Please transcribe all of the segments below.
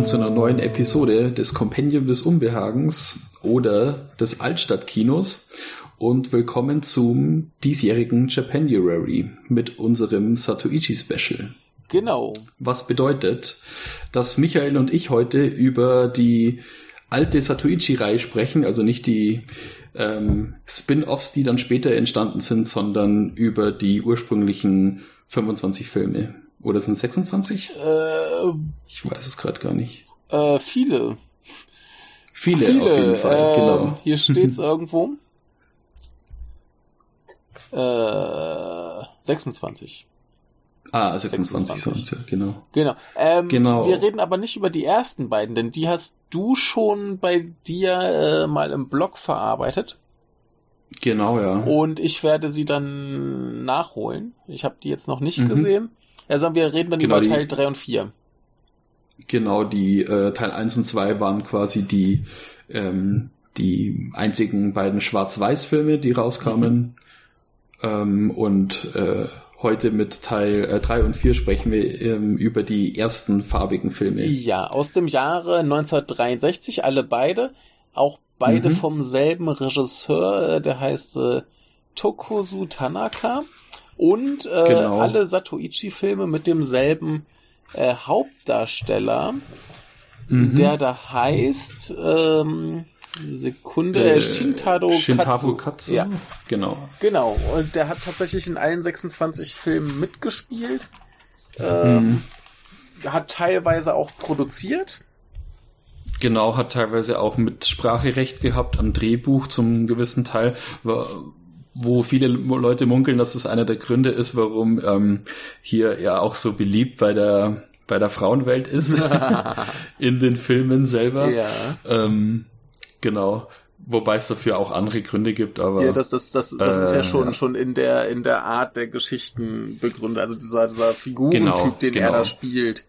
Willkommen zu einer neuen Episode des Kompendium des Unbehagens oder des Altstadtkinos und willkommen zum diesjährigen Japanuary mit unserem Satoichi Special. Genau. Was bedeutet, dass Michael und ich heute über die alte Satoichi-Reihe sprechen, also nicht die ähm, Spin-offs, die dann später entstanden sind, sondern über die ursprünglichen 25 Filme. Oder sind es 26? Äh, ich weiß es gerade gar nicht. Äh, viele. viele. Viele, auf jeden Fall, äh, genau. Hier steht es irgendwo. Äh, 26. Ah, 26, 26. Sonst, ja, genau. Genau. Ähm, genau. Wir reden aber nicht über die ersten beiden, denn die hast du schon bei dir äh, mal im Blog verarbeitet. Genau, ja. Und ich werde sie dann nachholen. Ich habe die jetzt noch nicht mhm. gesehen. Also wir reden dann genau, über Teil die, 3 und 4. Genau, die äh, Teil 1 und 2 waren quasi die, ähm, die einzigen beiden Schwarz-Weiß-Filme, die rauskamen. Mhm. Ähm, und äh, heute mit Teil äh, 3 und 4 sprechen wir ähm, über die ersten farbigen Filme. Ja, aus dem Jahre 1963, alle beide. Auch beide mhm. vom selben Regisseur, äh, der heißt äh, Tokosu Tanaka. Und äh, genau. alle Satoichi-Filme mit demselben äh, Hauptdarsteller, mhm. der da heißt, ähm, Sekunde, äh, Shintaro, Shintaro Katsu. Katsu. Ja. Genau. Genau. Und der hat tatsächlich in allen 26 Filmen mitgespielt. Ähm, mhm. Hat teilweise auch produziert. Genau, hat teilweise auch mit Spracherecht gehabt am Drehbuch zum gewissen Teil, wo viele Leute munkeln, dass das einer der Gründe ist, warum ähm, hier ja auch so beliebt bei der bei der Frauenwelt ist in den Filmen selber. Ja. Ähm, Genau. Wobei es dafür auch andere Gründe gibt, aber. Ja, das, das, das, das äh, ist ja schon, ja. schon in der, in der Art der Geschichten begründet. Also dieser, dieser Figurentyp, genau, den genau. er da spielt,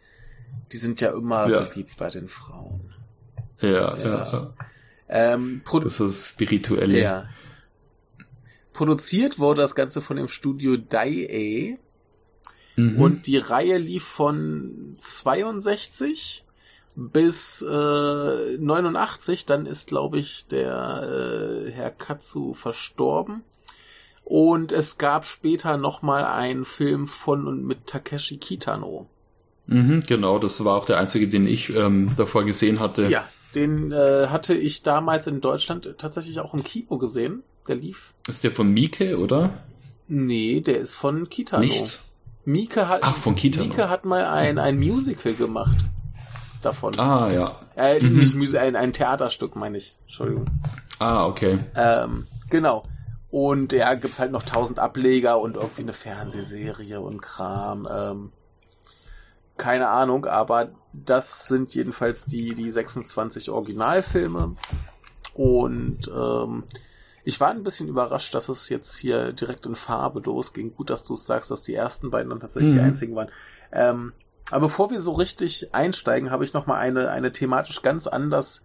die sind ja immer ja. beliebt bei den Frauen. Ja, ja. ja. Ähm, das ist spirituelle. Ja. Produziert wurde das Ganze von dem Studio Dai mhm. und die Reihe lief von 62 bis äh, 89, dann ist, glaube ich, der äh, Herr Katsu verstorben. Und es gab später nochmal einen Film von und mit Takeshi Kitano. Mhm, genau, das war auch der einzige, den ich ähm, davor gesehen hatte. Ja, den äh, hatte ich damals in Deutschland tatsächlich auch im Kino gesehen. Der lief. Ist der von Mieke, oder? Nee, der ist von Kitano. Nicht? Mieke hat, Ach, von Kitano. Mieke hat mal ein, ein Musical gemacht davon. Ah, ja. Äh, mhm. Nicht Musik, ein, ein Theaterstück, meine ich. Entschuldigung. Ah, okay. Ähm, genau. Und ja, gibt's halt noch tausend Ableger und irgendwie eine Fernsehserie und Kram. Ähm, keine Ahnung, aber das sind jedenfalls die, die 26 Originalfilme. Und ähm, ich war ein bisschen überrascht, dass es jetzt hier direkt in Farbe losging. Gut, dass du es sagst, dass die ersten beiden dann tatsächlich mhm. die einzigen waren. Ähm, aber bevor wir so richtig einsteigen, habe ich noch mal eine, eine thematisch ganz anders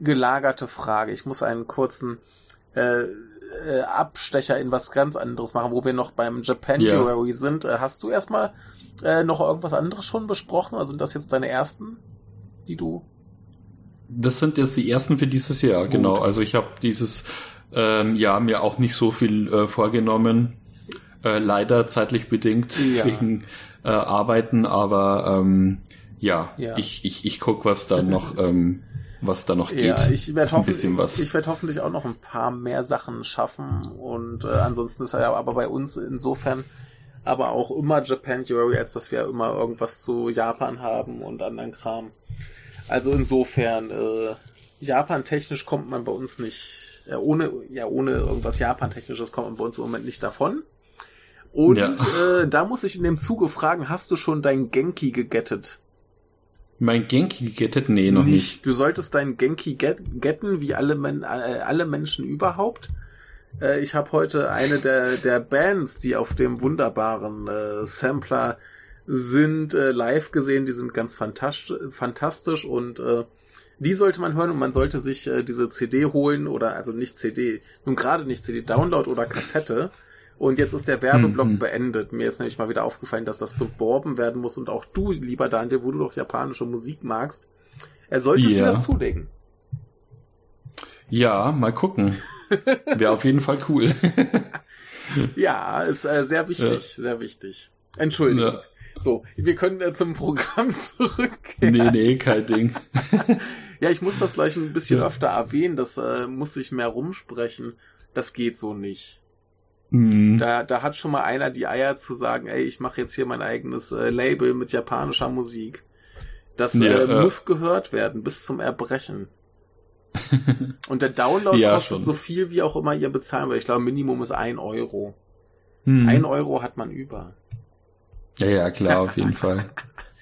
gelagerte Frage. Ich muss einen kurzen äh, äh, Abstecher in was ganz anderes machen, wo wir noch beim Japan yeah. sind. Äh, hast du erstmal äh, noch irgendwas anderes schon besprochen? Also sind das jetzt deine ersten, die du? Das sind jetzt die ersten für dieses Jahr, Gut. genau. Also ich habe dieses ähm, Jahr mir auch nicht so viel äh, vorgenommen. Äh, leider zeitlich bedingt ja. wegen äh, arbeiten, aber ähm, ja, ja, ich, ich, ich guck, was da noch, ähm, was da noch geht. Ja, ich werde hoffentlich, werd hoffentlich auch noch ein paar mehr Sachen schaffen und äh, ansonsten ist ja aber bei uns insofern aber auch immer Japan Japanuary, als dass wir immer irgendwas zu Japan haben und anderen Kram. Also insofern, äh, Japan-technisch kommt man bei uns nicht, äh, ohne, ja, ohne irgendwas Japan-technisches kommt man bei uns im Moment nicht davon. Und ja. äh, da muss ich in dem Zuge fragen, hast du schon dein Genki gegettet? Mein Genki gegettet? Nee, noch nicht. nicht. Du solltest dein Genki get getten, wie alle, Men äh, alle Menschen überhaupt. Äh, ich habe heute eine der, der Bands, die auf dem wunderbaren äh, Sampler sind, äh, live gesehen. Die sind ganz fantastisch, fantastisch und äh, die sollte man hören und man sollte sich äh, diese CD holen oder also nicht CD, nun gerade nicht CD, Download oder Kassette Und jetzt ist der Werbeblock mhm. beendet. Mir ist nämlich mal wieder aufgefallen, dass das beworben werden muss. Und auch du, lieber Daniel, wo du doch japanische Musik magst, er solltest ja. dir das zulegen. Ja, mal gucken. Wäre auf jeden Fall cool. ja, ist äh, sehr wichtig, ja. sehr wichtig. Entschuldigung. Ja. So, wir können äh, zum Programm zurückkehren. Nee, nee, kein Ding. ja, ich muss das gleich ein bisschen ja. öfter erwähnen, das äh, muss ich mehr rumsprechen. Das geht so nicht. Mhm. Da, da hat schon mal einer die Eier zu sagen, ey, ich mache jetzt hier mein eigenes äh, Label mit japanischer Musik. Das ja, äh, muss gehört werden, bis zum Erbrechen. Und der Download ja, kostet schon. so viel, wie auch immer ihr bezahlen wollt. Ich glaube, Minimum ist ein Euro. Mhm. Ein Euro hat man über. Ja, ja, klar, auf jeden Fall.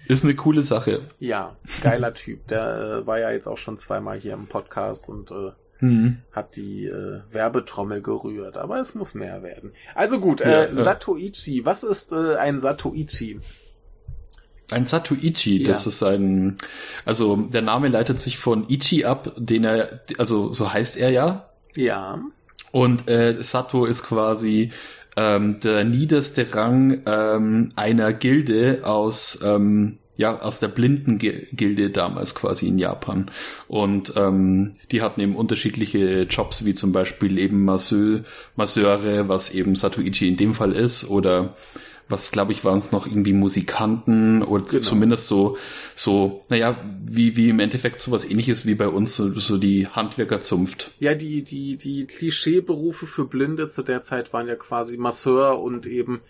Ist eine coole Sache. Ja, geiler Typ. Der äh, war ja jetzt auch schon zweimal hier im Podcast und äh, mhm. hat die äh, Werbetrommel gerührt. Aber es muss mehr werden. Also gut, äh, ja, Satoichi. Was ist äh, ein Satoichi? Ein Satoichi, ja. das ist ein, also der Name leitet sich von Ichi ab, den er, also so heißt er ja. Ja. Und äh, Sato ist quasi ähm, der niederste Rang ähm, einer Gilde aus ähm, ja aus der Blindengilde damals quasi in Japan und ähm, die hatten eben unterschiedliche Jobs wie zum Beispiel eben Masseur, Masseure, was eben Satoichi in dem Fall ist oder was glaube ich waren es noch irgendwie Musikanten oder genau. zumindest so so naja wie wie im Endeffekt sowas ähnliches wie bei uns so, so die Handwerkerzunft ja die die die Klischeeberufe für Blinde zu der Zeit waren ja quasi Masseur und eben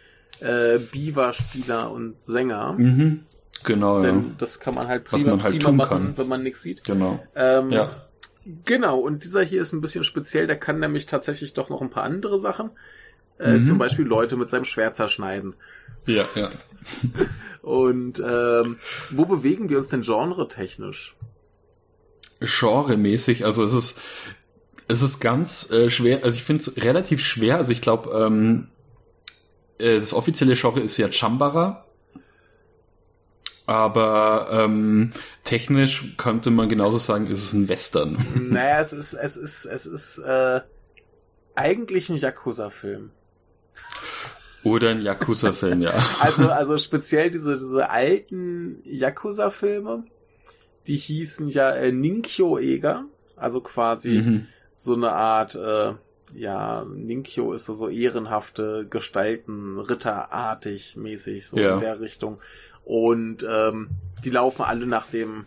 äh, Biwa-Spieler und Sänger mhm. Genau Denn ja. das kann man halt prima, was man halt prima machen kann. wenn man nichts sieht genau ähm, ja Genau, und dieser hier ist ein bisschen speziell, der kann nämlich tatsächlich doch noch ein paar andere Sachen. Äh, mhm. Zum Beispiel Leute mit seinem Schwert zerschneiden. Ja, ja. Und ähm, wo bewegen wir uns denn genre-technisch? Genre-mäßig, also es ist es ist ganz äh, schwer, also ich finde es relativ schwer, also ich glaube, ähm, äh, das offizielle Genre ist ja Chambara, aber ähm, technisch könnte man genauso sagen, ist es ein Western. Naja, es ist, es ist, es ist äh, eigentlich ein Yakuza-Film. Oder ein Yakuza-Film, ja. Also, also speziell diese, diese alten Yakuza-Filme, die hießen ja äh, Ninkyo-Eger, also quasi mhm. so eine Art, äh, ja, Ninkyo ist so, so ehrenhafte Gestalten, ritterartig mäßig, so ja. in der Richtung. Und ähm, die laufen alle nach dem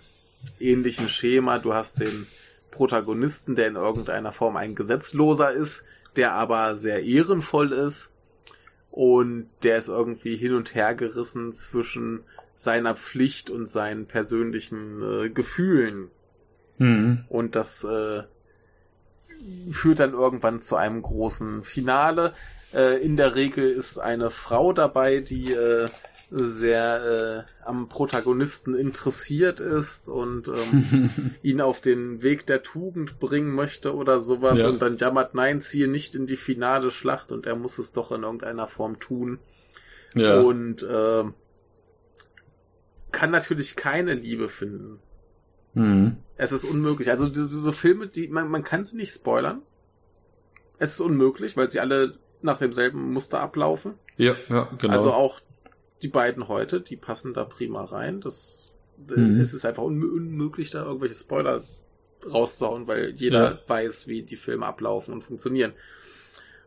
ähnlichen Schema. Du hast den Protagonisten, der in irgendeiner Form ein Gesetzloser ist, der aber sehr ehrenvoll ist und der ist irgendwie hin und her gerissen zwischen seiner Pflicht und seinen persönlichen äh, Gefühlen. Mhm. Und das äh, führt dann irgendwann zu einem großen Finale. Äh, in der Regel ist eine Frau dabei, die äh, sehr äh, am Protagonisten interessiert ist und ähm, ihn auf den Weg der Tugend bringen möchte oder sowas ja. und dann jammert, nein, ziehe nicht in die finale Schlacht und er muss es doch in irgendeiner Form tun. Ja. Und äh, kann natürlich keine Liebe finden. Mhm. Es ist unmöglich. Also diese, diese Filme, die man, man kann sie nicht spoilern. Es ist unmöglich, weil sie alle nach demselben Muster ablaufen. Ja, ja, genau. Also auch die beiden heute, die passen da prima rein. Das, das mhm. es ist einfach unmöglich, da irgendwelche Spoiler rauszuhauen, weil jeder ja. weiß, wie die Filme ablaufen und funktionieren.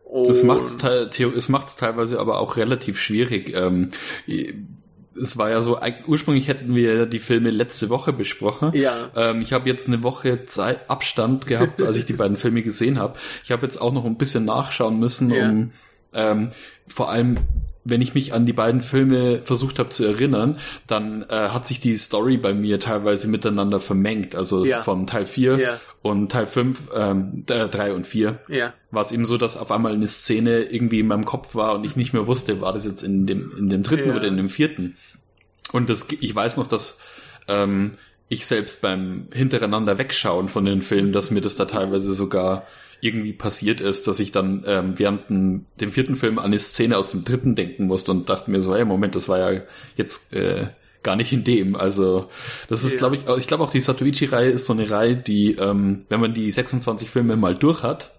Und das macht's, es teilweise aber auch relativ schwierig. Ähm, es war ja so, ursprünglich hätten wir die Filme letzte Woche besprochen. Ja. Ähm, ich habe jetzt eine Woche Zeit, Abstand gehabt, als ich die beiden Filme gesehen habe. Ich habe jetzt auch noch ein bisschen nachschauen müssen, ja. um ähm, vor allem wenn ich mich an die beiden Filme versucht habe zu erinnern, dann äh, hat sich die Story bei mir teilweise miteinander vermengt. Also ja. vom Teil 4 ja. und Teil 5, ähm, äh, 3 und 4 ja. war es eben so, dass auf einmal eine Szene irgendwie in meinem Kopf war und ich nicht mehr wusste, war das jetzt in dem, in dem dritten ja. oder in dem vierten. Und das, ich weiß noch, dass ähm, ich selbst beim hintereinander wegschauen von den Filmen, dass mir das da teilweise sogar irgendwie passiert ist, dass ich dann ähm, während dem, dem vierten Film an eine Szene aus dem dritten denken musste und dachte mir so, hey, Moment, das war ja jetzt äh, gar nicht in dem. Also das ist, ja. glaube ich, ich glaube auch die Satoichi-Reihe ist so eine Reihe, die, ähm, wenn man die 26 Filme mal durch hat,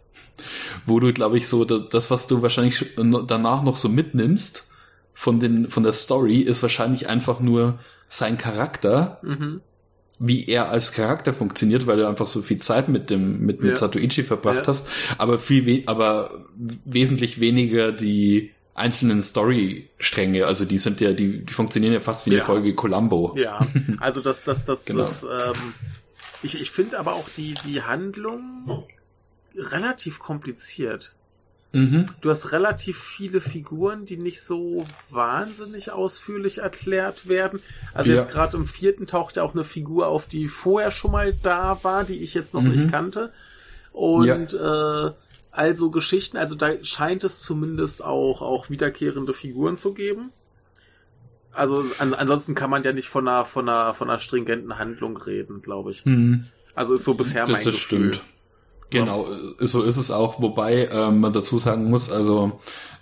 wo du, glaube ich, so das, was du wahrscheinlich danach noch so mitnimmst von den von der Story, ist wahrscheinlich einfach nur sein Charakter. Mhm wie er als Charakter funktioniert, weil du einfach so viel Zeit mit dem mit, mit ja. Satoichi verbracht ja. hast, aber viel we aber wesentlich weniger die einzelnen Story-Stränge, also die sind ja, die, die funktionieren ja fast wie ja. eine Folge Columbo. Ja, also das, das, das, genau. das ähm, ich, ich finde aber auch die, die Handlung relativ kompliziert. Mhm. Du hast relativ viele Figuren, die nicht so wahnsinnig ausführlich erklärt werden. Also ja. jetzt gerade im vierten taucht ja auch eine Figur auf, die vorher schon mal da war, die ich jetzt noch mhm. nicht kannte. Und ja. äh, also Geschichten, also da scheint es zumindest auch, auch wiederkehrende Figuren zu geben. Also an, ansonsten kann man ja nicht von einer, von einer, von einer stringenten Handlung reden, glaube ich. Mhm. Also ist so bisher das, mein das Gefühl. Stimmt. Genau, so ist es auch, wobei ähm, man dazu sagen muss, also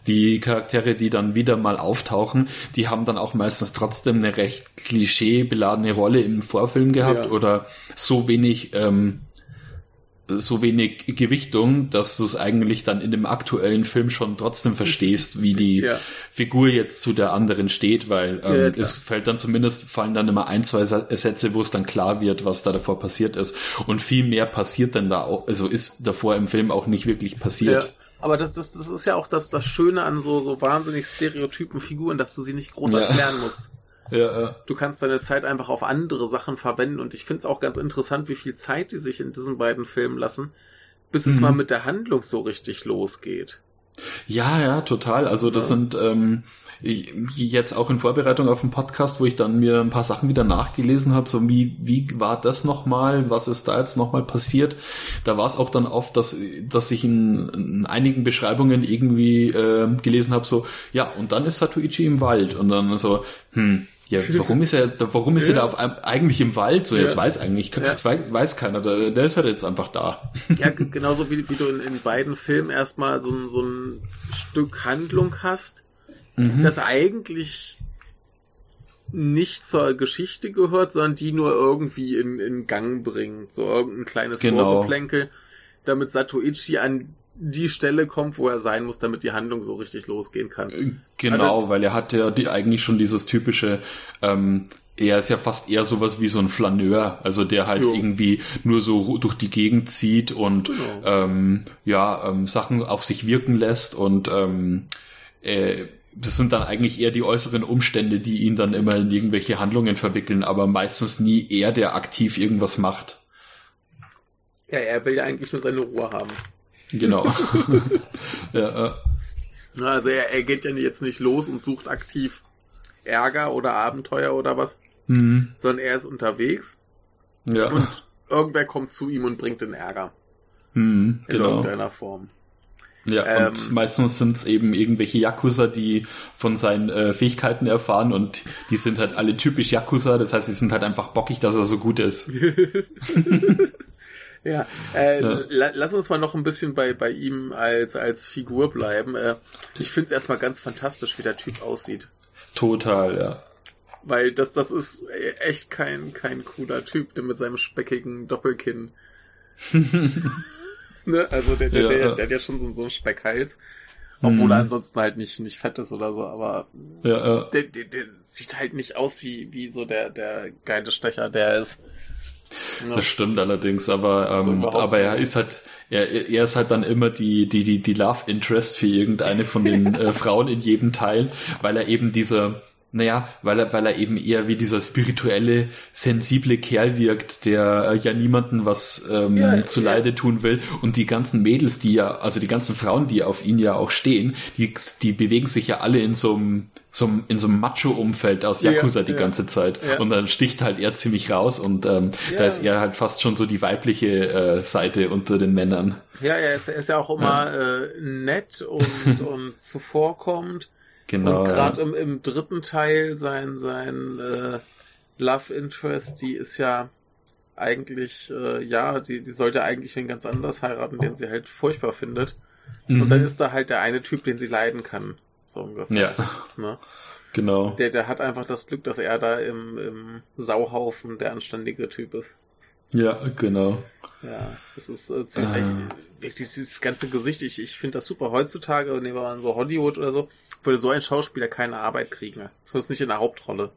die Charaktere, die dann wieder mal auftauchen, die haben dann auch meistens trotzdem eine recht klischeebeladene Rolle im Vorfilm gehabt ja. oder so wenig ähm, so wenig Gewichtung, dass du es eigentlich dann in dem aktuellen Film schon trotzdem verstehst, wie die ja. Figur jetzt zu der anderen steht, weil ähm, ja, es fällt dann zumindest, fallen dann immer ein, zwei Sätze, wo es dann klar wird, was da davor passiert ist. Und viel mehr passiert dann da auch, also ist davor im Film auch nicht wirklich passiert. Ja. Aber das, das, das ist ja auch das, das Schöne an so, so wahnsinnig stereotypen Figuren, dass du sie nicht groß erklären musst. Ja, ja. Du kannst deine Zeit einfach auf andere Sachen verwenden und ich finde es auch ganz interessant, wie viel Zeit die sich in diesen beiden Filmen lassen, bis mhm. es mal mit der Handlung so richtig losgeht. Ja, ja, total. Also das ja. sind ähm, ich, jetzt auch in Vorbereitung auf den Podcast, wo ich dann mir ein paar Sachen wieder nachgelesen habe, so wie wie war das nochmal, was ist da jetzt nochmal passiert? Da war es auch dann oft, dass dass ich in, in einigen Beschreibungen irgendwie äh, gelesen habe, so ja und dann ist Satuichi im Wald und dann so hm ja, warum ist er, warum ist ja. er da auf, eigentlich im Wald? So, ja. das weiß eigentlich, ja. weiß, weiß keiner, der, der, ist halt jetzt einfach da. Ja, genauso wie, wie du in, in beiden Filmen erstmal so, so ein Stück Handlung hast, mhm. das eigentlich nicht zur Geschichte gehört, sondern die nur irgendwie in, in Gang bringt. So irgendein kleines genau. Vorgeplänkel, damit Satoichi an die Stelle kommt, wo er sein muss, damit die Handlung so richtig losgehen kann. Äh, genau, also, weil er hat ja die, eigentlich schon dieses typische, ähm, er ist ja fast eher sowas wie so ein Flaneur, also der halt jo. irgendwie nur so durch die Gegend zieht und genau. ähm, ja ähm, Sachen auf sich wirken lässt und ähm, äh, das sind dann eigentlich eher die äußeren Umstände, die ihn dann immer in irgendwelche Handlungen verwickeln, aber meistens nie er, der aktiv irgendwas macht. Ja, er will ja eigentlich nur seine Ruhe haben. Genau. ja. Also er, er geht ja jetzt nicht los und sucht aktiv Ärger oder Abenteuer oder was, mhm. sondern er ist unterwegs ja. und irgendwer kommt zu ihm und bringt den Ärger. Mhm, in genau. irgendeiner Form. Ja, ähm, und meistens sind es eben irgendwelche Yakuza, die von seinen äh, Fähigkeiten erfahren und die sind halt alle typisch Yakuza, das heißt, sie sind halt einfach bockig, dass er so gut ist. Ja, äh, ja. La lass uns mal noch ein bisschen bei, bei ihm als, als Figur bleiben. Äh, ich finde es erstmal ganz fantastisch, wie der Typ aussieht. Total, ja. Weil das, das ist echt kein, kein cooler Typ, der mit seinem speckigen Doppelkinn. ne? Also der, der, ja, der, der, hat ja schon so, so einen Speckhals. Obwohl mhm. er ansonsten halt nicht, nicht fett ist oder so, aber ja, ja. Der, der, der sieht halt nicht aus wie, wie so der, der geile Stecher, der ist. Ja. Das stimmt allerdings, aber, ähm, aber er ist halt, er, er ist halt dann immer die, die, die, die Love Interest für irgendeine von den äh, Frauen in jedem Teil, weil er eben dieser, naja, weil er, weil er eben eher wie dieser spirituelle, sensible Kerl wirkt, der äh, ja niemanden was ähm, ja, zu ja. Leide tun will. Und die ganzen Mädels, die ja, also die ganzen Frauen, die auf ihn ja auch stehen, die, die bewegen sich ja alle in so einem, so einem, in so einem Macho-Umfeld aus Yakuza ja, die ganze Zeit. Und dann sticht halt er ziemlich raus und ähm, da ist er halt fast schon so die weibliche äh, Seite unter den Männern. Ja, er ist, er ist ja auch immer äh, nett und, und zuvorkommend. Genau. Und gerade im, im, dritten Teil sein, sein äh, Love Interest, die ist ja eigentlich, äh, ja, die, die sollte eigentlich wen ganz anders heiraten, den sie halt furchtbar findet. Mhm. Und dann ist da halt der eine Typ, den sie leiden kann. So ungefähr. Ja. Ne? Genau. Der, der hat einfach das Glück, dass er da im, im Sauhaufen der anständige Typ ist. Ja, genau. Ja, das ist äh, ziemlich, ah. dieses ganze Gesicht, ich, ich finde das super. Heutzutage, nehmen wir mal so Hollywood oder so, würde so ein Schauspieler keine Arbeit kriegen. Zumindest nicht in der Hauptrolle.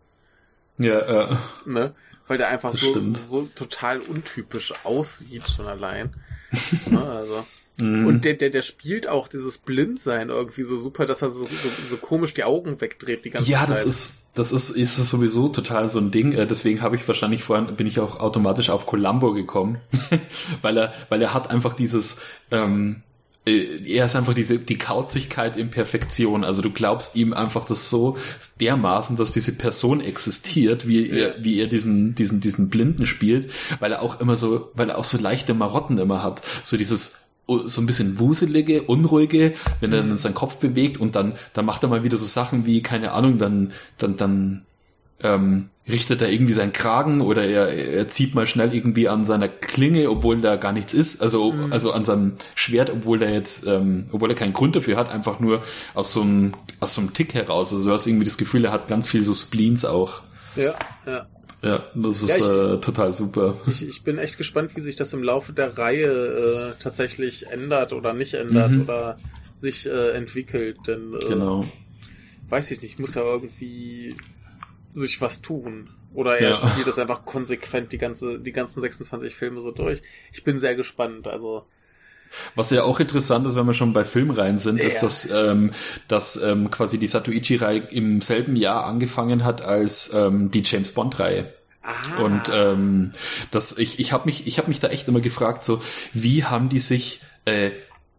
Ja, ja. Ne? Weil der einfach so, so total untypisch aussieht, schon allein. ne? Also. Mhm. Und der, der, der spielt auch dieses Blindsein irgendwie so super, dass er so, so, so komisch die Augen wegdreht die ganze ja, Zeit. Ja, das ist, das ist, ist das sowieso total so ein Ding. Äh, deswegen habe ich wahrscheinlich vorhin, bin ich auch automatisch auf Columbo gekommen. weil er, weil er hat einfach dieses, ähm, äh, er ist einfach diese, die Kauzigkeit in Perfektion. Also du glaubst ihm einfach das so dermaßen, dass diese Person existiert, wie ja. er, wie er diesen, diesen, diesen Blinden spielt, weil er auch immer so, weil er auch so leichte Marotten immer hat. So dieses, so ein bisschen wuselige, unruhige, wenn er dann seinen Kopf bewegt und dann, dann macht er mal wieder so Sachen wie, keine Ahnung, dann, dann, dann ähm, richtet er irgendwie seinen Kragen oder er, er zieht mal schnell irgendwie an seiner Klinge, obwohl da gar nichts ist, also, mhm. also an seinem Schwert, obwohl er jetzt, ähm, obwohl er keinen Grund dafür hat, einfach nur aus so einem, aus so einem Tick heraus. Also du hast irgendwie das Gefühl, er hat ganz viel so Spleens auch. Ja, ja. Ja, das ist ja, ich, äh, total super. Ich, ich bin echt gespannt, wie sich das im Laufe der Reihe äh, tatsächlich ändert oder nicht ändert mhm. oder sich äh, entwickelt. Denn äh, genau. weiß ich nicht, muss ja irgendwie sich was tun. Oder er ja. spielt das einfach konsequent die ganze, die ganzen 26 Filme so durch. Ich bin sehr gespannt. Also was ja auch interessant ist, wenn wir schon bei Filmreihen sind, ja. ist, dass, ähm, dass ähm, quasi die Satoichi-Reihe im selben Jahr angefangen hat als ähm, die James Bond-Reihe. Ah. Und ähm, das, ich, ich habe mich, ich hab mich da echt immer gefragt, so wie haben die sich äh,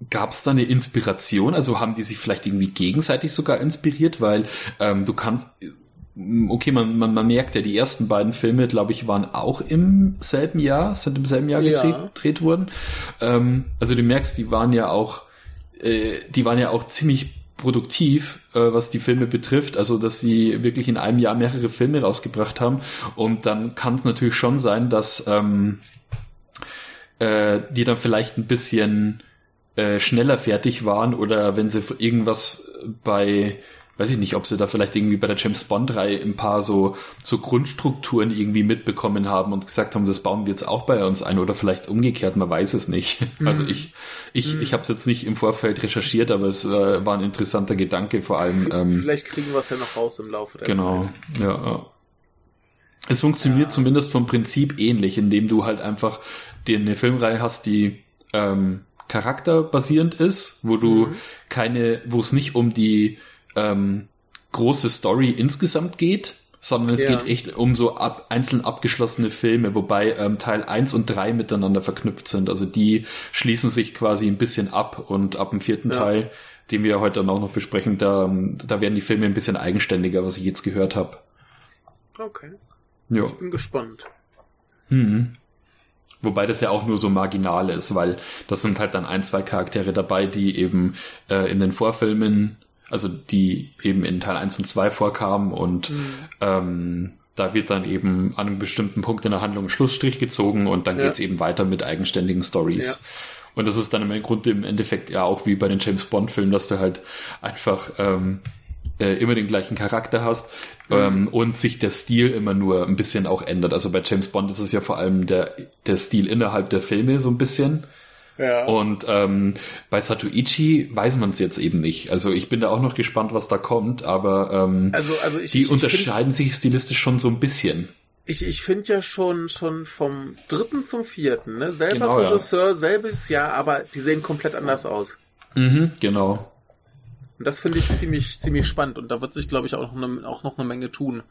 Gab es da eine Inspiration? Also haben die sich vielleicht irgendwie gegenseitig sogar inspiriert, weil ähm, du kannst, okay, man, man, man merkt ja, die ersten beiden Filme, glaube ich, waren auch im selben Jahr, sind im selben Jahr gedreht, ja. gedreht worden. Ähm, also du merkst, die waren ja auch, äh, die waren ja auch ziemlich produktiv, äh, was die Filme betrifft, also dass sie wirklich in einem Jahr mehrere Filme rausgebracht haben. Und dann kann es natürlich schon sein, dass ähm, äh, die dann vielleicht ein bisschen äh, schneller fertig waren oder wenn sie irgendwas bei weiß ich nicht, ob sie da vielleicht irgendwie bei der James Bond Reihe ein paar so, so Grundstrukturen irgendwie mitbekommen haben und gesagt haben, das bauen wir jetzt auch bei uns ein oder vielleicht umgekehrt, man weiß es nicht. Mhm. Also ich, ich, mhm. ich habe es jetzt nicht im Vorfeld recherchiert, aber es äh, war ein interessanter Gedanke vor allem. Ähm, vielleicht kriegen wir es ja noch raus im Laufe der genau, Zeit. Genau, ja. Es funktioniert ja. zumindest vom Prinzip ähnlich, indem du halt einfach dir eine Filmreihe hast, die ähm, charakterbasierend ist, wo du mhm. keine, wo es nicht um die ähm, große Story insgesamt geht, sondern es ja. geht echt um so ab, einzeln abgeschlossene Filme, wobei ähm, Teil 1 und 3 miteinander verknüpft sind. Also die schließen sich quasi ein bisschen ab und ab dem vierten ja. Teil, den wir heute dann auch noch besprechen, da, da werden die Filme ein bisschen eigenständiger, was ich jetzt gehört habe. Okay. Ja. Ich bin gespannt. Mhm. Wobei das ja auch nur so marginal ist, weil das sind halt dann ein, zwei Charaktere dabei, die eben äh, in den Vorfilmen also die eben in Teil 1 und 2 vorkamen und mhm. ähm, da wird dann eben an einem bestimmten Punkt in der Handlung Schlussstrich gezogen und dann ja. geht's eben weiter mit eigenständigen Stories. Ja. Und das ist dann im Grunde im Endeffekt ja auch wie bei den James Bond Filmen, dass du halt einfach ähm, äh, immer den gleichen Charakter hast mhm. ähm, und sich der Stil immer nur ein bisschen auch ändert. Also bei James Bond ist es ja vor allem der, der Stil innerhalb der Filme so ein bisschen. Ja. Und ähm, bei Satuichi weiß man es jetzt eben nicht. Also ich bin da auch noch gespannt, was da kommt, aber ähm, also, also ich, die ich, unterscheiden ich find, sich stilistisch schon so ein bisschen. Ich, ich finde ja schon, schon vom dritten zum vierten, ne? Selber genau, Regisseur, ja. selbes Jahr, aber die sehen komplett anders aus. Mhm, genau. Und das finde ich ziemlich, ziemlich spannend und da wird sich, glaube ich, auch noch, eine, auch noch eine Menge tun.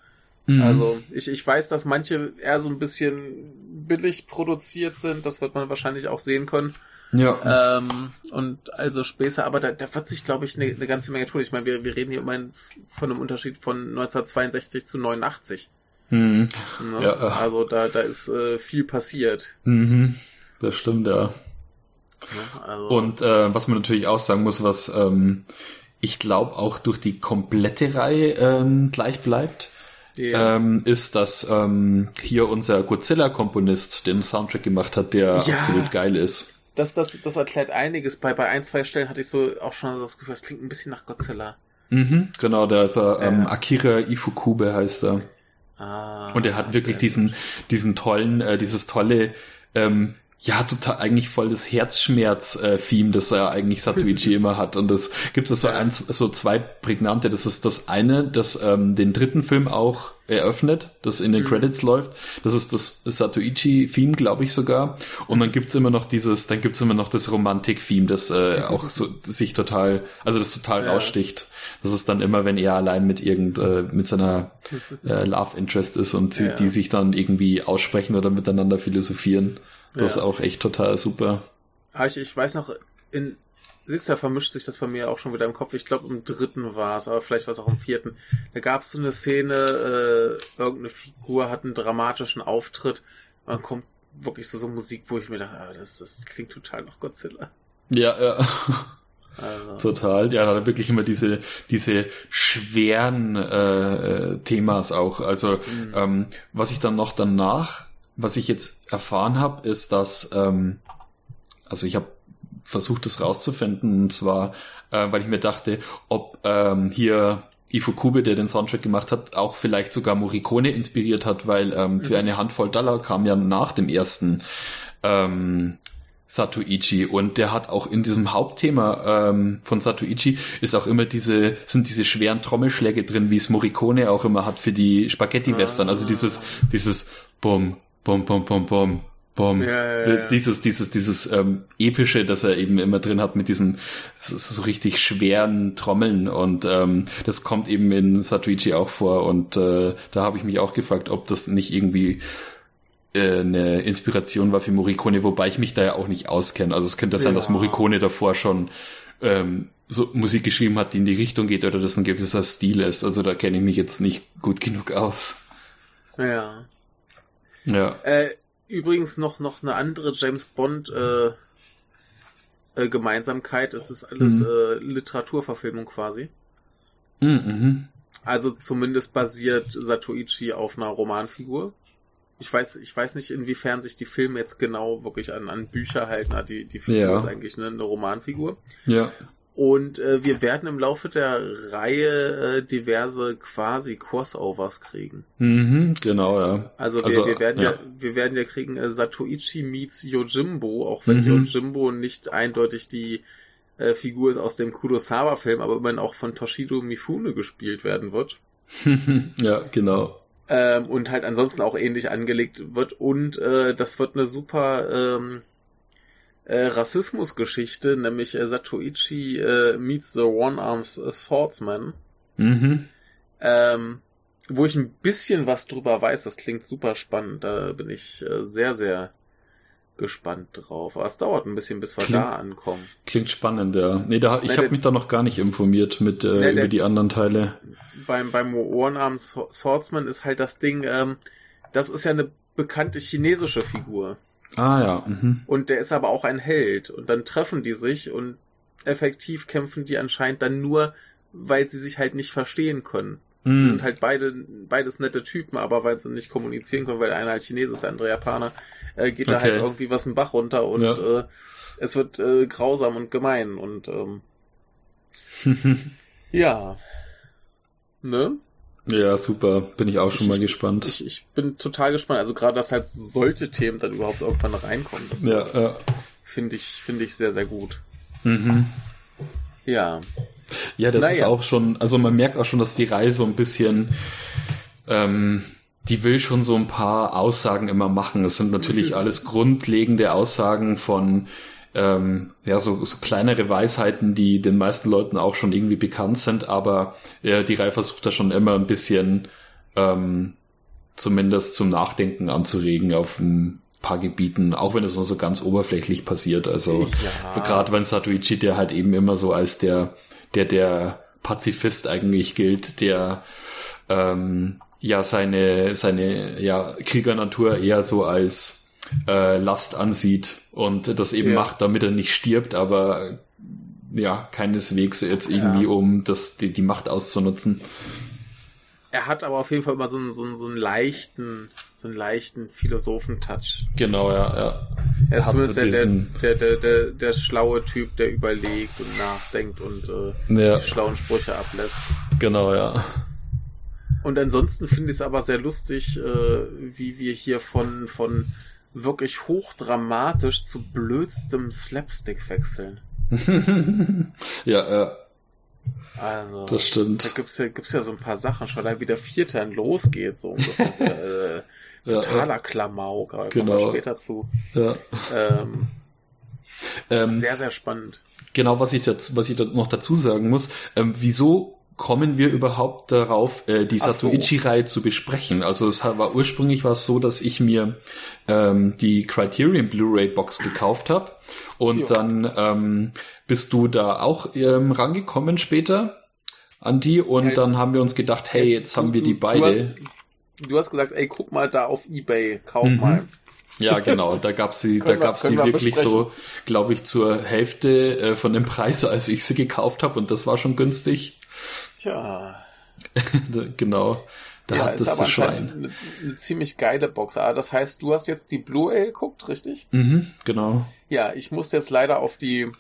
Mhm. Also ich, ich weiß, dass manche eher so ein bisschen billig produziert sind, das wird man wahrscheinlich auch sehen können. Ja. Ähm, und also Späße, aber da, da wird sich, glaube ich, eine, eine ganze Menge tun. Ich meine, wir, wir reden hier immerhin von einem Unterschied von 1962 zu 89. Mhm. Ne? Ja, also da, da ist äh, viel passiert. Mhm. Das stimmt, ja. ja also und äh, was man natürlich auch sagen muss, was ähm, ich glaube auch durch die komplette Reihe ähm, gleich bleibt, yeah. ähm, ist, dass ähm, hier unser Godzilla-Komponist den Soundtrack gemacht hat, der ja. absolut geil ist das, das, das erklärt einiges. Bei, bei ein, zwei Stellen hatte ich so auch schon das Gefühl, es klingt ein bisschen nach Godzilla. Mhm, genau, der ist er, ähm, Akira Ifukube heißt er. Ah, Und er hat wirklich diesen, diesen tollen, äh, dieses tolle, ähm, ja, total eigentlich voll das Herzschmerz-Theme, das er eigentlich Satuichi immer hat. Und das gibt es so, ein, so zwei prägnante. Das ist das eine, das ähm, den dritten Film auch eröffnet, das in den Mhm. Credits läuft. Das ist das Satuichi-Theme, glaube ich sogar. Und dann gibt's immer noch dieses, dann gibt's immer noch das Romantik-Theme, das äh, auch so sich total, also das total Ja. raussticht. Das ist dann immer, wenn er allein mit irgend, äh, mit seiner äh, Love Interest ist und sie, Ja. die sich dann irgendwie aussprechen oder miteinander philosophieren. Das Ja. ist auch echt total super. Aber ich, ich weiß noch, in siehst du, da vermischt sich das bei mir auch schon wieder im Kopf. Ich glaube, im dritten war es, aber vielleicht war es auch im vierten. Da gab es so eine Szene, äh, irgendeine Figur hat einen dramatischen Auftritt. Dann kommt wirklich so, so Musik, wo ich mir dachte, ah, das, das klingt total nach Godzilla. Ja, ja. Also, Total, ja, da hat er wirklich immer diese, diese schweren äh, äh, Themas auch. Also, Mhm. ähm, was ich dann noch danach, was ich jetzt erfahren habe, ist, dass, ähm, also ich habe versucht, das rauszufinden, und zwar, äh, weil ich mir dachte, ob ähm, hier Ifukube, der den Soundtrack gemacht hat, auch vielleicht sogar Morricone inspiriert hat, weil ähm, für Mhm. eine Handvoll Dollar kam ja nach dem ersten ähm, Satoichi und der hat auch in diesem Hauptthema ähm, von Satoichi ist auch immer diese sind diese schweren Trommelschläge drin, wie es Morricone auch immer hat für die Spaghetti Western, also dieses dieses Bum Bum Bum Bum Bum Bum Ja, ja, ja. dieses dieses dieses ähm, epische, das er eben immer drin hat mit diesen so, so richtig schweren Trommeln und ähm, das kommt eben in Satoichi auch vor und äh, da habe ich mich auch gefragt, ob das nicht irgendwie äh, eine Inspiration war für Morricone, wobei ich mich da ja auch nicht auskenne. Also es könnte sein, dass Morricone davor schon ähm, so Musik geschrieben hat, die in die Richtung geht oder das ein gewisser Stil ist. Also da kenne ich mich jetzt nicht gut genug aus. ja. Ja. Äh, übrigens noch, noch eine andere James Bond äh, äh, Gemeinsamkeit. Es ist alles Mhm. äh, Literaturverfilmung quasi. Mhm, mhm. Also zumindest basiert Satoichi auf einer Romanfigur. Ich weiß, ich weiß nicht, inwiefern sich die Filme jetzt genau wirklich an, an Bücher halten. Ah, Die, die Figur Ja. ist eigentlich eine, eine Romanfigur. Ja. Und äh, wir werden im Laufe der Reihe äh, diverse quasi Crossovers kriegen. Mhm, genau, ja. Also wir, Also, wir werden ja. ja. wir werden ja kriegen äh, Satoichi meets Yojimbo, auch wenn Mhm. Yojimbo nicht eindeutig die äh, Figur ist aus dem Kurosawa-Film, aber immerhin auch von Toshido Mifune gespielt werden wird. ja, genau. ähm, und halt ansonsten auch ähnlich angelegt wird. Und äh, das wird eine super ähm, äh, Rassismusgeschichte, nämlich äh, Satoichi äh, meets the One-Armed Swordsman. Mhm. Ähm, wo ich ein bisschen was drüber weiß, das klingt super spannend. Da bin ich äh, sehr, sehr gespannt drauf. Aber es dauert ein bisschen, bis wir Klingt- da ankommen. Klingt spannend, ja. Nee, da, ich Nee, habe der- mich da noch gar nicht informiert mit äh, Nee, der- über die anderen Teile. Beim, beim One-Armed Swordsman ist halt das Ding, ähm, das ist ja eine bekannte chinesische Figur. Ah ja. Mhm. Und der ist aber auch ein Held. Und dann treffen die sich und effektiv kämpfen die anscheinend dann nur, weil sie sich halt nicht verstehen können. Die Mhm. sind halt beide, beides nette Typen, aber weil sie nicht kommunizieren können, weil der eine halt Chines ist, der andere Japaner, äh, geht da Okay. halt irgendwie was im Bach runter und Ja. äh, es wird äh, grausam und gemein und ähm, ja. Ne? Ja, super. Bin ich auch schon Ich- mal gespannt. Ich, ich bin total gespannt. Also gerade, dass halt solche Themen dann überhaupt irgendwann reinkommen, das ja, ja. finde ich, finde ich sehr, sehr gut. Mhm. Ja. Ja, das ist Naja. auch schon, also man merkt auch schon, dass die Reihe so ein bisschen, ähm, die will schon so ein paar Aussagen immer machen. Es sind natürlich Mhm. alles grundlegende Aussagen von, ähm, ja, so, so kleinere Weisheiten, die den meisten Leuten auch schon irgendwie bekannt sind, aber ja, die Reihe versucht da schon immer ein bisschen, ähm, zumindest zum Nachdenken anzuregen auf ein paar Gebieten, auch wenn es nur so ganz oberflächlich passiert. Also, ja. Gerade wenn Satoichi, der halt eben immer so als der, der, der Pazifist eigentlich gilt, der ähm, ja seine, seine ja, Kriegernatur eher so als äh, Last ansieht und das eben Ja. macht, damit er nicht stirbt, aber ja, keineswegs jetzt irgendwie, Ja. um das, die, die Macht auszunutzen. Er hat aber auf jeden Fall immer so einen, so einen, so einen leichten, so einen leichten Philosophen-Touch. Genau, ja, ja. Er ist zumindest der, der, der, der, der, schlaue Typ, der überlegt und nachdenkt und äh, ja. die schlauen Sprüche ablässt. Genau, ja. Und ansonsten finde ich es aber sehr lustig, äh, wie wir hier von, von wirklich hochdramatisch zu blödstem Slapstick wechseln. ja, ja. Also, das stimmt. Da gibt's ja, gibt's ja so ein paar Sachen, schon da wie der vierte dann losgeht, so ungefähr. äh, totaler ja, Klamauk, aber genau. kommen wir genau. später zu. Ja. Ähm, ähm, sehr, sehr spannend. Genau, was ich jetzt, was ich noch dazu sagen muss, ähm, wieso kommen wir überhaupt darauf, äh, die Satoichi-Reihe zu besprechen? Also es war ursprünglich war es so, dass ich mir ähm, die Criterion Blu-ray Box gekauft habe und jo. dann ähm, bist du da auch ähm, rangekommen später an die und ja, dann haben wir uns gedacht, hey, jetzt du, haben wir die beide. Du hast, du hast, gesagt, ey, guck mal da auf eBay, kauf mhm. mal. Ja, genau. Da gab's sie, da gab's sie wirklich besprechen. so, glaube ich, zur Hälfte äh, von dem Preis, als ich sie gekauft habe, und das war schon günstig. Tja. genau. Da ja, hat ist das Schwein. Eine, eine, ziemlich geile Box. Aber das heißt, du hast jetzt die Blu-ray geguckt, richtig? Mhm, genau. Ja, ich muss jetzt leider auf die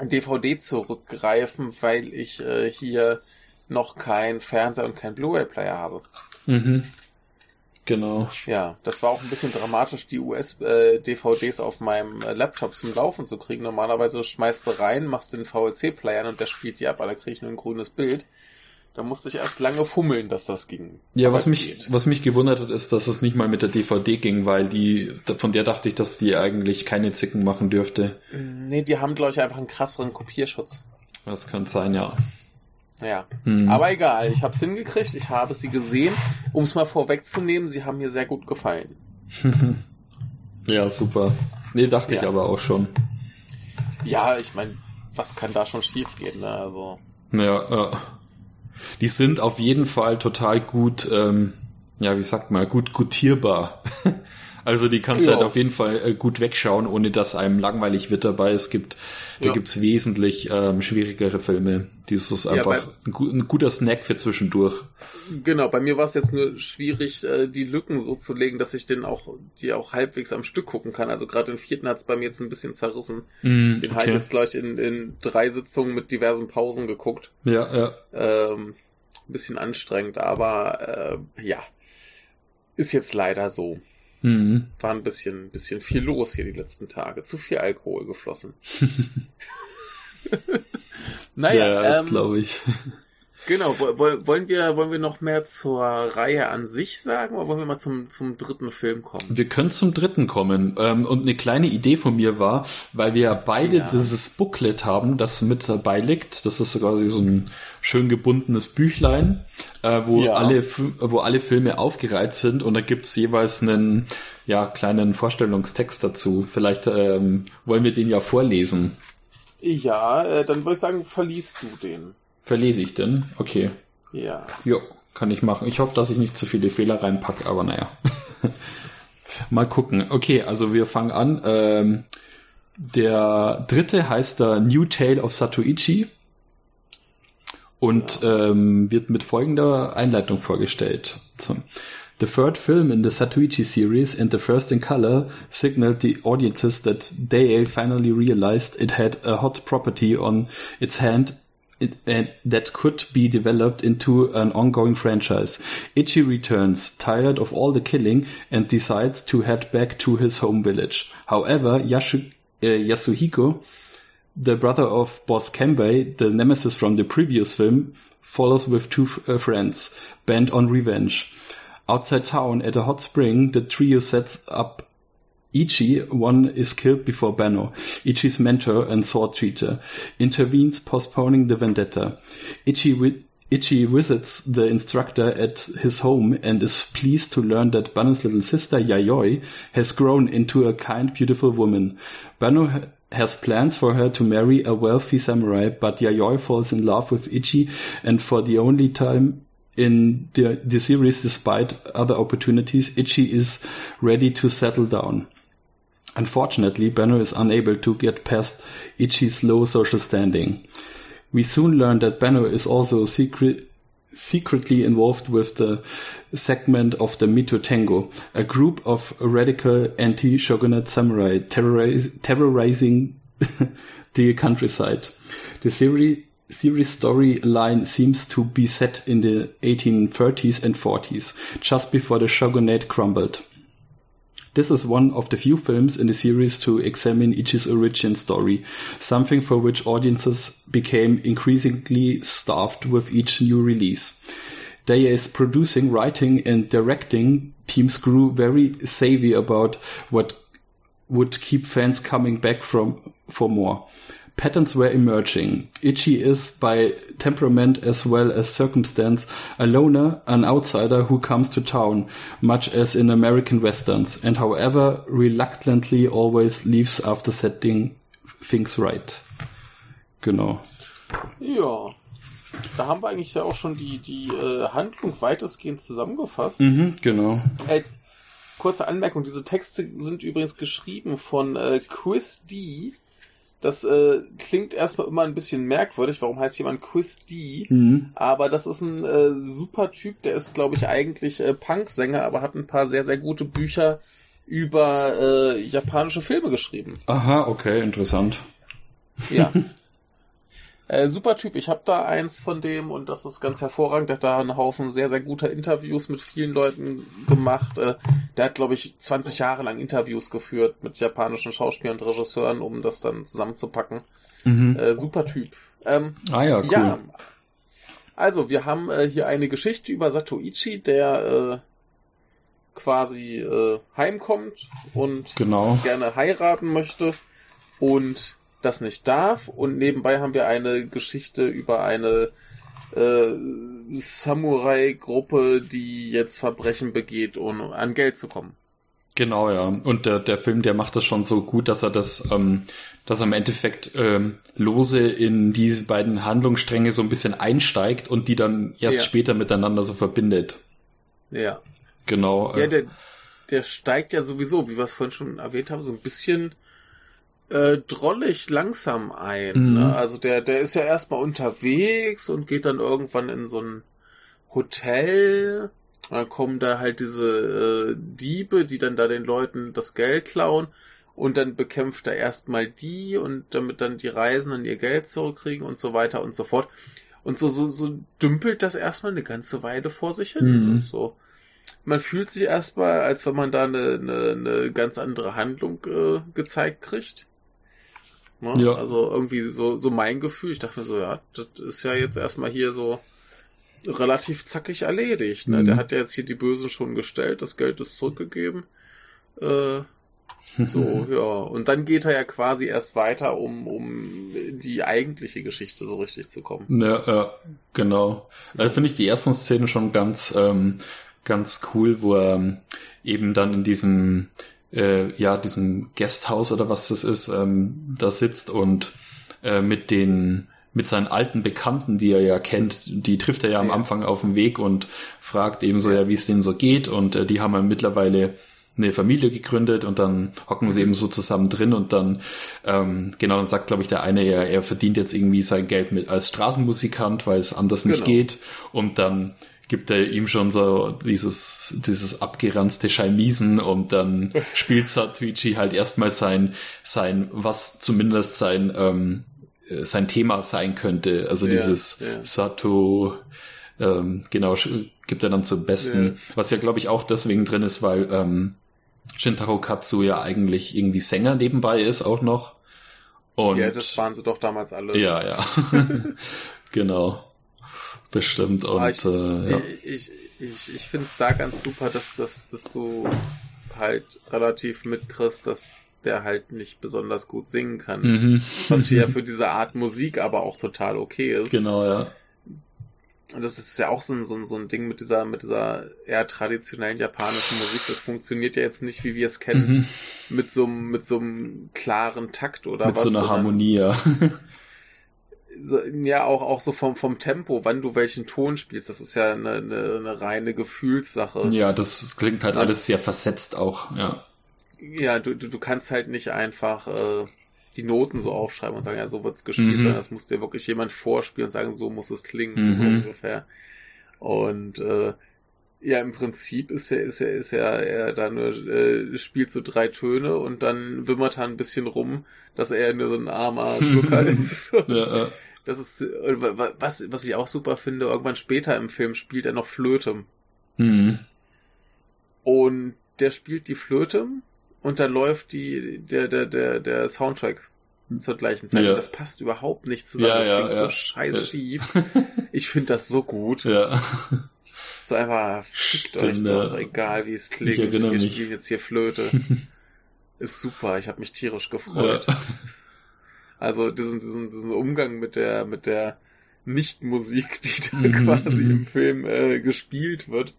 DVD zurückgreifen, weil ich äh, hier noch kein Fernseher und kein Blu-ray-Player habe. Mhm. Genau. Ja, das war auch ein bisschen dramatisch, die US-DVDs äh, auf meinem äh, Laptop zum Laufen zu kriegen. Normalerweise schmeißt du rein, machst den VLC-Player und der spielt die ab, aber da kriege ich nur ein grünes Bild. Da musste ich erst lange fummeln, dass das ging. Ja, was mich, was mich gewundert hat, ist, dass es nicht mal mit der DVD ging, weil die, von der dachte ich, dass die eigentlich keine Zicken machen dürfte. Nee, die haben, glaube ich, einfach einen krasseren Kopierschutz. Das kann sein, ja. Ja, hm. aber egal, ich habe es hingekriegt, ich habe sie gesehen. Um es mal vorwegzunehmen, sie haben mir sehr gut gefallen. ja, super. Nee, dachte ja. ich aber auch schon. Ja, ich meine, was kann da schon schief gehen, ne? Also. Ja, äh, die sind auf jeden Fall total gut, ähm, ja, wie sagt man, gut gutierbar. Also die kannst du halt auf jeden Fall äh, gut wegschauen, ohne dass einem langweilig wird dabei. Es gibt, da ja. gibt's wesentlich ähm, schwierigere Filme. Dies ist einfach ja, bei, ein, guter Snack für zwischendurch. Genau, bei mir war es jetzt nur schwierig, äh, die Lücken so zu legen, dass ich den auch, die auch halbwegs am Stück gucken kann. Also gerade den vierten hat's bei mir jetzt ein bisschen zerrissen. Mm, den okay. habe ich jetzt gleich in, in drei Sitzungen mit diversen Pausen geguckt. Ja, ja. Ähm, ein bisschen anstrengend, aber äh, ja, ist jetzt leider so. Mhm. War ein bisschen, bisschen viel los hier die letzten Tage. Zu viel Alkohol geflossen. naja, ja, das ähm, glaube ich. Genau, wollen wir, wollen wir noch mehr zur Reihe an sich sagen oder wollen wir mal zum, zum dritten Film kommen? Wir können zum dritten kommen. Ähm, und eine kleine Idee von mir war, weil wir ja beide ja. dieses Booklet haben, das mit dabei liegt. Das ist quasi so ein schön gebundenes Büchlein, äh, wo, ja. alle, wo alle Filme aufgereiht sind und da gibt's jeweils einen ja, kleinen Vorstellungstext dazu. Vielleicht ähm, wollen wir den ja vorlesen. Ja, äh, dann würde ich sagen, verliest du den. Verlese ich denn? Okay. Ja. Jo, kann ich machen. Ich hoffe, dass ich nicht zu viele Fehler reinpacke, aber naja. Mal gucken. Okay, also wir fangen an. Ähm, der dritte heißt der New Tale of Satoichi und ja. ähm, wird mit folgender Einleitung vorgestellt. So. The third film in the Satoichi series and the first in color signaled the audiences that Dai finally realized it had a hot property on its hand it, that could be developed into an ongoing franchise. Ichi returns, tired of all the killing, and decides to head back to his home village. However, uh, Yasuhiko, the brother of boss Kembei, the nemesis from the previous film, follows with two uh, friends, bent on revenge. Outside town, at a hot spring, the trio sets up Ichi, one is killed before Benno, Ichi's mentor and sword teacher, intervenes postponing the vendetta. Ichi, wi- Ichi visits the instructor at his home and is pleased to learn that Banno's little sister Yayoi has grown into a kind, beautiful woman. Banno ha- has plans for her to marry a wealthy samurai, but Yayoi falls in love with Ichi and for the only time in the, the series, despite other opportunities, Ichi is ready to settle down. Unfortunately, Benno is unable to get past Ichi's low social standing. We soon learn that Benno is also secret, secretly involved with the segment of the Mito Tango, a group of radical anti-shogunate samurai terrorize, terrorizing the countryside. The series series storyline seems to be set in the 1830s and 40s, just before the shogunate crumbled. This is one of the few films in the series to examine Ichi's origin story, something for which audiences became increasingly starved with each new release. Daiei's producing, writing, and directing teams grew very savvy about what would keep fans coming back from for more. Patterns were emerging. Ichi is, by temperament as well as circumstance, a loner, an outsider who comes to town, much as in American westerns, and however reluctantly always leaves after setting things right. Genau. Ja. Da haben wir eigentlich ja auch schon die, die äh, Handlung weitestgehend zusammengefasst. Mhm, genau. Äh, kurze Anmerkung, diese Texte sind übrigens geschrieben von äh, Chris D., das äh, klingt erstmal immer ein bisschen merkwürdig. Warum heißt jemand Quiz D? Mhm. Aber das ist ein äh, super Typ. Der ist, glaube ich, eigentlich äh, Punk-Sänger, aber hat ein paar sehr, sehr gute Bücher über äh, japanische Filme geschrieben. Aha, okay, interessant. Ja. Äh, super Typ. Ich habe da eins von dem und das ist ganz hervorragend. Der hat da einen Haufen sehr, sehr guter Interviews mit vielen Leuten gemacht. Äh, der hat, glaube ich, 20 Jahre lang Interviews geführt mit japanischen Schauspielern und Regisseuren, um das dann zusammenzupacken. Mhm. Äh, super Typ. Ähm, ah ja, cool. Ja, also, wir haben äh, hier eine Geschichte über Satoichi, der äh, quasi äh, heimkommt und genau. gerne heiraten möchte. Und das nicht darf. Und nebenbei haben wir eine Geschichte über eine äh, Samurai-Gruppe, die jetzt Verbrechen begeht, um an Geld zu kommen. Genau, ja. Und der, der Film, der macht das schon so gut, dass er das, ähm, dass er im Endeffekt ähm, lose in diese beiden Handlungsstränge so ein bisschen einsteigt und die dann erst ja. später miteinander so verbindet. Ja. Genau. Ja, äh, der, der steigt ja sowieso, wie wir es vorhin schon erwähnt haben, so ein bisschen äh, drollig langsam ein. Mhm. Ne? Also der, der ist ja erstmal unterwegs und geht dann irgendwann in so ein Hotel. Und dann kommen da halt diese äh, Diebe, die dann da den Leuten das Geld klauen. Und dann bekämpft er erstmal die und damit dann die Reisenden ihr Geld zurückkriegen und so weiter und so fort. Und so, so, so dümpelt das erstmal eine ganze Weile vor sich hin. Mhm. So. Man fühlt sich erstmal, als wenn man da eine, eine, eine ganz andere Handlung äh, gezeigt kriegt. Ne? Ja. Also irgendwie so, so mein Gefühl. Ich dachte mir so, ja, das ist ja jetzt erstmal hier so relativ zackig erledigt. Ne? Mhm. Der hat ja jetzt hier die Bösen schon gestellt, das Geld ist zurückgegeben. Äh, so, ja. Und dann geht er ja quasi erst weiter, um, um in die eigentliche Geschichte so richtig zu kommen. Ja, ja genau. Da finde ich die ersten Szenen schon ganz, ähm, ganz cool, wo er eben dann in diesem äh, ja, diesem Guesthouse oder was das ist, ähm, da sitzt und äh, mit den mit seinen alten Bekannten, die er ja kennt, die trifft er ja am Anfang auf dem Weg und fragt eben so, ja, wie es denen so geht. Und äh, die haben ja mittlerweile eine Familie gegründet und dann hocken sie eben so zusammen drin und dann, ähm, genau, dann sagt, glaube ich, der eine, er, er verdient jetzt irgendwie sein Geld mit als Straßenmusikant, weil es anders nicht genau. geht. Und dann gibt er ihm schon so dieses, dieses abgeranzte Schalmiesen und dann spielt Satuichi halt erstmal sein, sein, was zumindest sein, ähm, sein Thema sein könnte. Also ja, dieses ja. Sato, ähm, genau, gibt er dann zum Besten. Ja. Was ja, glaube ich, auch deswegen drin ist, weil ähm, Shintaro Katsu ja eigentlich irgendwie Sänger nebenbei ist auch noch. Und, ja, das waren sie doch damals alle. Ja, ja. genau. Das stimmt. Und, ich, äh, ja. ich, ich, ich, ich finde es da ganz super, dass, dass, dass du halt relativ mitkriegst, dass der halt nicht besonders gut singen kann. Mhm. Was ja für diese Art Musik aber auch total okay ist. Genau, ja. Und das ist ja auch so ein, so ein, so ein Ding mit dieser, mit dieser eher traditionellen japanischen Musik. Das funktioniert ja jetzt nicht, wie wir es kennen, mhm. mit so einem, mit so einem klaren Takt oder mit was. Mit so einer Harmonie, ja. so, ja auch, auch so vom, vom Tempo, wann du welchen Ton spielst, das ist ja eine, eine, eine reine Gefühlssache. Ja, das klingt halt ja. alles sehr versetzt auch, ja. Ja, du, du, du kannst halt nicht einfach äh, die Noten so aufschreiben und sagen, ja, so wird's gespielt, mhm. sondern das muss dir wirklich jemand vorspielen und sagen, so muss es klingen, mhm. so ungefähr. Und äh, ja, im Prinzip ist er, ist er, ist er, er da nur, äh, spielt so drei Töne und dann wimmert er ein bisschen rum, dass er nur so ein armer Schlucker ist. ja, ja. Das ist, was, was ich auch super finde, irgendwann später im Film spielt er noch Flöte. Mhm. Und der spielt die Flöte und da läuft die, der, der, der, der Soundtrack zur gleichen Zeit. Ja. Und das passt überhaupt nicht zusammen. Ja, das klingt ja, so scheiß schief. Ich finde das so gut. Ja. So einfach, fickt euch doch, egal wie es klingt. Wir mich. spielen jetzt hier Flöte. Ist super, ich habe mich tierisch gefreut. Also diesen, diesen, diesen Umgang mit der, mit der Nicht-Musik, die da mhm, quasi mhm. im Film äh, gespielt wird,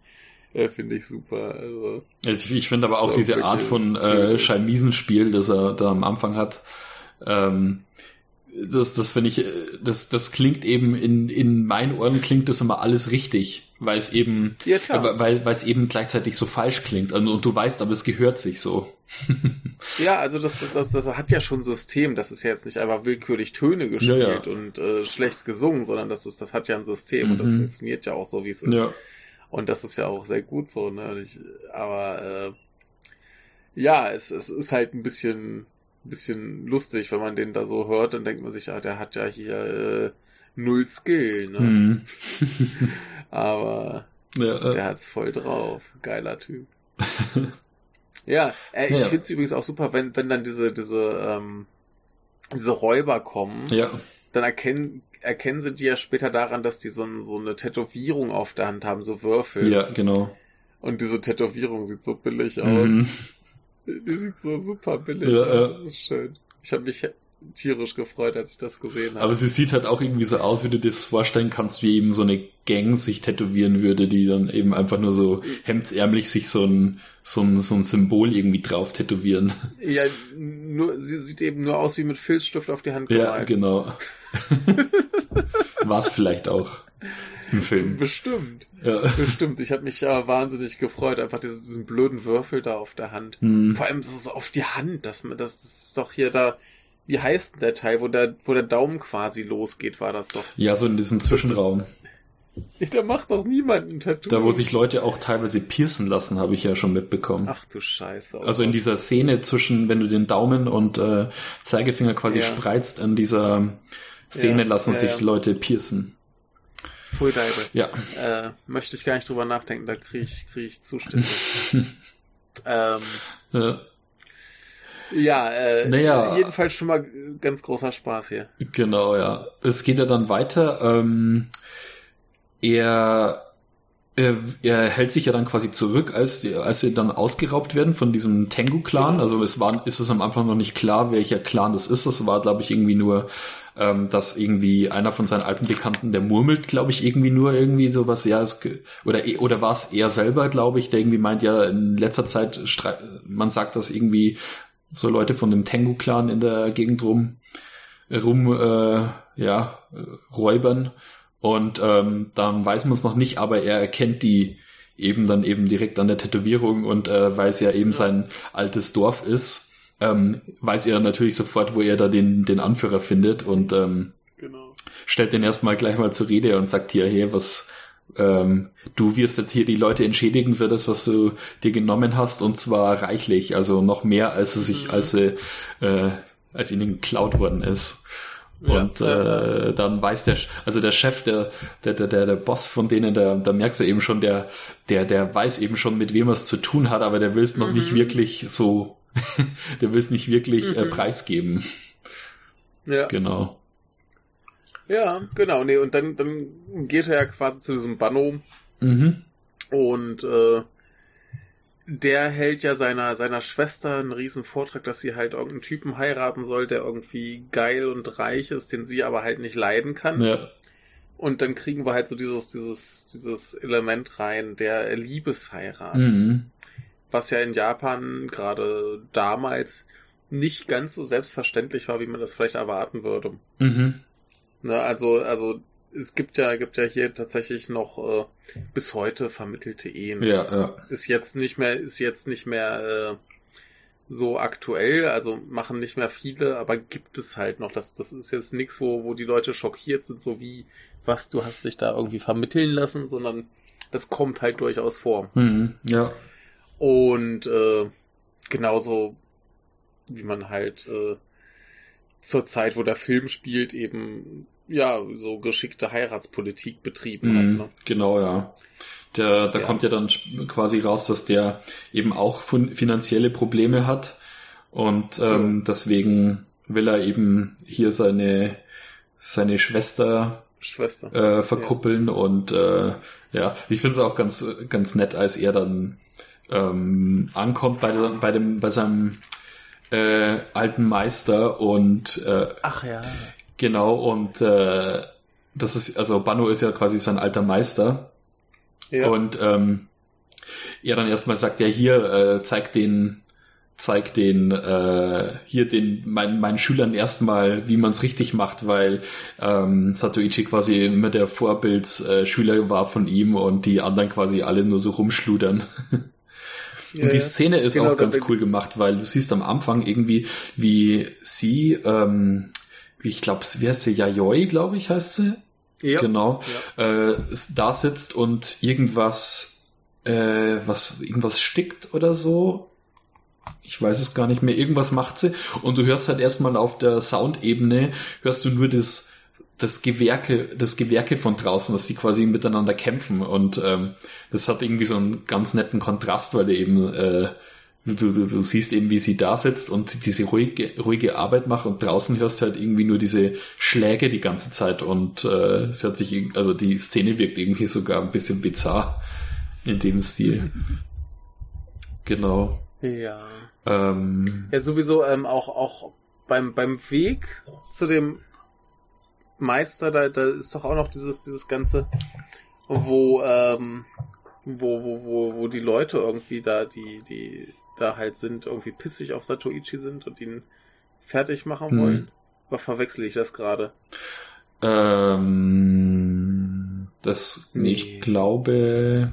äh, finde ich super. Also, also ich, ich finde aber auch diese Art von äh, Scheinmiesenspiel, das er da am Anfang hat, ähm, das, das finde ich, das, das klingt eben in, in meinen Ohren klingt das immer alles richtig, weil es eben, ja, weil, weil es eben gleichzeitig so falsch klingt und, und, du weißt, aber es gehört sich so. ja, also das, das, das hat ja schon ein System, das ist ja jetzt nicht einfach willkürlich Töne gespielt ja, ja. und äh, schlecht gesungen, sondern das ist, das hat ja ein System mhm. und das mhm. funktioniert ja auch so, wie es ist. Ja. Und das ist ja auch sehr gut so, ne? Ich, aber äh, ja, es, es ist halt ein bisschen ein bisschen lustig, wenn man den da so hört, dann denkt man sich, ja, der hat ja hier äh, null Skill, ne? Mhm. Aber ja, äh. der hat's voll drauf. Geiler Typ. ja, äh, ich ja. finde es übrigens auch super, wenn, wenn dann diese, diese, ähm, diese Räuber kommen, ja. dann erkennen, erkennen sie die ja später daran, dass die so, so eine Tätowierung auf der Hand haben, so Würfel. Ja, genau. Und diese Tätowierung sieht so billig aus. Mhm. Die sieht so super billig ja, aus. Das ist schön. Ich habe mich tierisch gefreut, als ich das gesehen habe. Aber sie sieht halt auch irgendwie so aus, wie du dir das vorstellen kannst, wie eben so eine Gang sich tätowieren würde, die dann eben einfach nur so hemdsärmlich sich so ein, so ein, so ein Symbol irgendwie drauf tätowieren. Ja, nur, sie sieht eben nur aus wie mit Filzstift auf die Hand gemalt. Ja, genau. War es vielleicht auch im Film. Bestimmt. Ja. Bestimmt. Ich habe mich ja wahnsinnig gefreut, einfach diesen, diesen blöden Würfel da auf der Hand. Hm. Vor allem so, so auf die Hand, das, das, das ist doch hier da. Wie heißt denn der Teil, wo der, wo der Daumen quasi losgeht, war das doch? Ja, so in diesem Zwischenraum. Da macht doch niemand ein Tattoo. Da, wo sich Leute auch teilweise piercen lassen, habe ich ja schon mitbekommen. Ach du Scheiße. Also in dieser Szene zwischen, wenn du den Daumen und äh, Zeigefinger quasi ja. spreizt, an dieser Szene ja, lassen ja, sich Leute piercen. Pfui Ja. Äh, möchte ich gar nicht drüber nachdenken, da kriege ich, krieg ich Zustimmung. ähm, ja. Ja, äh, naja, jedenfalls schon mal ganz großer Spaß hier. Genau, ja. Es geht ja dann weiter. Ähm, er er, er hält sich ja dann quasi zurück, als, die, als sie dann ausgeraubt werden von diesem Tengu-Clan. Also es war, ist es am Anfang noch nicht klar, welcher Clan das ist. Das war, glaube ich, irgendwie nur, ähm, dass irgendwie einer von seinen alten Bekannten, der murmelt, glaube ich, irgendwie nur irgendwie sowas, ja, es, oder, oder war es er selber, glaube ich, der irgendwie meint, ja, in letzter Zeit, man sagt, dass irgendwie so Leute von dem Tengu-Clan in der Gegend rum, rum, äh, ja, räubern. Und ähm, dann weiß man es noch nicht, aber er erkennt die eben dann eben direkt an der Tätowierung und äh, weil es ja eben sein altes Dorf ist, ähm, weiß er natürlich sofort, wo er da den, den Anführer findet und ähm, genau. stellt den erstmal gleich mal zur Rede und sagt hier, hey, was, ähm, du wirst jetzt hier die Leute entschädigen für das, was du dir genommen hast und zwar reichlich, also noch mehr, als es sich, mhm. als, äh, als ihnen geklaut worden ist. Und ja, äh, dann weiß der, also der Chef, der, der, der, der Boss von denen, der, da merkst du eben schon, der, der, der weiß eben schon, mit wem er es zu tun hat, aber der will es noch mhm. nicht wirklich so, der will es nicht wirklich äh, mhm. äh, preisgeben. Ja. Genau. Ja, genau, nee, und dann, dann geht er ja quasi zu diesem Banno mhm. und äh, der hält ja seiner, seiner Schwester einen riesen Vortrag, dass sie halt irgendeinen Typen heiraten soll, der irgendwie geil und reich ist, den sie aber halt nicht leiden kann. Ja. Und dann kriegen wir halt so dieses, dieses, dieses Element rein, der Liebesheirat. Mhm. Was ja in Japan gerade damals nicht ganz so selbstverständlich war, wie man das vielleicht erwarten würde. Mhm. Ne, also, also es gibt ja, gibt ja hier tatsächlich noch äh, bis heute vermittelte Ehen. Ja, ja. Ist jetzt nicht mehr, ist jetzt nicht mehr so aktuell, also machen nicht mehr viele, aber gibt es halt noch. Das, das ist jetzt nichts, wo, wo die Leute schockiert sind, so wie, was, du hast dich da irgendwie vermitteln lassen, sondern das kommt halt durchaus vor. Mhm, ja. Und äh, genauso wie man halt äh, zur Zeit, wo der Film spielt, eben ja so geschickte Heiratspolitik betrieben mhm, hat. Ne? Genau, ja. Der, da ja. kommt ja dann quasi raus, dass der eben auch finanzielle Probleme hat und ähm, deswegen will er eben hier seine seine Schwester Schwester äh, verkuppeln ja. und äh, ja, ich finde es auch ganz ganz nett, als er dann ähm, ankommt bei, der, bei dem bei seinem äh, alten Meister und äh, ach ja genau und äh, das ist also Banno ist ja quasi sein alter Meister ja. Und ähm, er dann erstmal sagt, ja hier, äh, zeig den, zeig den, äh, hier den, mein, meinen Schülern erstmal, wie man es richtig macht, weil ähm, Satoichi quasi immer der Vorbildsschüler äh, war von ihm und die anderen quasi alle nur so rumschludern. Und ja, die Szene ist genau, auch ganz cool gemacht, weil du siehst am Anfang irgendwie, wie sie, ähm, ich glaube, wie heißt sie, Yayoi, glaube ich, heißt sie, ja. Genau. Ja. Äh, da sitzt und irgendwas, äh, was, irgendwas stickt oder so. Ich weiß es gar nicht mehr. Irgendwas macht sie. Und du hörst halt erstmal auf der Soundebene, hörst du nur das, das Gewerke, das Gewerke von draußen, dass die quasi miteinander kämpfen. Und ähm, das hat irgendwie so einen ganz netten Kontrast, weil du eben äh, Du, du, du siehst eben, wie sie da sitzt und diese ruhige, ruhige Arbeit macht und draußen hörst du halt irgendwie nur diese Schläge die ganze Zeit und äh, es hört sich, also die Szene wirkt irgendwie sogar ein bisschen bizarr in dem Stil. Genau. Ja. Ähm, ja, sowieso ähm, auch, auch beim, beim Weg zu dem Meister, da, da ist doch auch noch dieses, dieses ganze, wo, ähm, wo, wo, wo, wo die Leute irgendwie da, die, die da halt sind, irgendwie pissig auf Satoichi sind und ihn fertig machen hm. wollen? Oder verwechsel ich das gerade? Ähm, das, nee. ich glaube,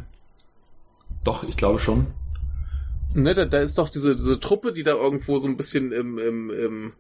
doch, ich glaube schon. Ne, da, da ist doch diese, diese Truppe, die da irgendwo so ein bisschen im, im, im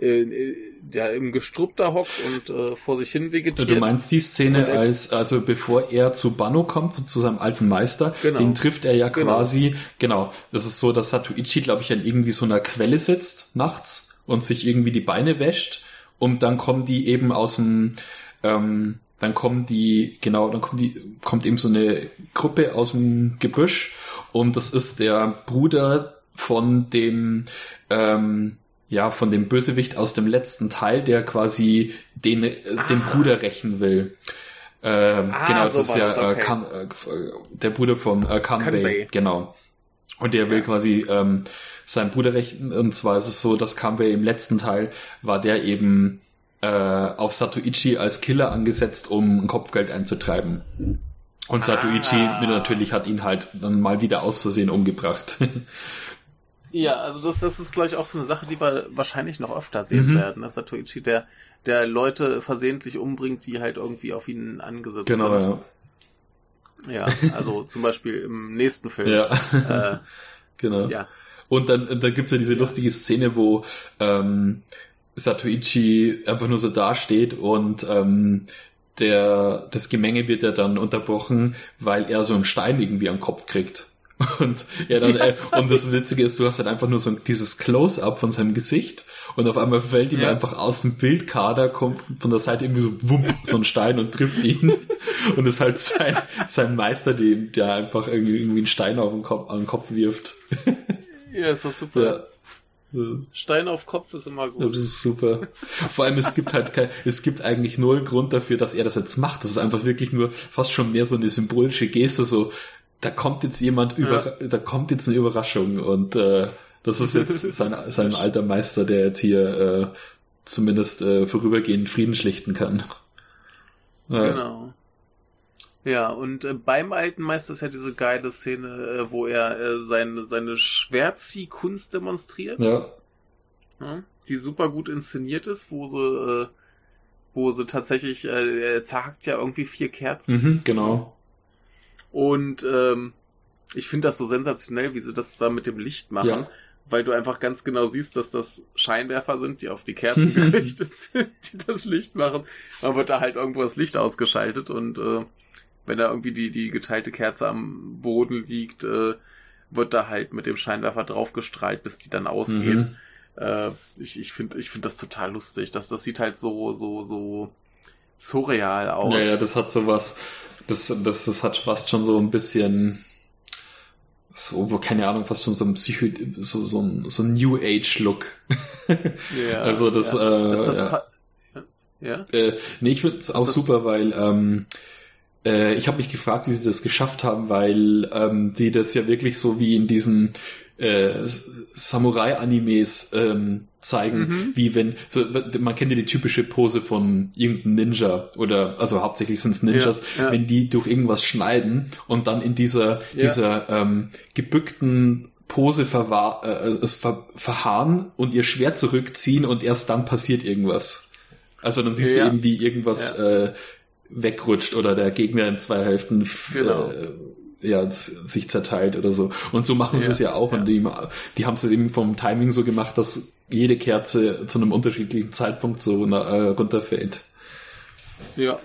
der im Gestrüpp da hockt und äh, vor sich hin vegetiert. Du meinst die Szene, als, also bevor er zu Banno kommt, zu seinem alten Meister, genau. den trifft er ja genau. quasi, genau. das ist so, dass Satuichi, glaube ich, an irgendwie so einer Quelle sitzt, nachts, und sich irgendwie die Beine wäscht, und dann kommen die eben aus dem, ähm, dann kommen die, genau, dann kommt die, kommt eben so eine Gruppe aus dem Gebüsch, und das ist der Bruder von dem, ähm, ja, von dem Bösewicht aus dem letzten Teil, der quasi den, äh, ah. den Bruder rächen will. Ähm, ah, genau, so das ist ja das, äh, okay. äh, Kan, äh, der Bruder von äh, Kanbei, Kanbei. genau. Und der will ja. quasi ähm, seinen Bruder rächen. Und zwar ist es so, dass Kanbei im letzten Teil war der eben äh, auf Satoichi als Killer angesetzt, um Kopfgeld einzutreiben. Und Satoichi ah. natürlich hat ihn halt dann mal wieder aus Versehen umgebracht. Ja, also das, das ist, glaube ich, auch so eine Sache, die wir wahrscheinlich noch öfter sehen mhm. werden, dass Satoichi der, der Leute versehentlich umbringt, die halt irgendwie auf ihn angesetzt genau, sind. Ja. ja, also zum Beispiel im nächsten Film. Ja. Äh, genau. Ja. Und dann, dann gibt's ja diese ja. lustige Szene, wo ähm, Satoichi einfach nur so dasteht und ähm, der, das Gemenge wird ja dann unterbrochen, weil er so einen Stein irgendwie am Kopf kriegt. Und, ja, dann, äh, und das Witzige ist, du hast halt einfach nur so dieses Close-up von seinem Gesicht und auf einmal fällt ihm ja. einfach aus dem Bildkader, kommt von der Seite irgendwie so wumm, so ein Stein und trifft ihn. Und ist halt sein, sein Meister, dem, der einfach irgendwie, irgendwie einen Stein auf den Kopf, an den Kopf wirft. Ja, ist doch super. Ja. Stein auf Kopf ist immer gut. Das ist super. Vor allem, es gibt halt kein, es gibt eigentlich null Grund dafür, dass er das jetzt macht. Das ist einfach wirklich nur fast schon mehr so eine symbolische Geste, so, da kommt jetzt jemand über, ja. da kommt jetzt eine Überraschung und äh, das ist jetzt sein, sein alter Meister, der jetzt hier äh, zumindest äh, vorübergehend Frieden schlichten kann. Ja. Genau. Ja, und äh, beim alten Meister ist ja diese geile Szene, äh, wo er äh, seine, seine Schwertziehkunst demonstriert. Ja. ja. Die super gut inszeniert ist, wo sie, äh, wo sie tatsächlich, äh, er zerhackt ja irgendwie vier Kerzen. Mhm, genau. Und ähm, ich finde das so sensationell, wie sie das da mit dem Licht machen. Ja. weil du einfach ganz genau siehst, dass das Scheinwerfer sind, die auf die Kerzen gerichtet sind, die das Licht machen. Dann wird da halt irgendwo das Licht ausgeschaltet und äh, wenn da irgendwie die, die geteilte Kerze am Boden liegt, äh, wird da halt mit dem Scheinwerfer draufgestrahlt, bis die dann ausgeht. Mhm. Äh, ich ich finde ich find das total lustig. Das, das sieht halt so, so, so surreal aus. Ja, ja, das hat sowas, das, das, das hat fast schon so ein bisschen so, keine Ahnung, fast schon so ein Psycho, so, so ein, so ein New Age Look. ja, also das, ja. äh, das ja. ja? Äh, nee, ich finde es auch super, weil ähm, äh, ich habe mich gefragt, wie sie das geschafft haben, weil ähm, die das ja wirklich so wie in diesen äh, Samurai-Animes ähm, zeigen, mhm. wie wenn, so, man kennt ja die typische Pose von irgendeinem Ninja oder, also hauptsächlich sind es Ninjas, ja, ja. wenn die durch irgendwas schneiden und dann in dieser, ja. dieser ähm, gebückten Pose verwahr, äh, ver verharren und ihr Schwert zurückziehen und erst dann passiert irgendwas. Also dann siehst du eben, wie irgendwas äh, wegrutscht oder der Gegner in zwei Hälften genau. äh, ja, sich zerteilt oder so. Und so machen ja, sie es ja auch. Ja. Und die, die haben es eben vom Timing so gemacht, dass jede Kerze zu einem unterschiedlichen Zeitpunkt so äh, runterfällt. Ja.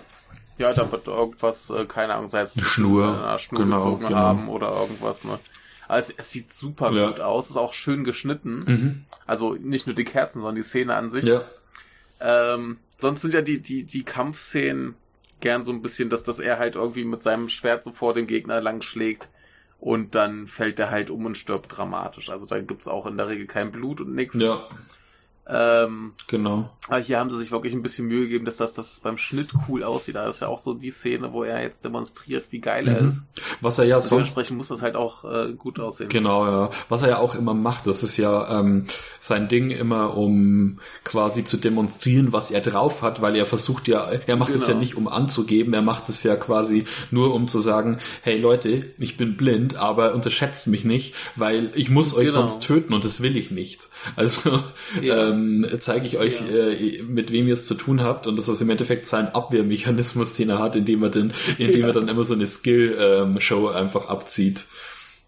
Ja, da wird irgendwas, äh, keine Ahnung, sei es Schnur, einer Schnur genau, gezogen genau. haben oder irgendwas, ne? Also es sieht super ja. gut aus, ist auch schön geschnitten. Mhm. Also nicht nur die Kerzen, sondern die Szene an sich. Ja. Ähm, sonst sind ja die, die, die Kampfszenen gern so ein bisschen, dass das er halt irgendwie mit seinem Schwert so vor dem Gegner lang schlägt und dann fällt er halt um und stirbt dramatisch. Also da gibt's auch in der Regel kein Blut und nichts. Ja. Ähm, genau. Aber hier haben sie sich wirklich ein bisschen Mühe gegeben, dass das, dass das beim Schnitt cool aussieht. Da ist ja auch so die Szene, wo er jetzt demonstriert, wie geil er mhm. ist. Was er ja sonst. Dementsprechend muss das halt auch äh, gut aussehen. Genau, ja. Was er ja auch immer macht, das ist ja ähm, sein Ding immer, um quasi zu demonstrieren, was er drauf hat, weil er versucht ja, er macht es genau. ja nicht, um anzugeben, er macht es ja quasi nur, um zu sagen, hey Leute, ich bin blind, aber unterschätzt mich nicht, weil ich muss euch genau. sonst töten und das will ich nicht. Also ja. ähm, ähm, zeige ich euch, ja. äh, mit wem ihr es zu tun habt. Und das ist im Endeffekt sein Abwehrmechanismus, den er hat, indem er, den, indem ja. er dann immer so eine Skill-Show ähm, einfach abzieht.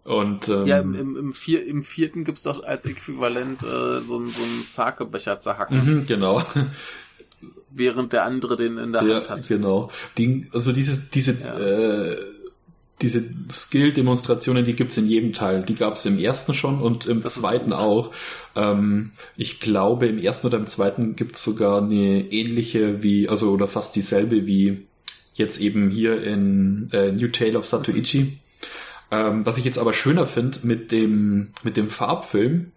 Und, ähm, ja, im, im, im, vier, im vierten gibt's doch als Äquivalent äh, so, ein, so einen Sakebecher zerhacken. Mhm, genau. Während der andere den in der ja, Hand hat. Genau. Die, also dieses, diese ja. äh, diese Skill-Demonstrationen, die gibt's in jedem Teil. Die gab's im ersten schon und im das zweiten auch. Ähm, ich glaube, im ersten oder im zweiten gibt's sogar eine ähnliche wie, also oder fast dieselbe wie jetzt eben hier in äh, New Tale of Satoichi. Ähm, was ich jetzt aber schöner finde mit dem, mit dem Farbfilm,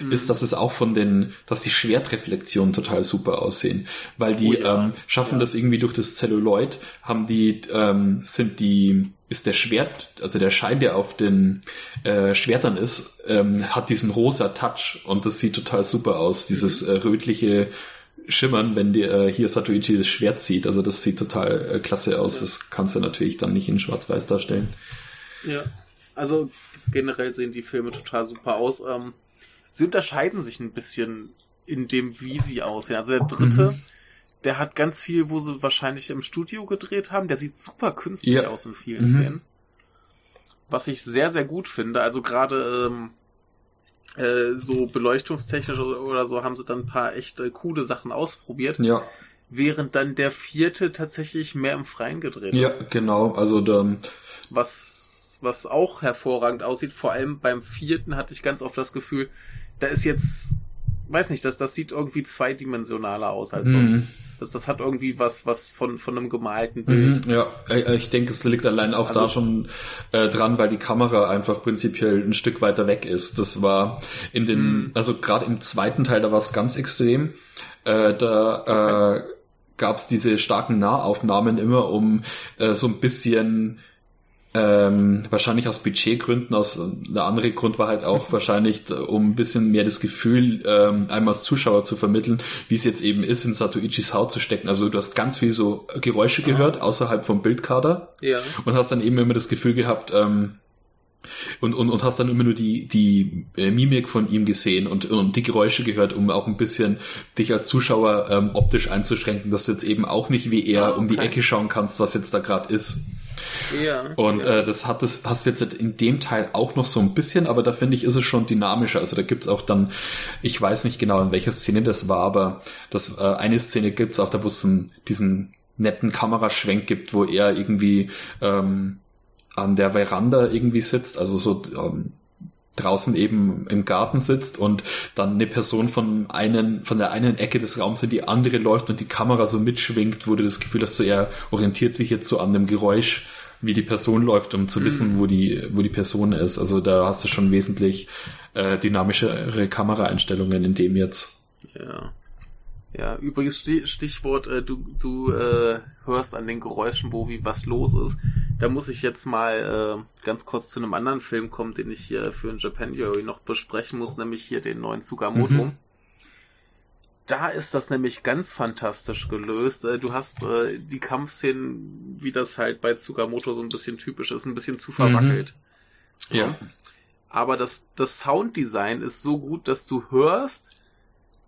mhm. ist, dass es auch von den, dass die Schwertreflexionen total super aussehen, weil die oh ja. ähm, schaffen ja. das irgendwie durch das Zelluloid, haben die, ähm, sind die, ist der Schwert, also der Schein, der auf den äh, Schwertern ist, ähm, hat diesen rosa Touch und das sieht total super aus, dieses äh, rötliche Schimmern, wenn dir äh, hier Satoichi das Schwert zieht. Also das sieht total äh, klasse aus. Ja. Das kannst du natürlich dann nicht in Schwarz-Weiß darstellen. Ja, also generell sehen die Filme total super aus. Ähm, sie unterscheiden sich ein bisschen in dem, wie sie aussehen. Also der dritte, mhm. der hat ganz viel, wo sie wahrscheinlich im Studio gedreht haben. Der sieht super künstlich ja. aus in vielen mhm. Szenen. Was ich sehr, sehr gut finde. Also gerade ähm, äh, so beleuchtungstechnisch oder so haben sie dann ein paar echt äh, coole Sachen ausprobiert. Ja. Während dann der vierte tatsächlich mehr im Freien gedreht ist. Ja, genau. Also dann. Was, was auch hervorragend aussieht. Vor allem beim vierten hatte ich ganz oft das Gefühl, da ist jetzt, weiß nicht, das, das sieht irgendwie zweidimensionaler aus als mhm. sonst. Das, das hat irgendwie was, was von, von einem gemalten Bild. Mhm, ja, äh, ich denke, es liegt allein auch also, da schon äh, dran, weil die Kamera einfach prinzipiell ein Stück weiter weg ist. Das war in den, mhm. also gerade im zweiten Teil, da war es ganz extrem. Äh, da okay. äh, gab es diese starken Nahaufnahmen immer, um äh, so ein bisschen ähm, wahrscheinlich aus Budgetgründen, aus der andere Grund war halt auch wahrscheinlich, um ein bisschen mehr das Gefühl ähm, einmal als Zuschauer zu vermitteln, wie es jetzt eben ist, in Satoichis Haut zu stecken. Also du hast ganz viel so Geräusche gehört außerhalb vom Bildkader ja. und hast dann eben immer das Gefühl gehabt, ähm, Und, und, und hast dann immer nur die, die äh, Mimik von ihm gesehen und, und die Geräusche gehört, um auch ein bisschen dich als Zuschauer ähm, optisch einzuschränken, dass du jetzt eben auch nicht wie er okay. um die Ecke schauen kannst, was jetzt da gerade ist. Ja. Und ja. Äh, das hat das hast du jetzt in dem Teil auch noch so ein bisschen, aber da finde ich, ist es schon dynamischer. Also da gibt's auch dann, ich weiß nicht genau, in welcher Szene das war, aber das äh, eine Szene gibt's auch, da wo es diesen netten Kameraschwenk gibt, wo er irgendwie ähm, an der Veranda irgendwie sitzt, also so ähm, draußen eben im Garten sitzt und dann eine Person von einen, von der einen Ecke des Raums in die andere läuft und die Kamera so mitschwingt, du das Gefühl hast, so er orientiert sich jetzt so an dem Geräusch, wie die Person läuft, um zu mhm. wissen, wo die, wo die Person ist. Also da hast du schon wesentlich äh, dynamischere Kameraeinstellungen in dem jetzt. Ja. Ja, übrigens Stichwort, äh, du, du äh, hörst an den Geräuschen, wo wie was los ist. Da muss ich jetzt mal äh, ganz kurz zu einem anderen Film kommen, den ich hier für ein Japanuary noch besprechen muss, nämlich hier den neuen Tsukamoto. Mhm. Da ist das nämlich ganz fantastisch gelöst. Äh, du hast äh, die Kampfszenen, wie das halt bei Tsukamoto so ein bisschen typisch ist, ein bisschen zu verwackelt. Mhm. Ja. Aber das, das Sounddesign ist so gut, dass du hörst,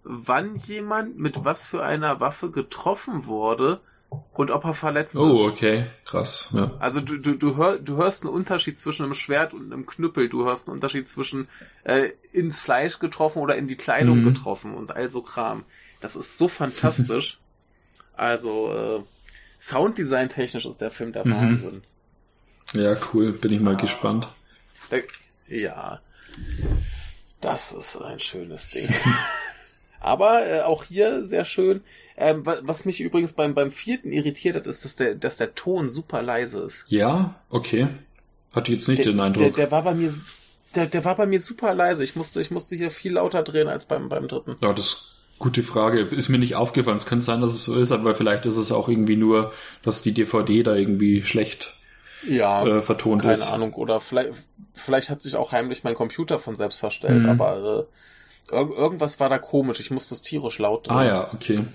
wann jemand mit was für einer Waffe getroffen wurde und ob er verletzt oh, ist. Oh, okay, krass. Ja. Also du, du, du, hör, du hörst einen Unterschied zwischen einem Schwert und einem Knüppel, du hörst einen Unterschied zwischen äh, ins Fleisch getroffen oder in die Kleidung mhm. getroffen und all so Kram. Das ist so fantastisch. also äh, Sounddesign technisch ist der Film der mhm. Wahnsinn. Ja, cool, bin ich mal ah, gespannt. Ja, das ist ein schönes Ding. Aber äh, auch hier sehr schön. Ähm, was mich übrigens beim, beim vierten irritiert hat, ist, dass der, dass der Ton super leise ist. Ja, okay. Hatte jetzt nicht der, den Eindruck. Der, der war bei mir, der, der war bei mir super leise. Ich musste, ich musste hier viel lauter drehen als beim, beim dritten. Ja, das ist gute Frage. Ist mir nicht aufgefallen. Es könnte sein, dass es so ist, aber vielleicht ist es auch irgendwie nur, dass die DVD da irgendwie schlecht ja, äh, vertont keine ist. Keine Ahnung. Oder vielleicht, vielleicht hat sich auch heimlich mein Computer von selbst verstellt, mhm. aber äh, Ir irgendwas war da komisch. Ich musste es tierisch laut drehen. Ah ja, okay.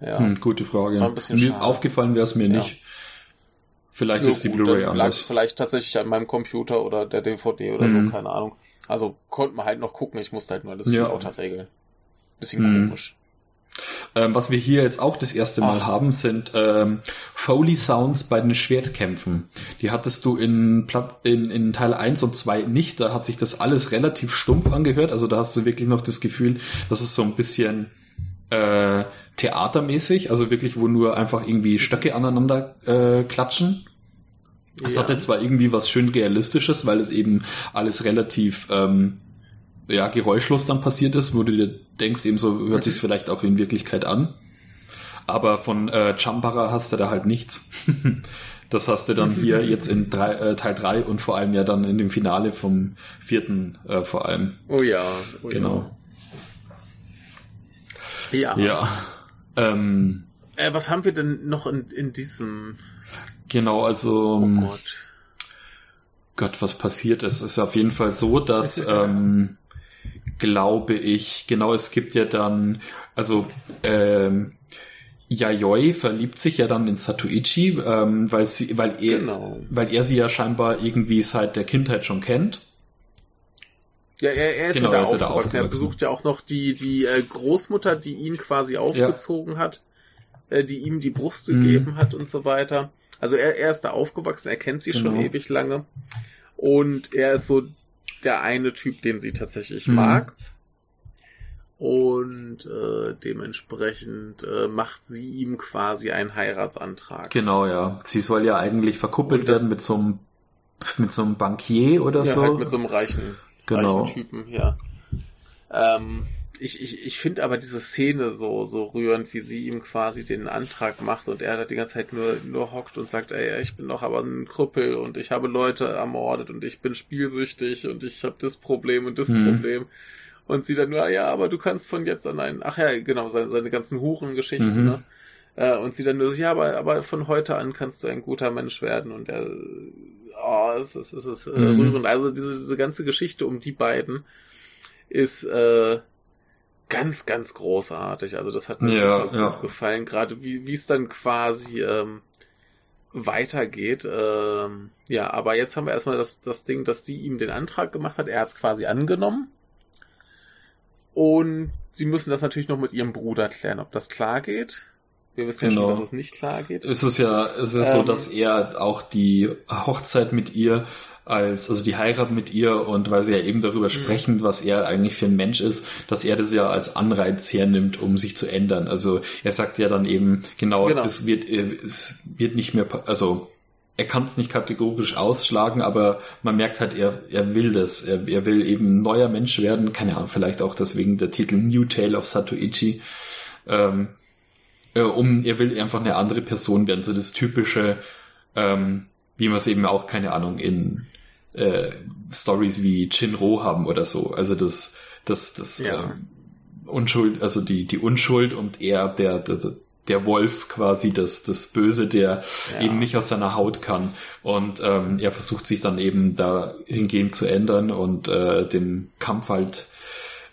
Ja. Hm, gute Frage. War ein bisschen mir aufgefallen wäre es mir ja. nicht. Vielleicht ja, ist die Blu-ray anders. Vielleicht tatsächlich an meinem Computer oder der DVD oder mhm. so, keine Ahnung. Also konnte man halt noch gucken. Ich musste halt nur alles viel lauter regeln. Bisschen mhm. komisch. Ähm, was wir hier jetzt auch das erste Mal Ach. haben, sind ähm, Foley Sounds bei den Schwertkämpfen. Die hattest du in, in, in Teil 1 und 2 nicht. Da hat sich das alles relativ stumpf angehört. Also da hast du wirklich noch das Gefühl, dass es so ein bisschen äh, theatermäßig, also wirklich, wo nur einfach irgendwie Stöcke aneinander äh, klatschen. Es ja. hatte zwar irgendwie was schön realistisches, weil es eben alles relativ ähm, ja, geräuschlos dann passiert ist, wo du dir denkst, eben so hört sich vielleicht auch in Wirklichkeit an. Aber von äh, Chambara hast du da halt nichts. das hast du dann hier jetzt in drei, äh, Teil 3 und vor allem ja dann in dem Finale vom vierten äh, vor allem. Oh ja. Oh genau. Ja. Ja. Ähm, äh, was haben wir denn noch in, in diesem? Genau, also. Oh Gott. Gott, was passiert ist. Es ist auf jeden Fall so, dass ähm, glaube ich. Genau, es gibt ja dann, also ähm, Yayoi verliebt sich ja dann in Satuichi, ähm, weil sie, weil er, genau. weil er sie ja scheinbar irgendwie seit der Kindheit schon kennt. Ja, er, er ist genau, ja da, aufgewachsen. aufgewachsen. Er besucht ja auch noch die, die äh, Großmutter, die ihn quasi aufgezogen ja. hat, äh, die ihm die Brust mhm. gegeben hat und so weiter. Also er, er ist da aufgewachsen, er kennt sie genau. schon ewig lange. Und er ist so der eine Typ, den sie tatsächlich mhm. mag. Und äh, dementsprechend äh, macht sie ihm quasi einen Heiratsantrag. Genau, ja. Sie soll ja eigentlich verkuppelt werden mit so einem mit so einem Bankier oder ja, so. Halt mit so einem reichen, genau. reichen Typen, ja. Ähm, ich, ich, ich finde aber diese Szene so, so rührend, wie sie ihm quasi den Antrag macht und er da die ganze Zeit nur, nur hockt und sagt, ey, ich bin doch aber ein Krüppel und ich habe Leute ermordet und ich bin spielsüchtig und ich habe das Problem und das mhm. Problem. Und sie dann nur, ja, aber du kannst von jetzt an einen, ach ja, genau, seine, seine ganzen Hurengeschichten, mhm. ne? Äh, und sie dann nur, ja, aber, aber von heute an kannst du ein guter Mensch werden und er, oh, es ist, es ist äh, mhm. rührend. Also diese, diese ganze Geschichte um die beiden ist, äh, ganz, ganz großartig. Also das hat mir ja, super ja. gut gefallen. Gerade wie es dann quasi ähm, weitergeht. Ähm, ja, aber jetzt haben wir erstmal das, das Ding, dass sie ihm den Antrag gemacht hat. Er hat es quasi angenommen. Und sie müssen das natürlich noch mit ihrem Bruder klären, ob das klar geht. Wir wissen genau. ja schon, dass es nicht klar geht. Es ist ja, es ist ähm, so, dass er auch die Hochzeit mit ihr als, also die Heirat mit ihr und weil sie ja eben darüber mhm. sprechen, was er eigentlich für ein Mensch ist, dass er das ja als Anreiz hernimmt, um sich zu ändern. Also er sagt ja dann eben, genau, genau. es wird, es wird nicht mehr, also er kann es nicht kategorisch ausschlagen, aber man merkt halt, er, er will das. Er, er will eben neuer Mensch werden. Keine Ahnung, vielleicht auch deswegen der Titel New Tale of Satoichi. Ähm, äh, um, er will einfach eine andere Person werden. So das typische, ähm, wie man es eben auch, keine Ahnung, in äh, Stories wie Chinro haben oder so. Also das, das, das ja. äh, Unschuld, also die, die Unschuld und er, der, der, der Wolf quasi, das, das Böse, der ja. eben nicht aus seiner Haut kann. Und ähm, er versucht sich dann eben da hingehend zu ändern und äh, den Kampf halt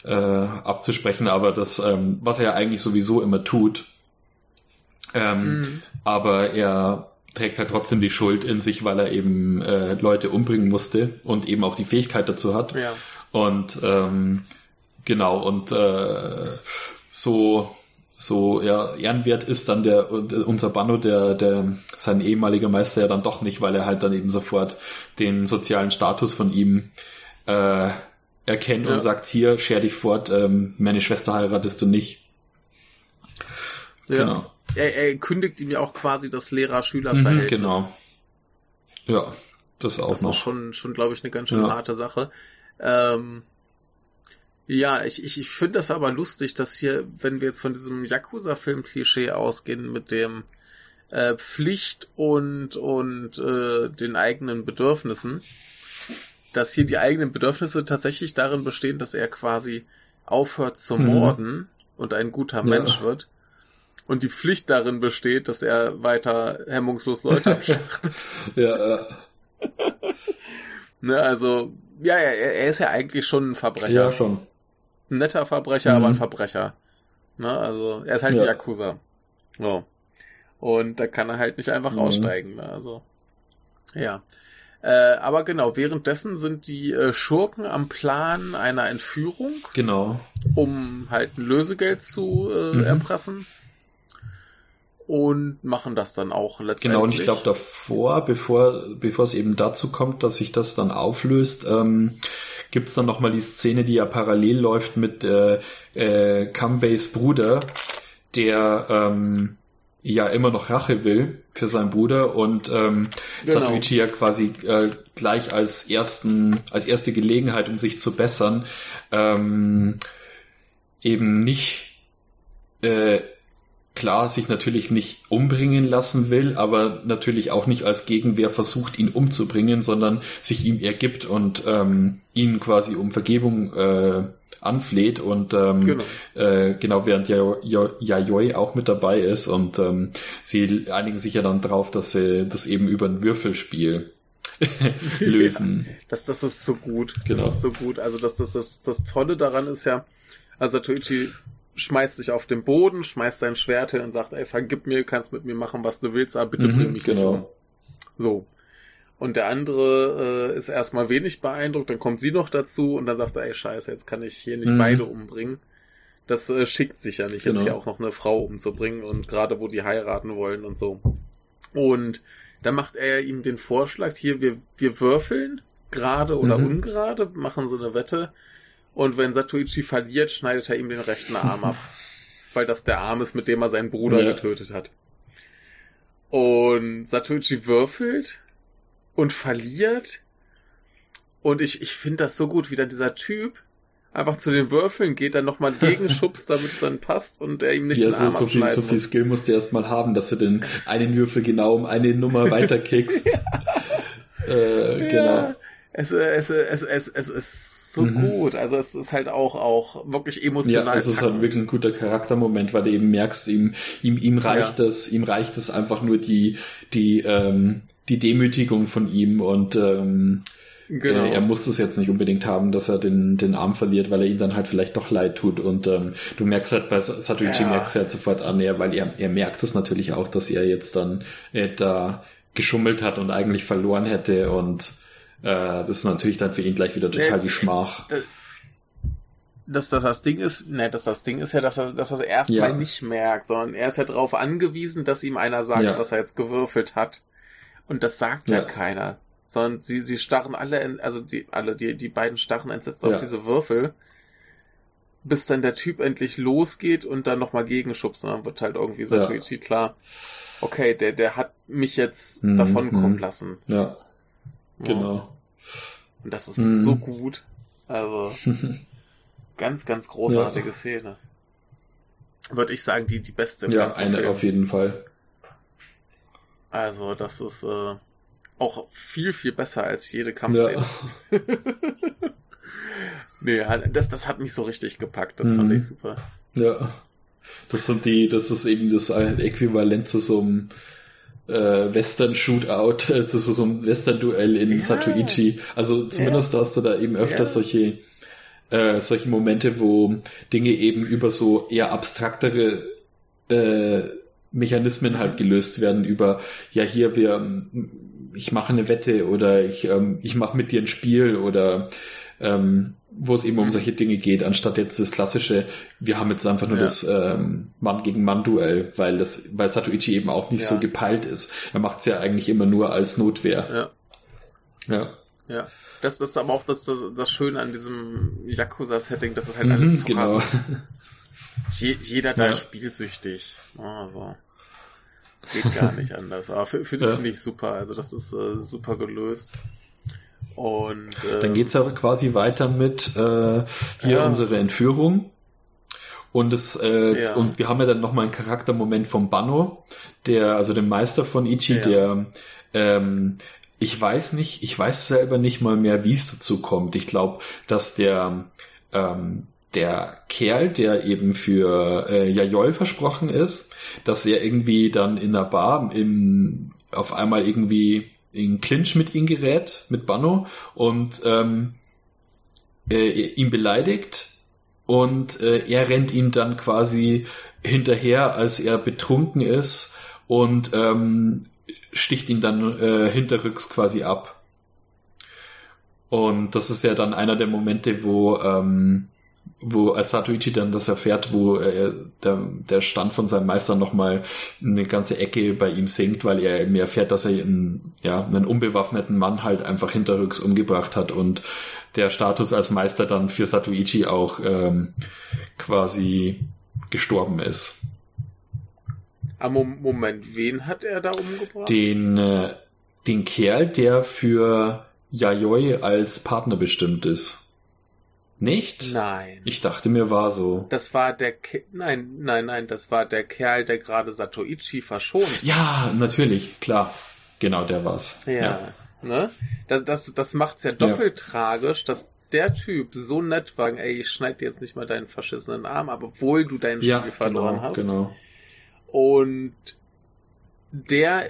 äh, abzusprechen. Aber das, ähm, was er ja eigentlich sowieso immer tut, ähm, mhm. aber er trägt halt trotzdem die Schuld in sich, weil er eben äh, Leute umbringen musste und eben auch die Fähigkeit dazu hat. Ja. Und ähm, genau, und äh, so so ja, ehrenwert ist dann der unser Banno, der, der sein ehemaliger Meister ja dann doch nicht, weil er halt dann eben sofort den sozialen Status von ihm äh, erkennt ja. und sagt, hier, scher dich fort, ähm, meine Schwester heiratest du nicht. Ja. Genau er, er kündigt ihm ja auch quasi das Lehrer-Schüler-Verhältnis. Mhm, genau. Ja, das auch das noch. Das ist schon, schon glaube ich, eine ganz schön ja. harte Sache. Ähm, ja, ich, ich, ich finde das aber lustig, dass hier, wenn wir jetzt von diesem Yakuza-Film-Klischee ausgehen mit dem äh, Pflicht und, und äh, den eigenen Bedürfnissen, dass hier die eigenen Bedürfnisse tatsächlich darin bestehen, dass er quasi aufhört zu mhm. morden mhm. und ein guter ja. Mensch wird und die Pflicht darin besteht, dass er weiter hemmungslos Leute abschlachtet. ja, ja. ne, also, ja, er, er ist ja eigentlich schon ein Verbrecher. Ja, schon. Ein netter Verbrecher, mhm. aber ein Verbrecher. Ne, also, er ist halt ja. ein Yakuza. So. Und da kann er halt nicht einfach mhm. aussteigen. Ne, also, ja. Äh, aber genau, währenddessen sind die äh, Schurken am Plan einer Entführung. Genau. Um halt ein Lösegeld zu äh, mhm. erpressen und machen das dann auch letztendlich. Genau, und ich glaube davor, bevor, bevor es eben dazu kommt, dass sich das dann auflöst, ähm, gibt es dann nochmal die Szene, die ja parallel läuft mit äh, äh, Kambeys Bruder, der ähm, ja immer noch Rache will für seinen Bruder und ähm, genau. Satoichi ja quasi äh, gleich als ersten, als erste Gelegenheit, um sich zu bessern, ähm, eben nicht äh, klar sich natürlich nicht umbringen lassen will, aber natürlich auch nicht als Gegenwehr versucht, ihn umzubringen, sondern sich ihm ergibt und ähm, ihn quasi um Vergebung äh, anfleht und ähm, genau. Äh, genau während Yayoi auch mit dabei ist und ähm, sie einigen sich ja dann drauf, dass sie das eben über ein Würfelspiel lösen. Ja, das, das ist so gut. Genau. Das ist so gut. Also das, das, das, das Tolle daran ist ja, also Toichi schmeißt sich auf den Boden, schmeißt sein Schwert hin und sagt, ey, vergib mir, kannst mit mir machen, was du willst, aber bitte mhm, bring mich genau. nicht um. So. Und der andere äh, ist erstmal wenig beeindruckt, dann kommt sie noch dazu und dann sagt er, ey, scheiße, jetzt kann ich hier nicht mhm. beide umbringen. Das äh, schickt sich ja nicht, genau. jetzt hier auch noch eine Frau umzubringen und gerade wo die heiraten wollen und so. Und dann macht er ihm den Vorschlag, hier, wir, wir würfeln, gerade oder mhm. ungerade, machen so eine Wette und wenn Satoichi verliert, schneidet er ihm den rechten Arm ab. weil das der Arm ist, mit dem er seinen Bruder ja. getötet hat. Und Satoichi würfelt und verliert. Und ich, ich finde das so gut, wie dann dieser Typ einfach zu den Würfeln geht, dann nochmal gegenschubst, damit es dann passt und er ihm nicht ja, den Arm so viel, so viel Skill musst du erstmal haben, dass du den einen Würfel genau um eine Nummer weiterkickst. äh, genau es, es, es, es, es ist so mhm. gut. Also es ist halt auch, auch wirklich emotional. Ja, es ist halt wirklich ein guter Charaktermoment, weil du eben merkst, ihm, ihm, ihm reicht ja. es, ihm reicht es einfach nur die, die, ähm, die Demütigung von ihm und ähm, Genau. Äh, er muss es jetzt nicht unbedingt haben, dass er den, den Arm verliert, weil er ihm dann halt vielleicht doch leid tut. Und ähm, du merkst halt bei Satoichi ja. merkst halt sofort an, ja, weil er, er merkt es natürlich auch, dass er jetzt dann äh, da geschummelt hat und eigentlich verloren hätte und das ist natürlich dann für ihn gleich wieder total die Schmach. Dass das, das Ding ist, ne, dass das Ding ist ja, dass er, dass er es erstmal ja. nicht merkt, sondern er ist ja darauf angewiesen, dass ihm einer sagt, ja. was er jetzt gewürfelt hat. Und das sagt ja, ja keiner. Sondern sie, sie starren alle, also die, alle, die, die beiden starren entsetzt auf diese Würfel bis dann der Typ endlich losgeht und dann nochmal gegenschubst. Und dann wird halt irgendwie Satoichi klar, okay, der, der hat mich jetzt mhm. davonkommen lassen. Ja. Genau. Und das ist mhm. so gut. Also, ganz, ganz großartige ja. Szene. Würde ich sagen, die, die beste im ja, ganzen eine Film. auf jeden Fall. Also, das ist äh, auch viel, viel besser als jede Kampfszene. Ja. Nee, das, das hat mich so richtig gepackt. Das mhm. fand ich super. Ja. Das sind die, das ist eben das Äquivalent zu so einem äh, Western-Shootout, äh, zu so einem Western-Duell in ja. Satoichi. Also zumindest ja. hast du da eben öfter ja. solche, äh, solche Momente, wo Dinge eben über so eher abstraktere äh, Mechanismen halt gelöst werden über, ja hier, wir, ich mache eine Wette oder ich, ähm, ich mache mit dir ein Spiel oder ähm, wo es eben um mhm. solche Dinge geht, anstatt jetzt das klassische, wir haben jetzt einfach nur ja. das ähm, Mann gegen Mann Duell, weil das, weil Satoichi eben auch nicht ja. so gepeilt ist. Er macht es ja eigentlich immer nur als Notwehr. Ja. Ja. Ja. Das, das ist aber auch das, das, das Schöne an diesem Yakuza-Setting, dass es halt mhm, alles zu genau. Je, jeder da ist spielsüchtig. Also. Geht gar nicht anders. Aber finde ja. find ich super. Also das ist äh, super gelöst. Und äh, dann geht's ja quasi weiter mit äh, hier ja. unsere Entführung. Und es äh, ja. und wir haben ja dann nochmal einen Charaktermoment vom Banno, der, also dem Meister von Ichi, ja. der ähm, ich weiß nicht, ich weiß selber nicht mal mehr, wie es dazu kommt. Ich glaube, dass der ähm, der Kerl, der eben für äh, Yayoi versprochen ist, dass er irgendwie dann in der Bar im, auf einmal irgendwie in Clinch mit ihm gerät, mit Banno, und ähm, äh, ihn beleidigt und äh, er rennt ihm dann quasi hinterher, als er betrunken ist und ähm, sticht ihn dann äh, hinterrücks quasi ab. Und das ist ja dann einer der Momente, wo ähm, wo Satoichi dann das erfährt, wo er, der, der Stand von seinem Meister nochmal eine ganze Ecke bei ihm sinkt, weil er mir erfährt, dass er einen, ja, einen unbewaffneten Mann halt einfach hinterrücks umgebracht hat und der Status als Meister dann für Satoichi auch ähm, quasi gestorben ist. Am Moment, wen hat er da umgebracht? Den, äh, den Kerl, der für Yayoi als Partner bestimmt ist. Nicht? Nein. Ich dachte mir war so. Das war der Ke nein, nein, nein, das war der Kerl, der gerade Satoichi verschont. Ja, natürlich, klar. Genau, der war's. Ja. ja. Ne? Das, das, das macht's ja doppelt ja. tragisch, dass der Typ so nett war, ey, ich schneid dir jetzt nicht mal deinen verschissenen Arm ab, obwohl du dein Spiel ja, verloren genau, hast. Genau. Und der,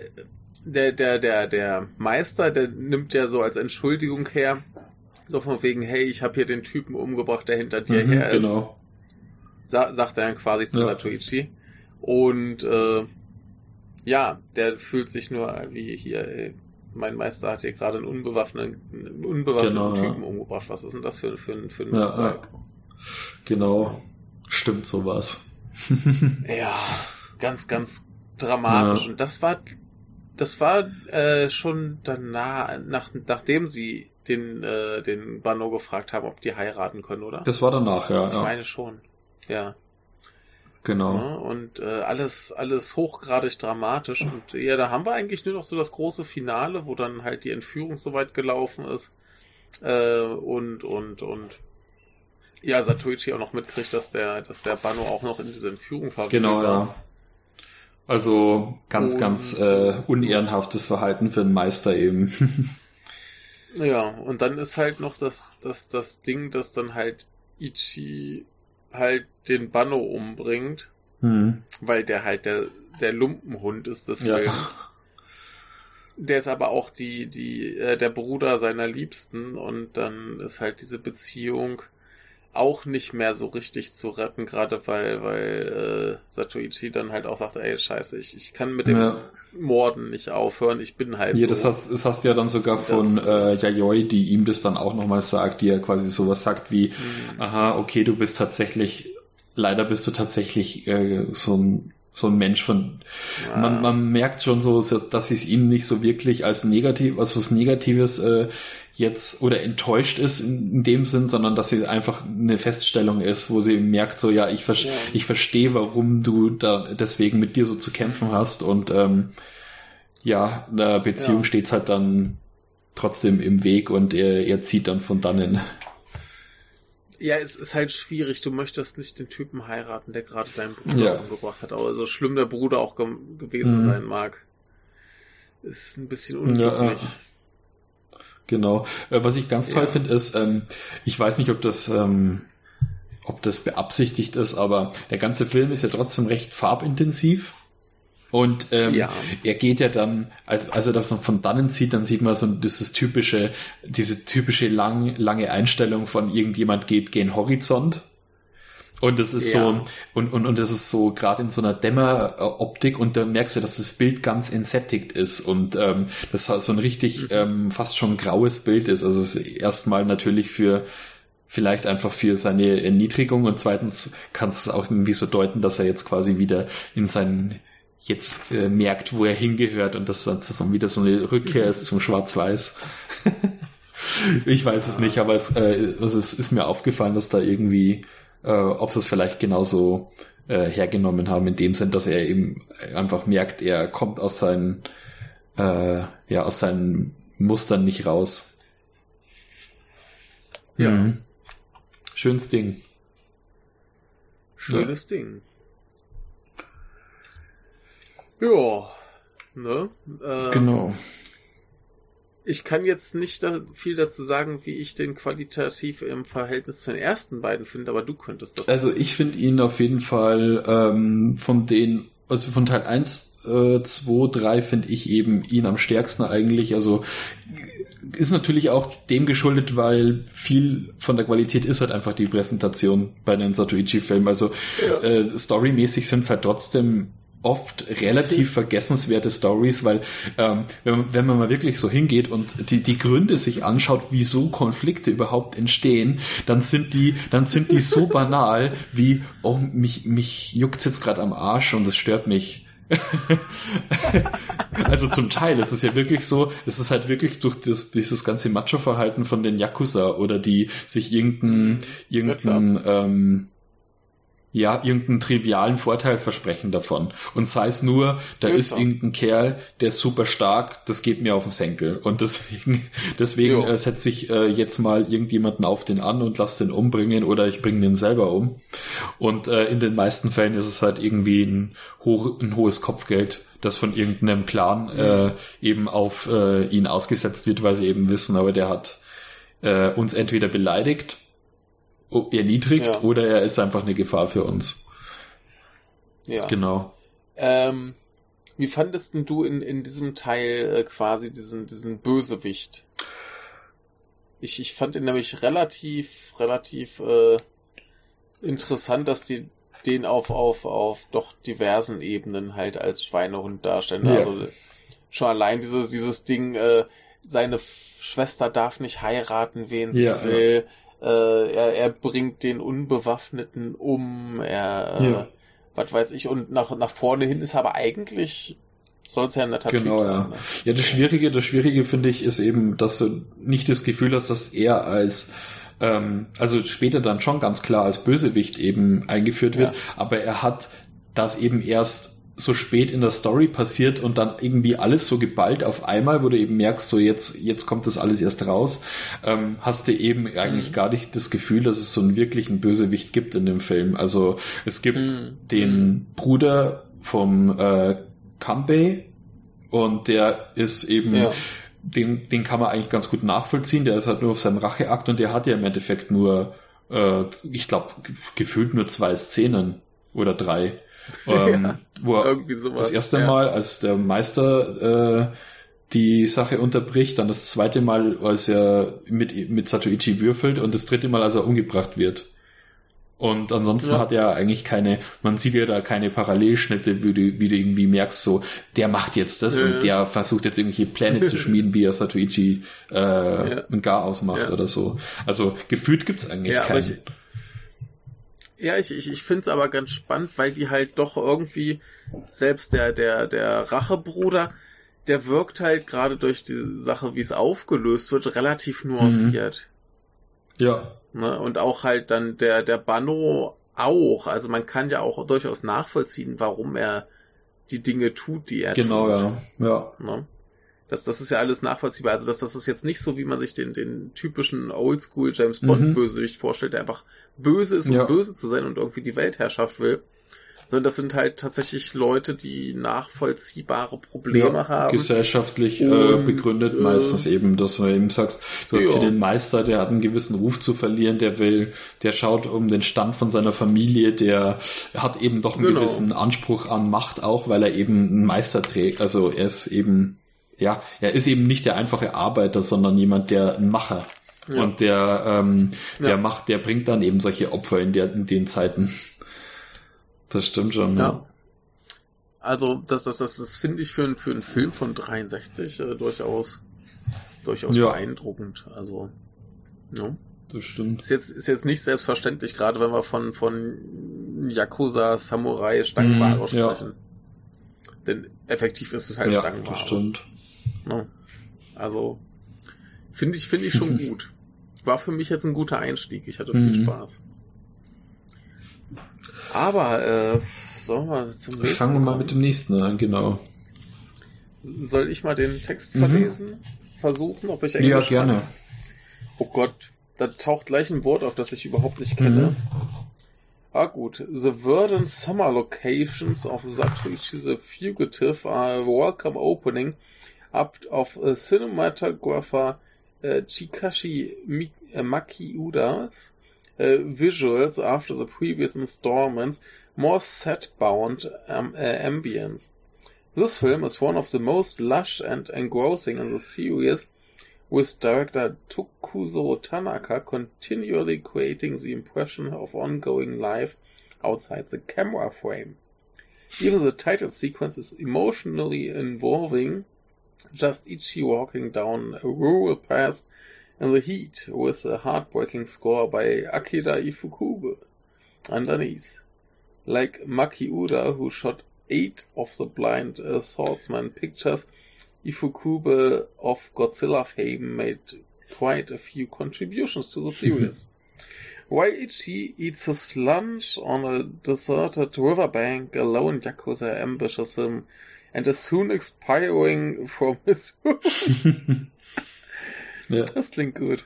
der, der, der, der Meister, der nimmt ja so als Entschuldigung her, so von wegen, hey, ich habe hier den Typen umgebracht, der hinter dir mhm, her ist. Genau. Sa sagt er dann quasi zu ja. Satoichi. Und äh, ja, der fühlt sich nur wie hier, ey, mein Meister hat hier gerade einen unbewaffneten, unbewaffneten genau, Typen ja. umgebracht. Was ist denn das für, für, für ein ja, ja. Genau. Stimmt sowas. ja, ganz, ganz dramatisch. Und das war das war äh, schon danach, nach, nachdem sie den, äh, den Bano gefragt haben, ob die heiraten können, oder? Das war danach, ja. Ich ja. meine schon. Ja. Genau. Ja, und äh, alles, alles hochgradig dramatisch. Und ja, da haben wir eigentlich nur noch so das große Finale, wo dann halt die Entführung soweit gelaufen ist. Äh, und, und, und ja, Satoichi auch noch mitkriegt, dass der, dass der Bano auch noch in diese Entführung verwickelt genau, war. Ja. Also ganz, und, ganz äh, unehrenhaftes Verhalten für einen Meister eben. Ja, und dann ist halt noch das, das, das Ding, dass dann halt Ichi halt den Banno umbringt, hm. weil der halt der, der Lumpenhund ist des ja. Films. Der ist aber auch die, die, äh, der Bruder seiner Liebsten und dann ist halt diese Beziehung auch nicht mehr so richtig zu retten, gerade weil, weil äh, Satoichi dann halt auch sagt, ey, scheiße, ich, ich kann mit dem ja. Morden nicht aufhören, ich bin halt ja, so. Das hast, das hast du ja dann sogar von äh, Yayoi, die ihm das dann auch nochmal sagt, die ja quasi sowas sagt wie, mhm. aha, okay, du bist tatsächlich, leider bist du tatsächlich äh, so ein so ein Mensch von ja. man, man merkt schon so, dass sie es ihm nicht so wirklich als negativ, als was Negatives äh, jetzt oder enttäuscht ist in, in dem Sinn, sondern dass sie einfach eine Feststellung ist, wo sie merkt, so ja, ich, ver ja. ich verstehe, warum du da deswegen mit dir so zu kämpfen hast und ähm, ja, in der Beziehung ja. steht's halt dann trotzdem im Weg und er, er zieht dann von dannen. Ja, es ist halt schwierig. Du möchtest nicht den Typen heiraten, der gerade deinen Bruder ja. umgebracht hat. Aber so schlimm der Bruder auch ge gewesen mhm. sein mag. Ist ein bisschen unglücklich. Ja, genau. Äh, was ich ganz toll ja. finde, ist, ähm, ich weiß nicht, ob das, ähm, ob das beabsichtigt ist, aber der ganze Film ist ja trotzdem recht farbintensiv. Und ähm, ja. er geht ja dann, als, als er das noch von dannen zieht, dann sieht man so dieses typische, diese typische lang, lange Einstellung von irgendjemand geht gen Horizont. Und das ist ja. so, und, und, und das ist so gerade in so einer Dämmeroptik und da merkst du, dass das Bild ganz entsättigt ist und ähm, das so ein richtig mhm. ähm, fast schon graues Bild ist. Also es ist erstmal natürlich für vielleicht einfach für seine Erniedrigung und zweitens kannst du es auch irgendwie so deuten, dass er jetzt quasi wieder in seinen jetzt äh, merkt, wo er hingehört und das dann wieder so eine Rückkehr ist zum Schwarz-Weiß. ich weiß es nicht, aber es, äh, also es ist mir aufgefallen, dass da irgendwie, äh, ob sie es vielleicht genauso äh, hergenommen haben, in dem Sinn, dass er eben einfach merkt, er kommt aus seinen, äh, ja, aus seinen Mustern nicht raus. Ja. Mhm. Schönes Ding. Schönes ja. Ding. Ja, ne? Äh, genau. Ich kann jetzt nicht da viel dazu sagen, wie ich den qualitativ im Verhältnis zu den ersten beiden finde, aber du könntest das. Also ich finde ihn auf jeden Fall ähm, von den, also von Teil 1, 2, 3 finde ich eben ihn am stärksten eigentlich. Also ist natürlich auch dem geschuldet, weil viel von der Qualität ist halt einfach die Präsentation bei den Satoichi-Filmen. Also ja. äh, storymäßig sind es halt trotzdem oft relativ vergessenswerte Stories, weil ähm, wenn, man, wenn man mal wirklich so hingeht und die, die Gründe sich anschaut, wieso Konflikte überhaupt entstehen, dann sind die, dann sind die so banal wie, oh, mich, mich juckt's jetzt gerade am Arsch und es stört mich. also zum Teil ist es ja wirklich so, es ist halt wirklich durch das, dieses ganze Macho-Verhalten von den Yakuza oder die sich irgendein, irgendein ähm, ja, irgendeinen trivialen Vorteil versprechen davon. Und sei es nur, da ja, ist irgendein Kerl, der ist super stark, das geht mir auf den Senkel. Und deswegen, deswegen äh, setze ich äh, jetzt mal irgendjemanden auf den an und lass den umbringen oder ich bringe den selber um. Und äh, in den meisten Fällen ist es halt irgendwie ein, hoch, ein hohes Kopfgeld, das von irgendeinem Plan äh, eben auf äh, ihn ausgesetzt wird, weil sie eben wissen, aber der hat äh, uns entweder beleidigt erniedrigt ja. oder er ist einfach eine Gefahr für uns. Ja. Genau. Ähm, wie fandest denn du in, in diesem Teil äh, quasi diesen, diesen Bösewicht? Ich, ich fand ihn nämlich relativ, relativ äh, interessant, dass die den auf, auf, auf doch diversen Ebenen halt als Schweinehund darstellen. Ja. Also schon allein dieses, dieses Ding, äh, seine Schwester darf nicht heiraten, wen sie ja, will. Ja äh, er, er bringt den Unbewaffneten um, er, äh, ja. was weiß ich, und nach, nach vorne hin ist aber eigentlich soll es ja ein netter genau, typ sein. Ja. Ne? ja, das Schwierige, das Schwierige finde ich ist eben, dass du nicht das Gefühl hast, dass er als ähm, also später dann schon ganz klar als Bösewicht eben eingeführt wird, ja. aber er hat das eben erst so spät in der Story passiert und dann irgendwie alles so geballt auf einmal, wo du eben merkst, so jetzt, jetzt kommt das alles erst raus, ähm, hast du eben eigentlich mhm. gar nicht das Gefühl, dass es so einen wirklichen Bösewicht gibt in dem Film. Also es gibt mhm. den mhm. Bruder vom äh, Kanbei und der ist eben ja. Den, den kann man eigentlich ganz gut nachvollziehen. Der ist halt nur auf seinem Racheakt und der hat ja im Endeffekt nur, äh, ich glaube, gefühlt nur zwei Szenen oder drei. Ähm, ja, wo er das erste ja. Mal, als der Meister äh, die Sache unterbricht, dann das zweite Mal, als er mit, mit Satoichi würfelt und das dritte Mal, als er umgebracht wird. Und ansonsten ja. hat er eigentlich keine, man sieht ja da keine Parallelschnitte, wie du, wie du irgendwie merkst, so, der macht jetzt das ja. und der versucht jetzt irgendwelche Pläne zu schmieden, wie er Satoichi äh, ja. ein Gar ausmacht oder so. Also gefühlt gibt's eigentlich keinen. Ja, ich, ich, ich finde es aber ganz spannend, weil die halt doch irgendwie, selbst der, der, der Rachebruder, der wirkt halt gerade durch die Sache, wie es aufgelöst wird, relativ nuanciert. Mhm. Ja. Ne? Und auch halt dann der, der Banno auch. Also man kann ja auch durchaus nachvollziehen, warum er die Dinge tut, die er genau, tut. Genau, ja. ja. Ne? Das, das ist ja alles nachvollziehbar. Also das, das ist jetzt nicht so, wie man sich den, den typischen Oldschool James Bond mhm. Vorstellt, der einfach böse ist, um ja. böse zu sein und irgendwie die Weltherrschaft will sondern das sind halt tatsächlich Leute, die nachvollziehbare Probleme ja, haben. Gesellschaftlich äh, begründet äh, meistens eben, dass du eben sagst, du hast ja. hier den Meister, der hat einen gewissen Ruf zu verlieren, der will, der schaut um den Stand von seiner Familie, der hat eben doch einen genau. gewissen Anspruch an Macht auch, weil er eben einen Meister trägt. Also er ist eben, ja, er ist eben nicht der einfache Arbeiter, sondern jemand, der ein Macher. Ja. Und der, ähm, der macht, der bringt dann eben solche Opfer in, der, in den Zeiten. Das stimmt schon, ja. ja. Also, das, das, das, das finde ich für, für einen Film von 63 äh, durchaus, durchaus ja. beeindruckend. Also, ja. Das stimmt. Ist jetzt, ist jetzt nicht selbstverständlich, gerade wenn wir von, von Yakuza, Samurai, Stangenware mm, sprechen. Ja. Denn effektiv ist es halt ja, Stangenware. Das stimmt. Ja. Also, finde ich, finde ich schon gut. War für mich jetzt ein guter Einstieg. Ich hatte viel mm. Spaß. Aber, äh, sollen wir zum nächsten? Fangen wir mal mit dem nächsten an, genau. Soll ich mal den Text verlesen? Mhm. Versuchen, ob ich Englisch Ja, gerne. Kann? Oh Gott, da taucht gleich ein Wort auf, das ich überhaupt nicht kenne. Mhm. Ah gut. The verdant summer locations of Satoshi the Fugitive are a welcome opening up of a cinematographer uh, Chikashi Makiuda's uh, visuals after the previous installments, more set-bound um, uh, ambience. This film is one of the most lush and engrossing in the series, with director Tokuzo Tanaka continually creating the impression of ongoing life outside the camera frame. Even the title sequence is emotionally involving, just Ichi walking down a rural path in the Heat with a heartbreaking score by Akira Ifukube underneath. Like Maki Uda, who shot eight of the blind uh, swordsman pictures, Ifukube of Godzilla fame made quite a few contributions to the series. While Ichi eats his lunch on a deserted riverbank, a lone Yakuza ambushes him and is soon expiring from his wounds. Ja. Das klingt gut.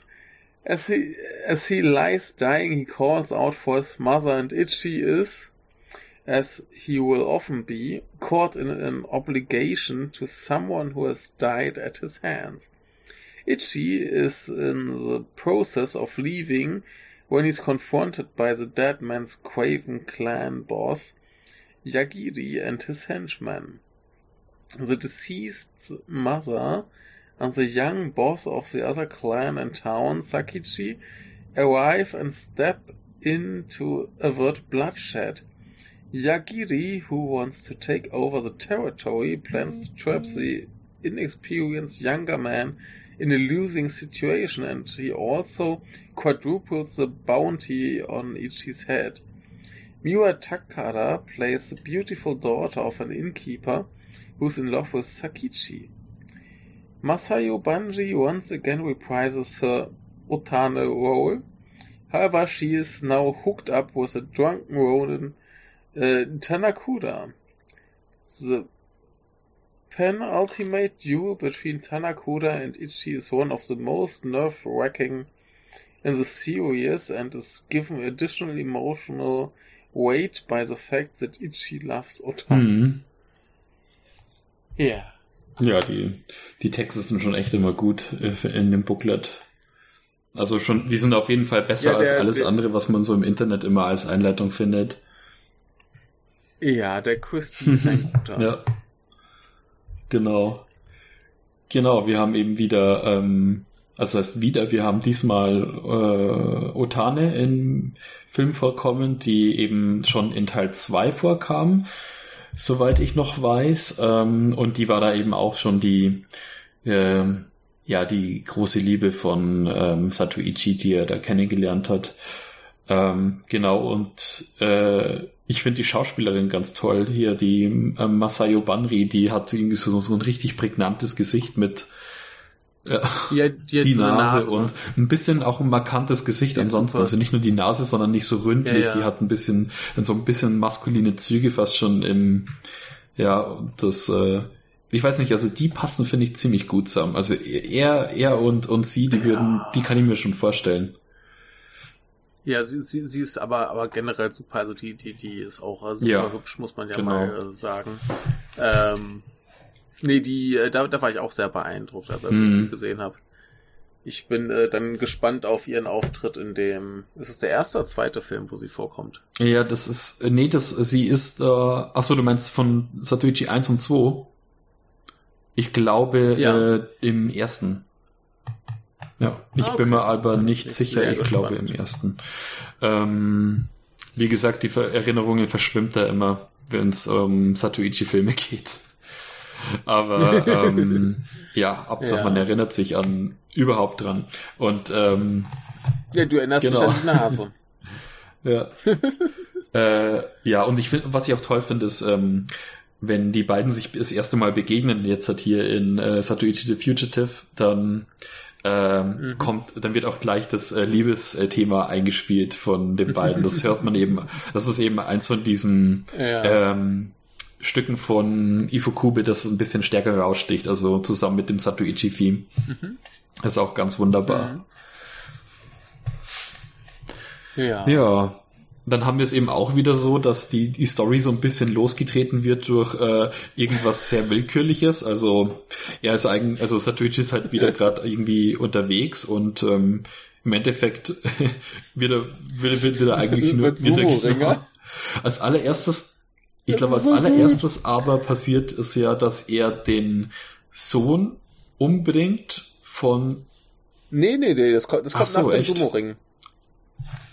As he, as he lies dying, he calls out for his mother, and Itchy is, as he will often be, caught in an obligation to someone who has died at his hands. Itchy is in the process of leaving when he's confronted by the dead man's Craven clan boss, Yagiri, and his henchmen. The deceased's mother and the young boss of the other clan in town, Sakichi, arrive and step in to avert bloodshed. Yagiri, who wants to take over the territory, plans to trap the inexperienced younger man in a losing situation, and he also quadruples the bounty on Ichi's head. Miwa Takada plays the beautiful daughter of an innkeeper who's in love with Sakichi. Masayo Banji once again reprises her Otane role. However, she is now hooked up with a drunken Ronin, uh, Tanakuda. The penultimate duel between Tanakuda and Ichi is one of the most nerve-wracking in the series and is given additional emotional weight by the fact that Ichi loves Otane. Mhm. Yeah. Ja, die, die Texte sind schon echt immer gut äh, in dem Booklet. Also schon, die sind auf jeden Fall besser ja, der, als alles der, andere, was man so im Internet immer als Einleitung findet. Ja, der Christie ist ein guter. ja. Genau. Genau, wir haben eben wieder ähm, Also heißt wieder, wir haben diesmal äh, Otane im Film vorkommen, die eben schon in Teil 2 vorkam, soweit ich noch weiß. Ähm, und die war da eben auch schon die, äh, ja, die große Liebe von ähm, Satoichi, die er da kennengelernt hat. Ähm, genau, und äh, ich finde die Schauspielerin ganz toll hier, die äh, Masayo Banri, die hat so, so ein richtig prägnantes Gesicht mit ja, die, die, die so Nase, Nase, und ein bisschen auch ein markantes Gesicht ansonsten. Super. Also nicht nur die Nase, sondern nicht so ründlich. Ja, ja. Die hat ein bisschen, so ein bisschen maskuline Züge fast schon im, ja, das, äh, ich weiß nicht, also die passen, finde ich, ziemlich gut zusammen. Also er, er und, und sie, die würden, die kann ich mir schon vorstellen. Ja, sie, sie, sie ist aber, aber generell super, also die, die, die ist auch super ja, hübsch, muss man ja genau. mal äh, sagen. Ähm, nee, die, äh, da, da war ich auch sehr beeindruckt, als mhm. ich die gesehen habe. Ich bin äh, dann gespannt auf ihren Auftritt in dem. Ist es der erste oder zweite Film, wo sie vorkommt? Ja, das ist. Äh, nee, das sie ist. Äh, achso, du meinst von Satoichi 1 und 2? Ich glaube ja. äh, im ersten. Ja, ich ah, okay. bin mir aber nicht ich sicher, ich gespannt. glaube im ersten. Ähm, wie gesagt, die Erinnerungen verschwimmt da immer, wenn es um Satoichi-Filme geht. Aber ähm, ja, Hauptsache ja. man erinnert sich an überhaupt dran. Und ähm, ja, du erinnerst genau. dich an die Nase. ja. äh, ja, und ich finde, was ich auch toll finde, ist, ähm, wenn die beiden sich das erste Mal begegnen, jetzt hat hier in äh, Satoichi the Fugitive, dann ähm, mhm. kommt, dann wird auch gleich das äh, Liebesthema eingespielt von den beiden. Das hört man eben, das ist eben eins von diesen ja. ähm, Stücken von Ifukube, das ein bisschen stärker raussticht, also zusammen mit dem Satoichi-Theme. Mhm. Das ist auch ganz wunderbar. Mhm. Ja. Ja dann haben wir es eben auch wieder so, dass die, die Story so ein bisschen losgetreten wird durch äh, irgendwas sehr Willkürliches. Also er ist eigentlich, also Satoichi ist halt wieder gerade irgendwie unterwegs und ähm, im Endeffekt wird er, wird, wird, wird er eigentlich nur wird er Als allererstes, ich glaube, als allererstes gut. aber passiert es ja, dass er den Sohn umbringt von. Nee, nee, nee, das kommt, das kommt so, nach dem Sumo-Ring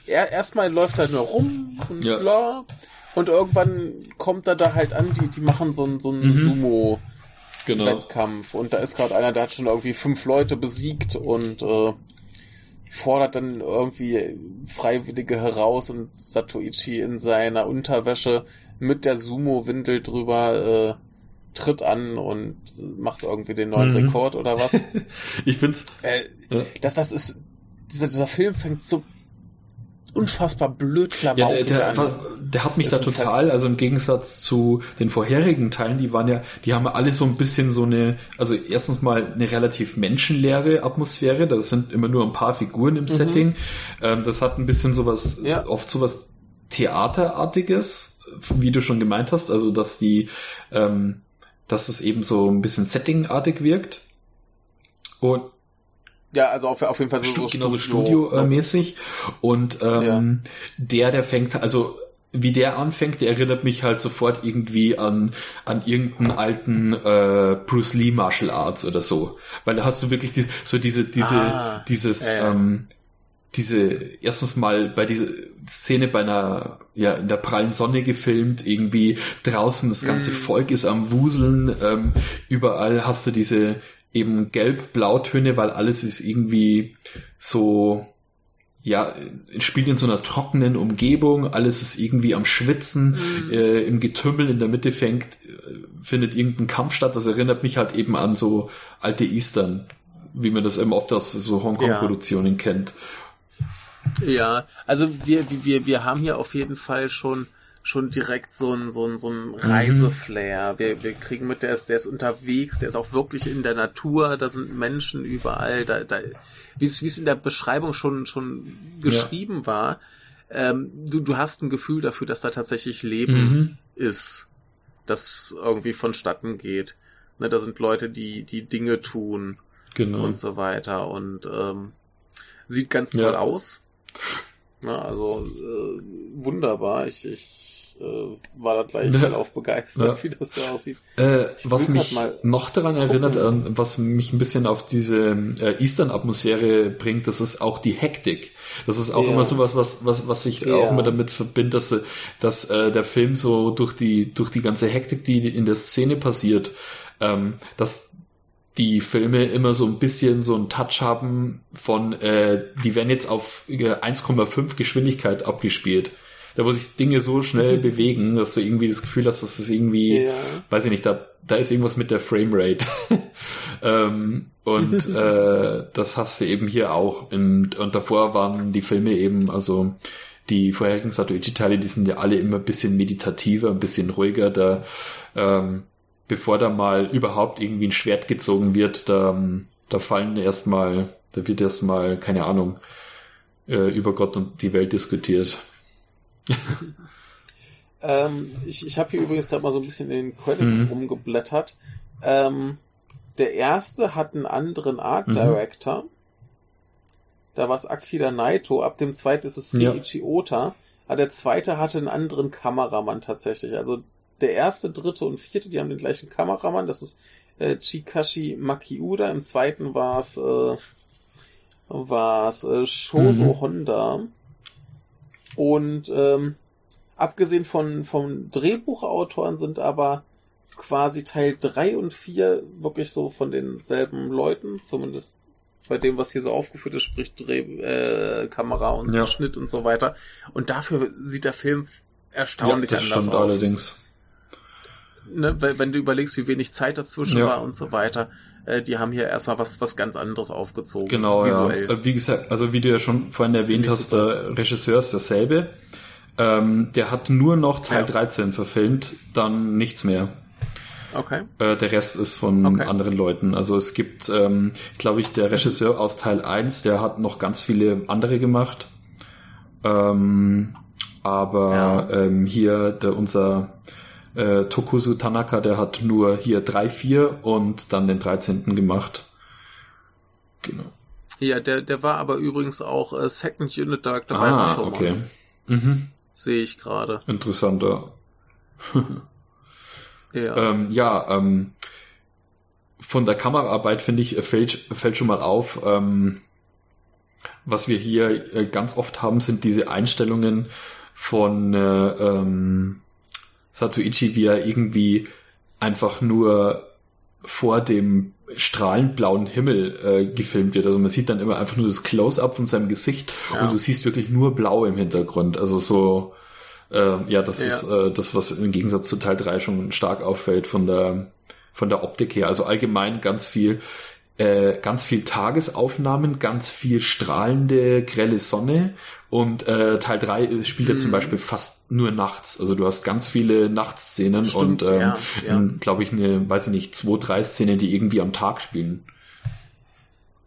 er, erstmal läuft er nur rum und ja. bla. Und irgendwann kommt er da halt an, die, die machen so einen so einen mhm. Sumo. Genau. Wettkampf und da ist gerade einer, der hat schon irgendwie fünf Leute besiegt und äh, fordert dann irgendwie Freiwillige heraus und Satoichi in seiner Unterwäsche mit der Sumo-Windel drüber äh, tritt an und macht irgendwie den neuen mhm. Rekord oder was. ich find's. Äh, ja. dass das ist, dieser, dieser Film fängt so unfassbar blöd ja, der, der, der, hat mich da total, also im Gegensatz zu den vorherigen Teilen, die waren ja, die haben alle so ein bisschen so eine, also erstens mal eine relativ menschenleere Atmosphäre, das sind immer nur ein paar Figuren im mhm. Setting, ähm, das hat ein bisschen sowas, ja. oft sowas Theaterartiges, wie du schon gemeint hast, also dass die, ähm, dass es eben so ein bisschen Settingartig wirkt. Und ja, also auf, auf jeden Fall so, so Studio, Studio-mäßig. Und ähm, ja. der, der fängt, also wie der anfängt, der erinnert mich halt sofort irgendwie an, an irgendeinen alten äh, Bruce Lee Martial Arts oder so. Weil da hast du wirklich die, so diese, diese, ah, dieses, ja, ja. Ähm, diese, erstens mal bei dieser Szene bei einer, ja, in der prallen Sonne gefilmt, irgendwie draußen das ganze mm. Volk ist am Wuseln, ähm, überall hast du diese, eben gelb-blautöne, weil alles ist irgendwie so, ja, spielt in so einer trockenen Umgebung, alles ist irgendwie am Schwitzen, mhm. äh, im Getümmel in der Mitte fängt, äh, findet irgendein Kampf statt. Das erinnert mich halt eben an so alte Eastern, wie man das eben oft aus so Hongkong-Produktionen ja. kennt. Ja, also wir, wir, wir haben hier auf jeden Fall schon schon direkt so ein, so ein, so ein Reiseflair. Mhm. Wir, wir kriegen mit, der ist, der ist unterwegs, der ist auch wirklich in der Natur, da sind Menschen überall, da, da, wie es, wie es in der Beschreibung schon, schon geschrieben ja. war, ähm, du, du hast ein Gefühl dafür, dass da tatsächlich Leben mhm. ist, das irgendwie vonstatten geht. Ne, da sind Leute, die, die Dinge tun genau. und so weiter und ähm, sieht ganz toll ja. aus. Na, also äh, wunderbar. Ich, ich äh, war da gleich ja. auf begeistert, ja. wie das so aussieht. Äh, was mich noch daran erinnert, äh, was mich ein bisschen auf diese äh, Eastern-Atmosphäre bringt, das ist auch die Hektik. Das ist auch ja. immer sowas, was, was, was ich auch immer damit verbinde, dass, dass äh, der Film so durch die, durch die ganze Hektik, die in der Szene passiert, ähm, dass die Filme immer so ein bisschen so einen Touch haben von, äh, die werden jetzt auf 1,5 Geschwindigkeit abgespielt. Da wo sich Dinge so schnell mhm. bewegen, dass du irgendwie das Gefühl hast, dass es das irgendwie, ja. weiß ich nicht, da, da ist irgendwas mit der Framerate. ähm, und äh, das hast du eben hier auch. Und, und davor waren die Filme eben, also die vorherigen Satoichi-Teile, die sind ja alle immer ein bisschen meditativer, ein bisschen ruhiger. Da ähm, bevor da mal überhaupt irgendwie ein Schwert gezogen wird, da, da fallen erstmal, da wird erstmal, keine Ahnung, äh, über Gott und die Welt diskutiert. ähm, ich ich habe hier übrigens gerade mal so ein bisschen in den Credits mhm. rumgeblättert. Ähm, der erste hat einen anderen Art mhm. Director. Mhm. Da war es Akira Naito. Ab dem zweiten ist es Seiichi ja. Ota. Aber der zweite hatte einen anderen Kameramann tatsächlich. Also der erste, dritte und vierte, die haben den gleichen Kameramann. Das ist äh, Chikashi Makiuda. Im zweiten war es äh, war's, äh, Shoso mhm. Honda. Und ähm, abgesehen von vom Drehbuchautoren sind aber quasi Teil 3 und 4 wirklich so von denselben Leuten, zumindest bei dem, was hier so aufgeführt ist, sprich Dreh, äh, Kamera und ja. Schnitt und so weiter. Und dafür sieht der Film erstaunlich ja, das anders stimmt aus. allerdings ne, wenn du überlegst, wie wenig Zeit dazwischen ja. war und so weiter, äh, die haben hier erstmal was, was ganz anderes aufgezogen. Genau, visuell. ja. Äh, wie gesagt, also wie du ja schon vorhin erwähnt hast, der Regisseur ist derselbe. Ähm, der hat nur noch Teil ja. 13 verfilmt, dann nichts mehr. Okay. Äh, der Rest ist von okay. anderen Leuten. Also es gibt, ähm, glaube ich, der Regisseur aus Teil 1, der hat noch ganz viele andere gemacht. Ähm, aber ja. ähm, hier der, unser äh, Tokusu Tanaka, der hat nur hier 3, 4 und dann den 13. gemacht. Genau. Ja, der, der war aber übrigens auch äh, Second Unit Director ah, bei Rashomon. okay. Mhm. Sehe ich gerade. Interessanter. ja. Ähm, ja, ähm, von der Kameraarbeit finde ich, fällt, fällt schon mal auf, ähm, was wir hier äh, ganz oft haben, sind diese Einstellungen von äh, ähm, Satoichi, wie er irgendwie einfach nur vor dem strahlend blauen Himmel äh, gefilmt wird. Also man sieht dann immer einfach nur das Close-up von seinem Gesicht ja. und du siehst wirklich nur blau im Hintergrund. Also so, äh, ja, das ja. ist äh, das, was im Gegensatz zu Teil 3 schon stark auffällt von der von der Optik her. Also allgemein ganz viel äh, ganz viel Tagesaufnahmen, ganz viel strahlende, grelle Sonne und äh, Teil 3 spielt ja zum mhm. Beispiel fast nur nachts. Also du hast ganz viele Nachtszenen Stimmt, und ähm, ja, ja. glaube ich, eine, weiß ich nicht, zwei, drei Szenen, die irgendwie am Tag spielen.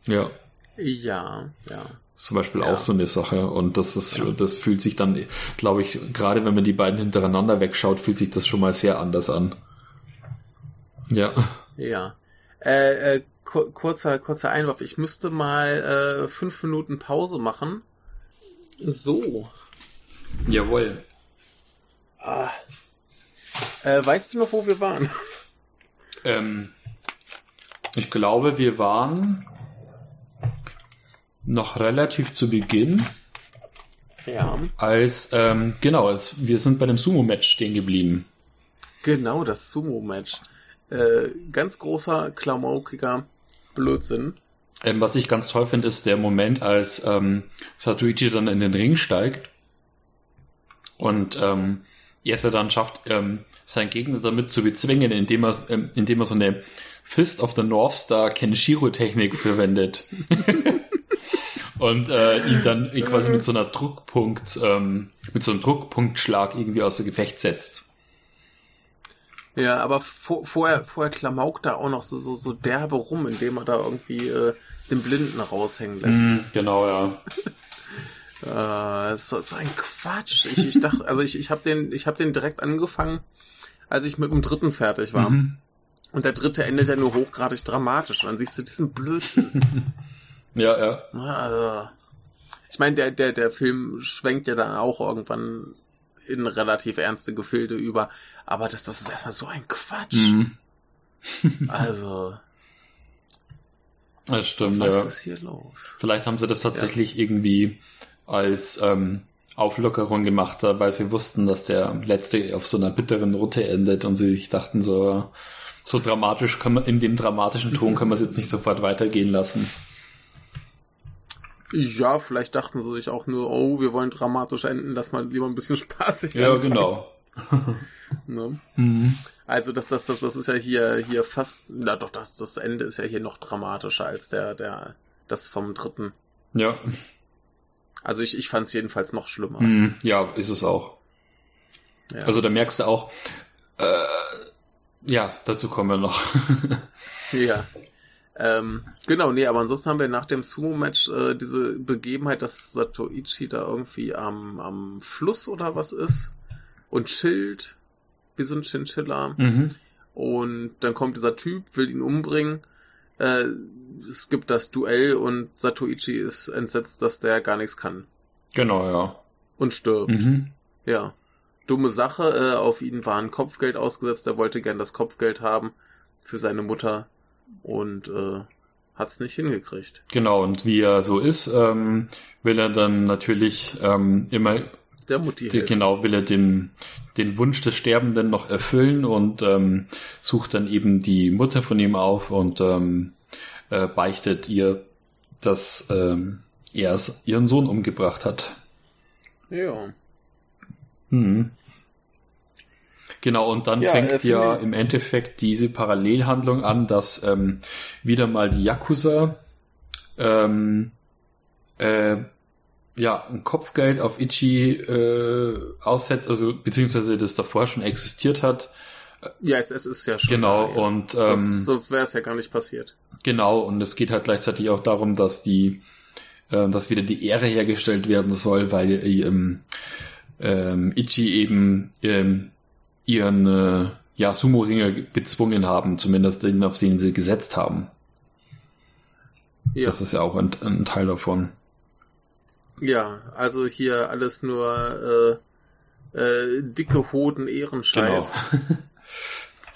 Ja. Ja, ja. Zum Beispiel ja. auch so eine Sache. Und das ist, ja. das fühlt sich dann, glaube ich, gerade wenn man die beiden hintereinander wegschaut, fühlt sich das schon mal sehr anders an. Ja. Ja. Äh, äh, kurzer, kurzer Einwurf. Ich müsste mal äh, fünf Minuten Pause machen so. Jawohl. Ah. Äh, weißt du noch, wo wir waren? Ähm, ich glaube, wir waren noch relativ zu Beginn. Ja. Als, ähm, genau, als, wir sind bei dem Sumo-Match stehen geblieben. Genau, das Sumo-Match. Äh, ganz großer, klamaukiger Blödsinn. Ähm, was ich ganz toll finde, ist der Moment, als ähm, Satuichi dann in den Ring steigt und ähm, er dann schafft, ähm, seinen Gegner damit zu bezwingen, indem er, ähm, indem er so eine Fist of the North Star Kenshiro-Technik verwendet. und äh, ihn dann quasi mit so einer Druckpunkt, ähm, mit so einem Druckpunktschlag irgendwie außer Gefecht setzt. Ja, aber vor, vorher, vorher klamaukt er auch noch so, so, so derbe rum, indem er da irgendwie äh, den Blinden raushängen lässt. Mm, genau, ja. äh, so, so ein Quatsch. Ich, ich dachte, also ich, ich habe den, ich hab den direkt angefangen, als ich mit dem dritten fertig war. Mhm. Und der dritte endet ja nur hochgradig dramatisch. Und dann siehst du diesen Blödsinn. ja, ja. Also, ich meine, der, der, der Film schwenkt ja dann auch irgendwann in relativ ernste Gefilde über. Aber das, das ist erstmal so ein Quatsch. Mhm. also. Das stimmt, was ja. ist hier los? Vielleicht haben sie das tatsächlich ja. irgendwie als ähm, Auflockerung gemacht, weil sie wussten, dass der letzte auf so einer bitteren Note endet und sie sich dachten so, so dramatisch kann man, in dem dramatischen Ton kann man es jetzt nicht sofort weitergehen lassen. Ja, vielleicht dachten sie sich auch nur, oh, wir wollen dramatisch enden, lass mal lieber ein bisschen spaßig Ja, anfangen. genau. ne? mhm. Also das, das, das, das ist ja hier, hier fast, na doch, das, das Ende ist ja hier noch dramatischer als der, der, das vom dritten. Ja. Also ich, ich fand es jedenfalls noch schlimmer. Mhm. Ja, ist es auch. Ja. Also da merkst du auch, äh, ja, dazu kommen wir noch. ja. Ähm, genau, nee, aber ansonsten haben wir nach dem Sumo-Match äh, diese Begebenheit, dass Satoichi da irgendwie am, am Fluss oder was ist und chillt, wie so ein Chinchilla. Mhm. Und dann kommt dieser Typ, will ihn umbringen. Äh, es gibt das Duell und Satoichi ist entsetzt, dass der gar nichts kann. Genau, ja. Und stirbt. Mhm. Ja. Dumme Sache, äh, auf ihn war ein Kopfgeld ausgesetzt, er wollte gern das Kopfgeld haben für seine Mutter und äh, hat es nicht hingekriegt. Genau, und wie er so ist, ähm, will er dann natürlich ähm, immer der Mutti die, genau will er den den Wunsch des Sterbenden noch erfüllen und ähm, sucht dann eben die Mutter von ihm auf und ähm, äh, beichtet ihr, dass ähm, er ihren Sohn umgebracht hat. Ja. Hm. Genau, und dann ja, fängt äh, ja im Endeffekt diese Parallelhandlung an, dass ähm, wieder mal die Yakuza ähm, äh, ja, ein Kopfgeld auf Ichi äh, aussetzt, also beziehungsweise das davor schon existiert hat. Ja, es, es ist ja schon. Genau, da, ja. und ähm, das, sonst wäre es ja gar nicht passiert. Genau, und es geht halt gleichzeitig auch darum, dass die, äh, dass wieder die Ehre hergestellt werden soll, weil ähm, ähm, Ichi eben ähm, ihren äh, ja, Sumo-Ringer bezwungen haben, zumindest den, auf den sie gesetzt haben. Ja. Das ist ja auch ein, ein Teil davon. Ja, also hier alles nur äh, äh, dicke Hoden Ehrenscheiß.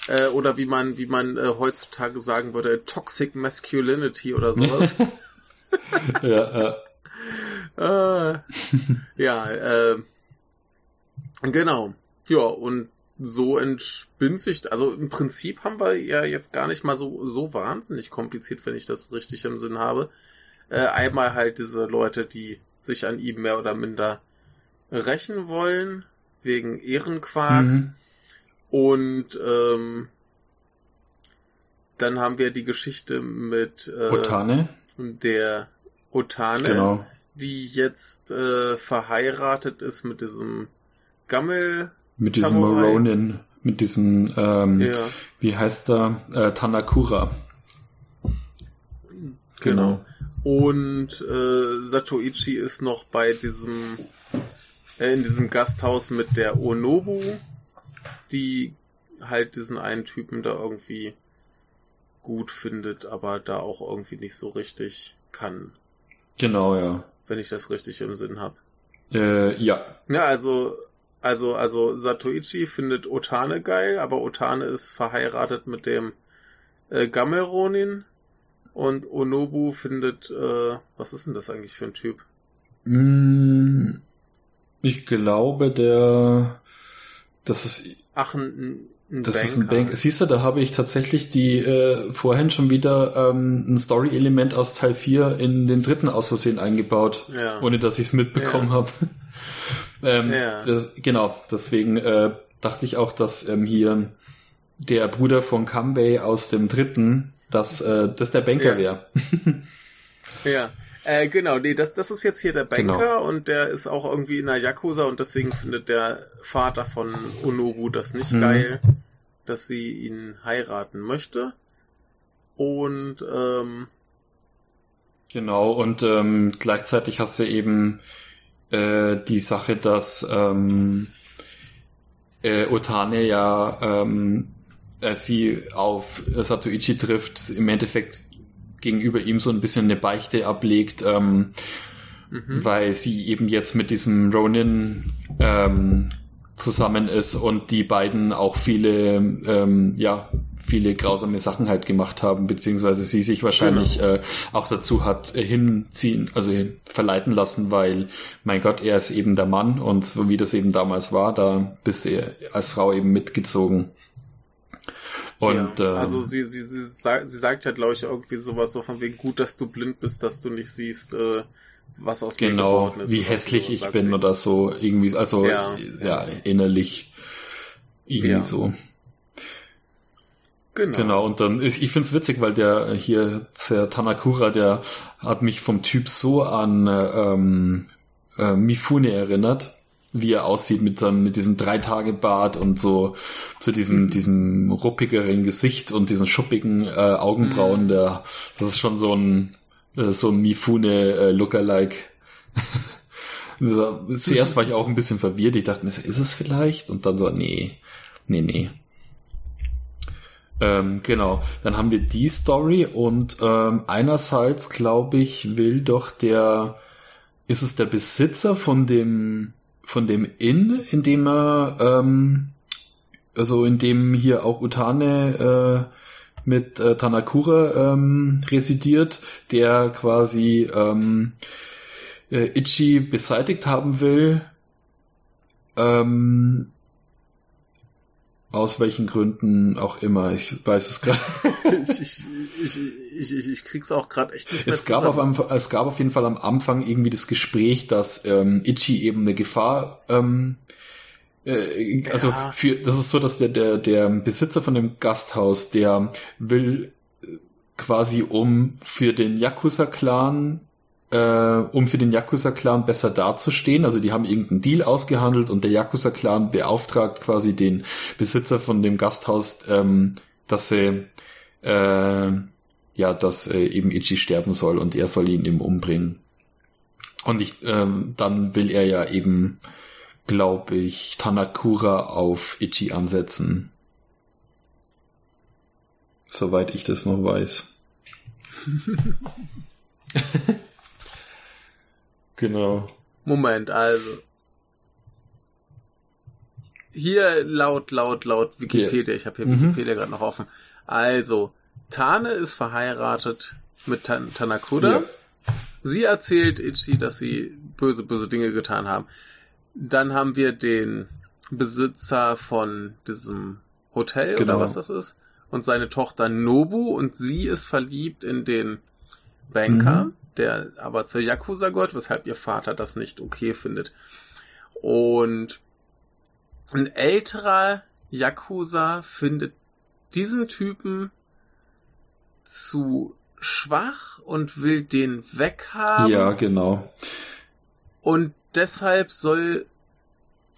Genau. äh, oder wie man, wie man äh, heutzutage sagen würde, Toxic Masculinity oder sowas. ja, ja. äh, ja, äh, genau. Ja, und so entspinnt sich, also im Prinzip haben wir ja jetzt gar nicht mal so, so wahnsinnig kompliziert, wenn ich das richtig im Sinn habe. Äh, einmal halt diese Leute, die sich an ihm mehr oder minder rächen wollen, wegen Ehrenquark. Mhm. Und ähm, dann haben wir die Geschichte mit äh, Otane. der Otane, genau. die jetzt äh, verheiratet ist mit diesem Gammel mit diesem Ronin, mit diesem, ähm, ja. wie heißt er, äh, Tanakura. Genau. genau. Und äh, Satoichi ist noch bei diesem, äh, in diesem Gasthaus mit der Onobu, die halt diesen einen Typen da irgendwie gut findet, aber da auch irgendwie nicht so richtig kann. Genau, ja. Wenn ich das richtig im Sinn habe. Äh, ja. Ja, also also, also Satoichi findet Otane geil, aber Otane ist verheiratet mit dem äh, Gameronin und Onobu findet, äh, was ist denn das eigentlich für ein Typ? Mm, ich glaube, der, das ist, ach, ein, ein das Banker. ist ein Bank. Siehst du, da habe ich tatsächlich die äh, vorhin schon wieder ähm, ein Story-Element aus Teil 4 in den dritten aus Versehen eingebaut, ja. ohne dass ich es mitbekommen ja. habe. Ähm, ja. das, genau, deswegen äh, dachte ich auch, dass ähm, hier der Bruder von Kambei aus dem dritten, dass äh, das der Banker ja. wäre. ja. Äh, genau, nee, das, das ist jetzt hier der Banker genau. und der ist auch irgendwie in der Yakuza und deswegen findet der Vater von Onobu das nicht mhm. geil, dass sie ihn heiraten möchte. Und ähm, genau, und ähm, gleichzeitig hast du eben äh, die Sache, dass ähm, äh, Otane ja ähm, äh, sie auf Satoichi trifft, im Endeffekt gegenüber ihm so ein bisschen eine Beichte ablegt, ähm, mhm. weil sie eben jetzt mit diesem Ronin ähm, zusammen ist und die beiden auch viele, ähm, ja, viele grausame Sachen halt gemacht haben, beziehungsweise sie sich wahrscheinlich genau. äh, auch dazu hat äh, hinziehen, also verleiten lassen, weil, mein Gott, er ist eben der Mann und so wie das eben damals war, da bist du als Frau eben mitgezogen. Und, ja, also ähm, sie, sie, sie, sagt, sie sagt ja, glaube ich, irgendwie sowas so von wegen gut, dass du blind bist, dass du nicht siehst, äh, was aus genau, mir geworden ist. Wie hässlich so, ich bin sie. oder so, irgendwie, also ja, ja innerlich irgendwie ja. so. Genau. genau, und dann, ich, ich finde es witzig, weil der hier, der Tanakura, der hat mich vom Typ so an ähm, äh, Mifune erinnert, wie er aussieht mit seinem, mit diesem Dreitagebart und so zu diesem, mhm. diesem ruppigeren Gesicht und diesen schuppigen äh, Augenbrauen, mhm. der, das ist schon so ein, äh, so ein Mifune äh. Zuerst war ich auch ein bisschen verwirrt, ich dachte mir, ist es vielleicht? Und dann so, nee, nee, nee. Ähm, genau, dann haben wir die Story und ähm, einerseits glaube ich will doch der, ist es der Besitzer von dem von dem Inn, in dem er ähm, also in dem hier auch Utane äh, mit äh, Tanakura ähm, residiert, der quasi ähm, äh, Ichi beseitigt haben will. Ähm, aus welchen Gründen auch immer, ich weiß es gerade. ich, ich, ich, ich, ich, krieg's auch gerade echt nicht es gab, auf, es gab auf jeden Fall am Anfang irgendwie das Gespräch, dass ähm, Ichi eben eine Gefahr ähm, äh, also ja. für das ist so, dass der, der, der Besitzer von dem Gasthaus, der will äh, quasi um für den Yakuza-Clan äh, um für den Yakuza-Clan besser dazustehen. Also die haben irgendeinen Deal ausgehandelt und der Yakuza-Clan beauftragt quasi den Besitzer von dem Gasthaus, ähm, dass sie äh, ja, dass äh, eben Ichi sterben soll und er soll ihn eben umbringen. Und ich, ähm, dann will er ja eben, glaube ich, Tanakura auf Ichi ansetzen. Soweit ich das noch weiß. Genau. Moment, also. Hier laut, laut, laut Wikipedia. Ich habe hier mhm. Wikipedia gerade noch offen. Also, Tane ist verheiratet mit Tan Tanakura. Ja. Sie erzählt Ichi, dass sie böse, böse Dinge getan haben. Dann haben wir den Besitzer von diesem Hotel genau. oder was das ist. Und seine Tochter Nobu und sie ist verliebt in den Banker. Mhm der aber zur Yakuza gehört, weshalb ihr Vater das nicht okay findet. Und ein älterer Yakuza findet diesen Typen zu schwach und will den weghaben. Ja, genau. Und deshalb soll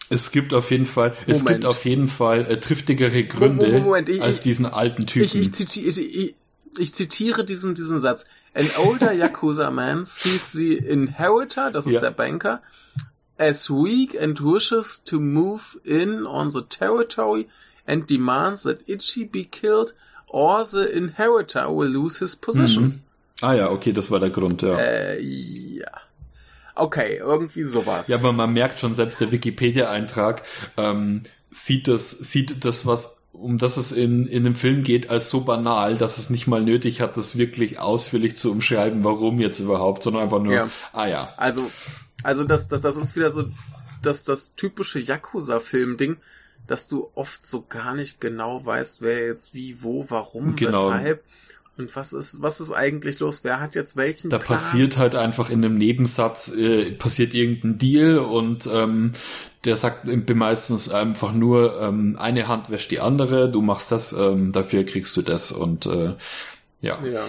es gibt auf jeden Fall, Moment. es gibt auf jeden Fall äh, triftigere Gründe Moment, ich, als diesen alten Typen. Ich, ich, ich zitiere diesen, diesen Satz. An older Yakuza man sees the inheritor, das ist ja. der Banker, as weak and wishes to move in on the territory and demands that Ichi be killed or the inheritor will lose his position. Mhm. Ah ja, okay, das war der Grund, ja. Äh, ja. Okay, irgendwie sowas. Ja, aber man merkt schon, selbst der Wikipedia-Eintrag ähm, sieht das, sieht das, was um das es in, in dem Film geht, als so banal, dass es nicht mal nötig hat, das wirklich ausführlich zu umschreiben, warum jetzt überhaupt, sondern einfach nur, ja. ah ja. Also, also das, das, das ist wieder so das, das typische Yakuza-Film-Ding, dass du oft so gar nicht genau weißt, wer jetzt wie, wo, warum, genau. weshalb. Und was ist, was ist eigentlich los? Wer hat jetzt welchen Da Plan? passiert halt einfach in einem Nebensatz, äh, passiert irgendein Deal und ähm, der sagt meistens einfach nur, ähm, eine Hand wäscht die andere, du machst das, ähm, dafür kriegst du das und äh, ja. ja.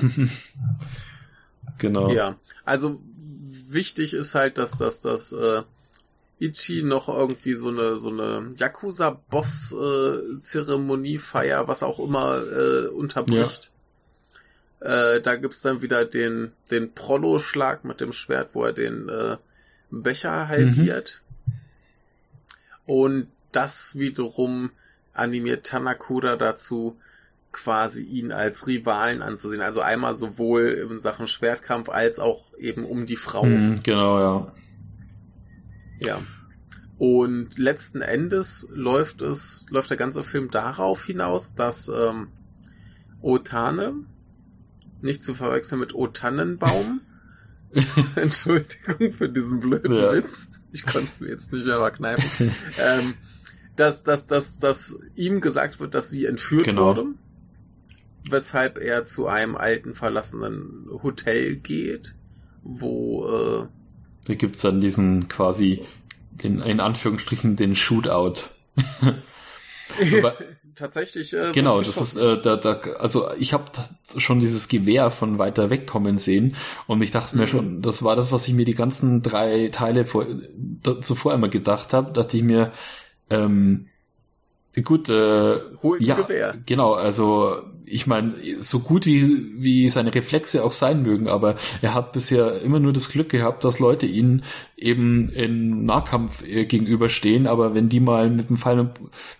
genau. Ja, also wichtig ist halt, dass das, das äh, Ichi noch irgendwie so eine so eine Yakuza-Boss-Zeremonie-Feier, was auch immer, äh, unterbricht. Ja. Äh, da gibt's dann wieder den, den Prollo-Schlag mit dem Schwert, wo er den äh, Becher halbiert. Mhm. Und das wiederum animiert Tanakura dazu, quasi ihn als Rivalen anzusehen. Also einmal sowohl in Sachen Schwertkampf als auch eben um die Frau. Mhm, genau, ja. Ja. Und letzten Endes läuft es, läuft der ganze Film darauf hinaus, dass ähm, Otane, nicht zu verwechseln mit Otannenbaum, Entschuldigung für diesen blöden ja. Witz, ich konnte es mir jetzt nicht mehr verkneifen, ähm, dass, dass, dass, dass ihm gesagt wird, dass sie entführt genau. wurde, weshalb er zu einem alten verlassenen Hotel geht, wo äh, da gibt's dann diesen quasi den, in Anführungsstrichen den Shootout. Aber, Tatsächlich. Äh, genau, das ist äh, da, da, also ich habe schon dieses Gewehr von weiter weg kommen sehen und ich dachte mhm. mir schon, das war das, was ich mir die ganzen drei Teile vor, da, zuvor immer gedacht habe, dachte ich mir, ähm, Gut, äh, ja, Gewehr. genau, also ich meine, so gut wie, wie seine Reflexe auch sein mögen, aber er hat bisher immer nur das Glück gehabt, dass Leute ihn eben in Nahkampf äh, gegenüberstehen, aber wenn die mal mit dem Pfeil und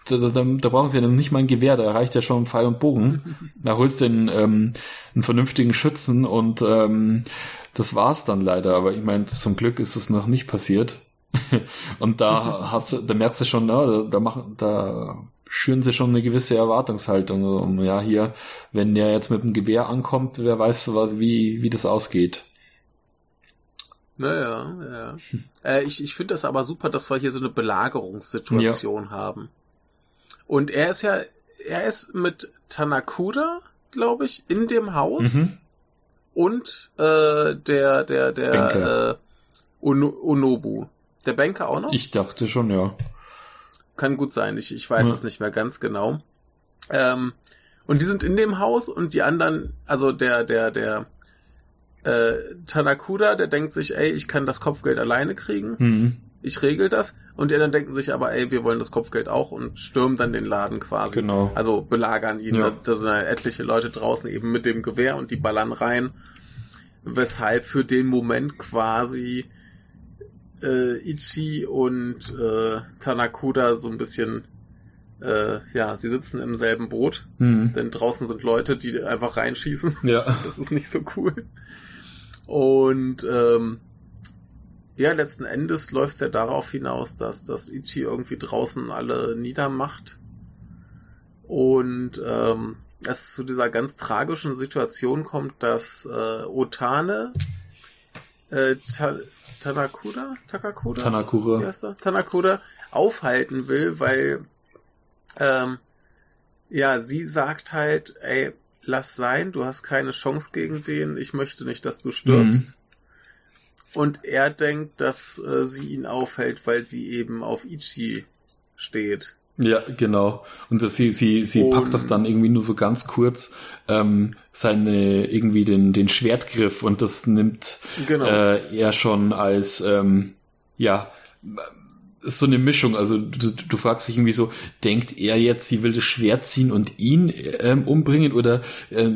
da, da, da brauchen sie ja nicht mal ein Gewehr, da reicht ja schon ein Pfeil und Bogen. da holst du einen, ähm, einen vernünftigen Schützen und ähm, das war's dann leider, aber ich meine, zum Glück ist es noch nicht passiert. und da hast du, da merkst du schon, ne, da machen, da schüren sie schon eine gewisse Erwartungshaltung. Und ja, hier, wenn der jetzt mit dem Gewehr ankommt, wer weiß, was, wie, wie das ausgeht. Naja, ja. äh, ich ich finde das aber super, dass wir hier so eine Belagerungssituation ja. haben. Und er ist ja, er ist mit Tanakura, glaube ich, in dem Haus. Mhm. Und äh, der, der, der äh, Onobu. Der Banker auch noch? Ich dachte schon, ja. Kann gut sein, ich, ich weiß ja. es nicht mehr ganz genau. Ähm, und die sind in dem Haus und die anderen, also der, der, der äh, Tanakura, der denkt sich, ey, ich kann das Kopfgeld alleine kriegen. Mhm. Ich regel das. Und die anderen denken sich aber, ey, wir wollen das Kopfgeld auch und stürmen dann den Laden quasi. Genau. Also belagern ihn. Ja. Da, da sind ja etliche Leute draußen eben mit dem Gewehr und die ballern rein. Weshalb für den Moment quasi äh, Ichi und äh, Tanakura so ein bisschen, äh, ja, sie sitzen im selben Boot, mhm. denn draußen sind Leute, die einfach reinschießen. Ja. Das ist nicht so cool. Und ähm, ja, letzten Endes läuft es ja darauf hinaus, dass, dass Ichi irgendwie draußen alle niedermacht. Und ähm, es zu dieser ganz tragischen Situation kommt, dass äh, Otane äh, Tanakura, Takakura, Tanakura, wie heißt er? Tanakura aufhalten will, weil ähm, ja, sie sagt halt, ey, lass sein, du hast keine Chance gegen den, ich möchte nicht, dass du stirbst. Mhm. Und er denkt, dass äh, sie ihn aufhält, weil sie eben auf Ichi steht. Ja, genau. Und das, sie, sie, sie und, packt doch dann irgendwie nur so ganz kurz ähm, seine irgendwie den, den Schwertgriff und das nimmt genau. äh, er schon als ähm, ja so eine Mischung. Also du, du fragst dich irgendwie so, denkt er jetzt, sie will das Schwert ziehen und ihn ähm, umbringen oder äh,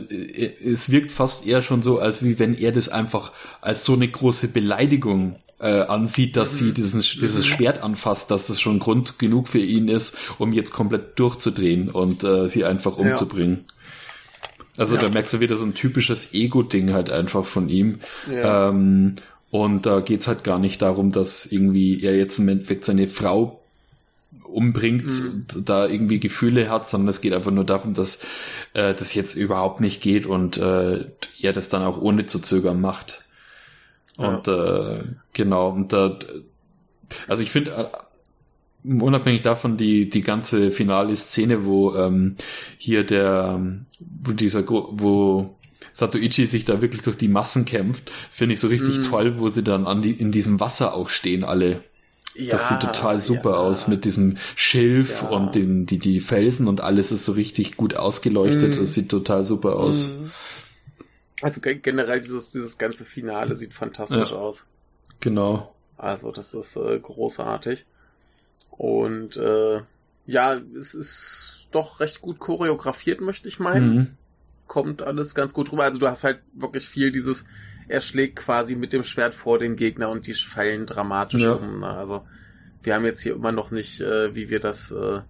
es wirkt fast eher schon so, als wie wenn er das einfach als so eine große Beleidigung äh, ansieht, dass mhm. sie dieses, dieses mhm. Schwert anfasst, dass das schon Grund genug für ihn ist, um jetzt komplett durchzudrehen und äh, sie einfach umzubringen. Ja. Also ja. da merkst du wieder so ein typisches Ego-Ding halt einfach von ihm. Ja. Ähm, und da geht's halt gar nicht darum, dass irgendwie er jetzt im Endeffekt seine Frau umbringt, mhm. da irgendwie Gefühle hat, sondern es geht einfach nur darum, dass äh, das jetzt überhaupt nicht geht und äh, er das dann auch ohne zu zögern macht. Und ja. äh, genau, und da, also ich finde, äh, unabhängig davon, die, die ganze finale Szene, wo ähm, hier der, wo dieser, wo Satoichi sich da wirklich durch die Massen kämpft, finde ich so richtig mm. toll, wo sie dann an die, in diesem Wasser auch stehen, alle. Ja, das sieht total super ja. aus mit diesem Schilf ja. und den, die, die Felsen und alles ist so richtig gut ausgeleuchtet. Mm. Das sieht total super aus. Mm. Also generell dieses, dieses ganze Finale sieht fantastisch aus. Genau. Also das ist äh, großartig. Und äh, ja, es ist doch recht gut choreografiert, möchte ich meinen. Mhm. Kommt alles ganz gut rüber. Also du hast halt wirklich viel dieses, er schlägt quasi mit dem Schwert vor den Gegner und die fallen dramatisch ja. um. Ne? Also wir haben jetzt hier immer noch nicht, äh, wie wir das äh,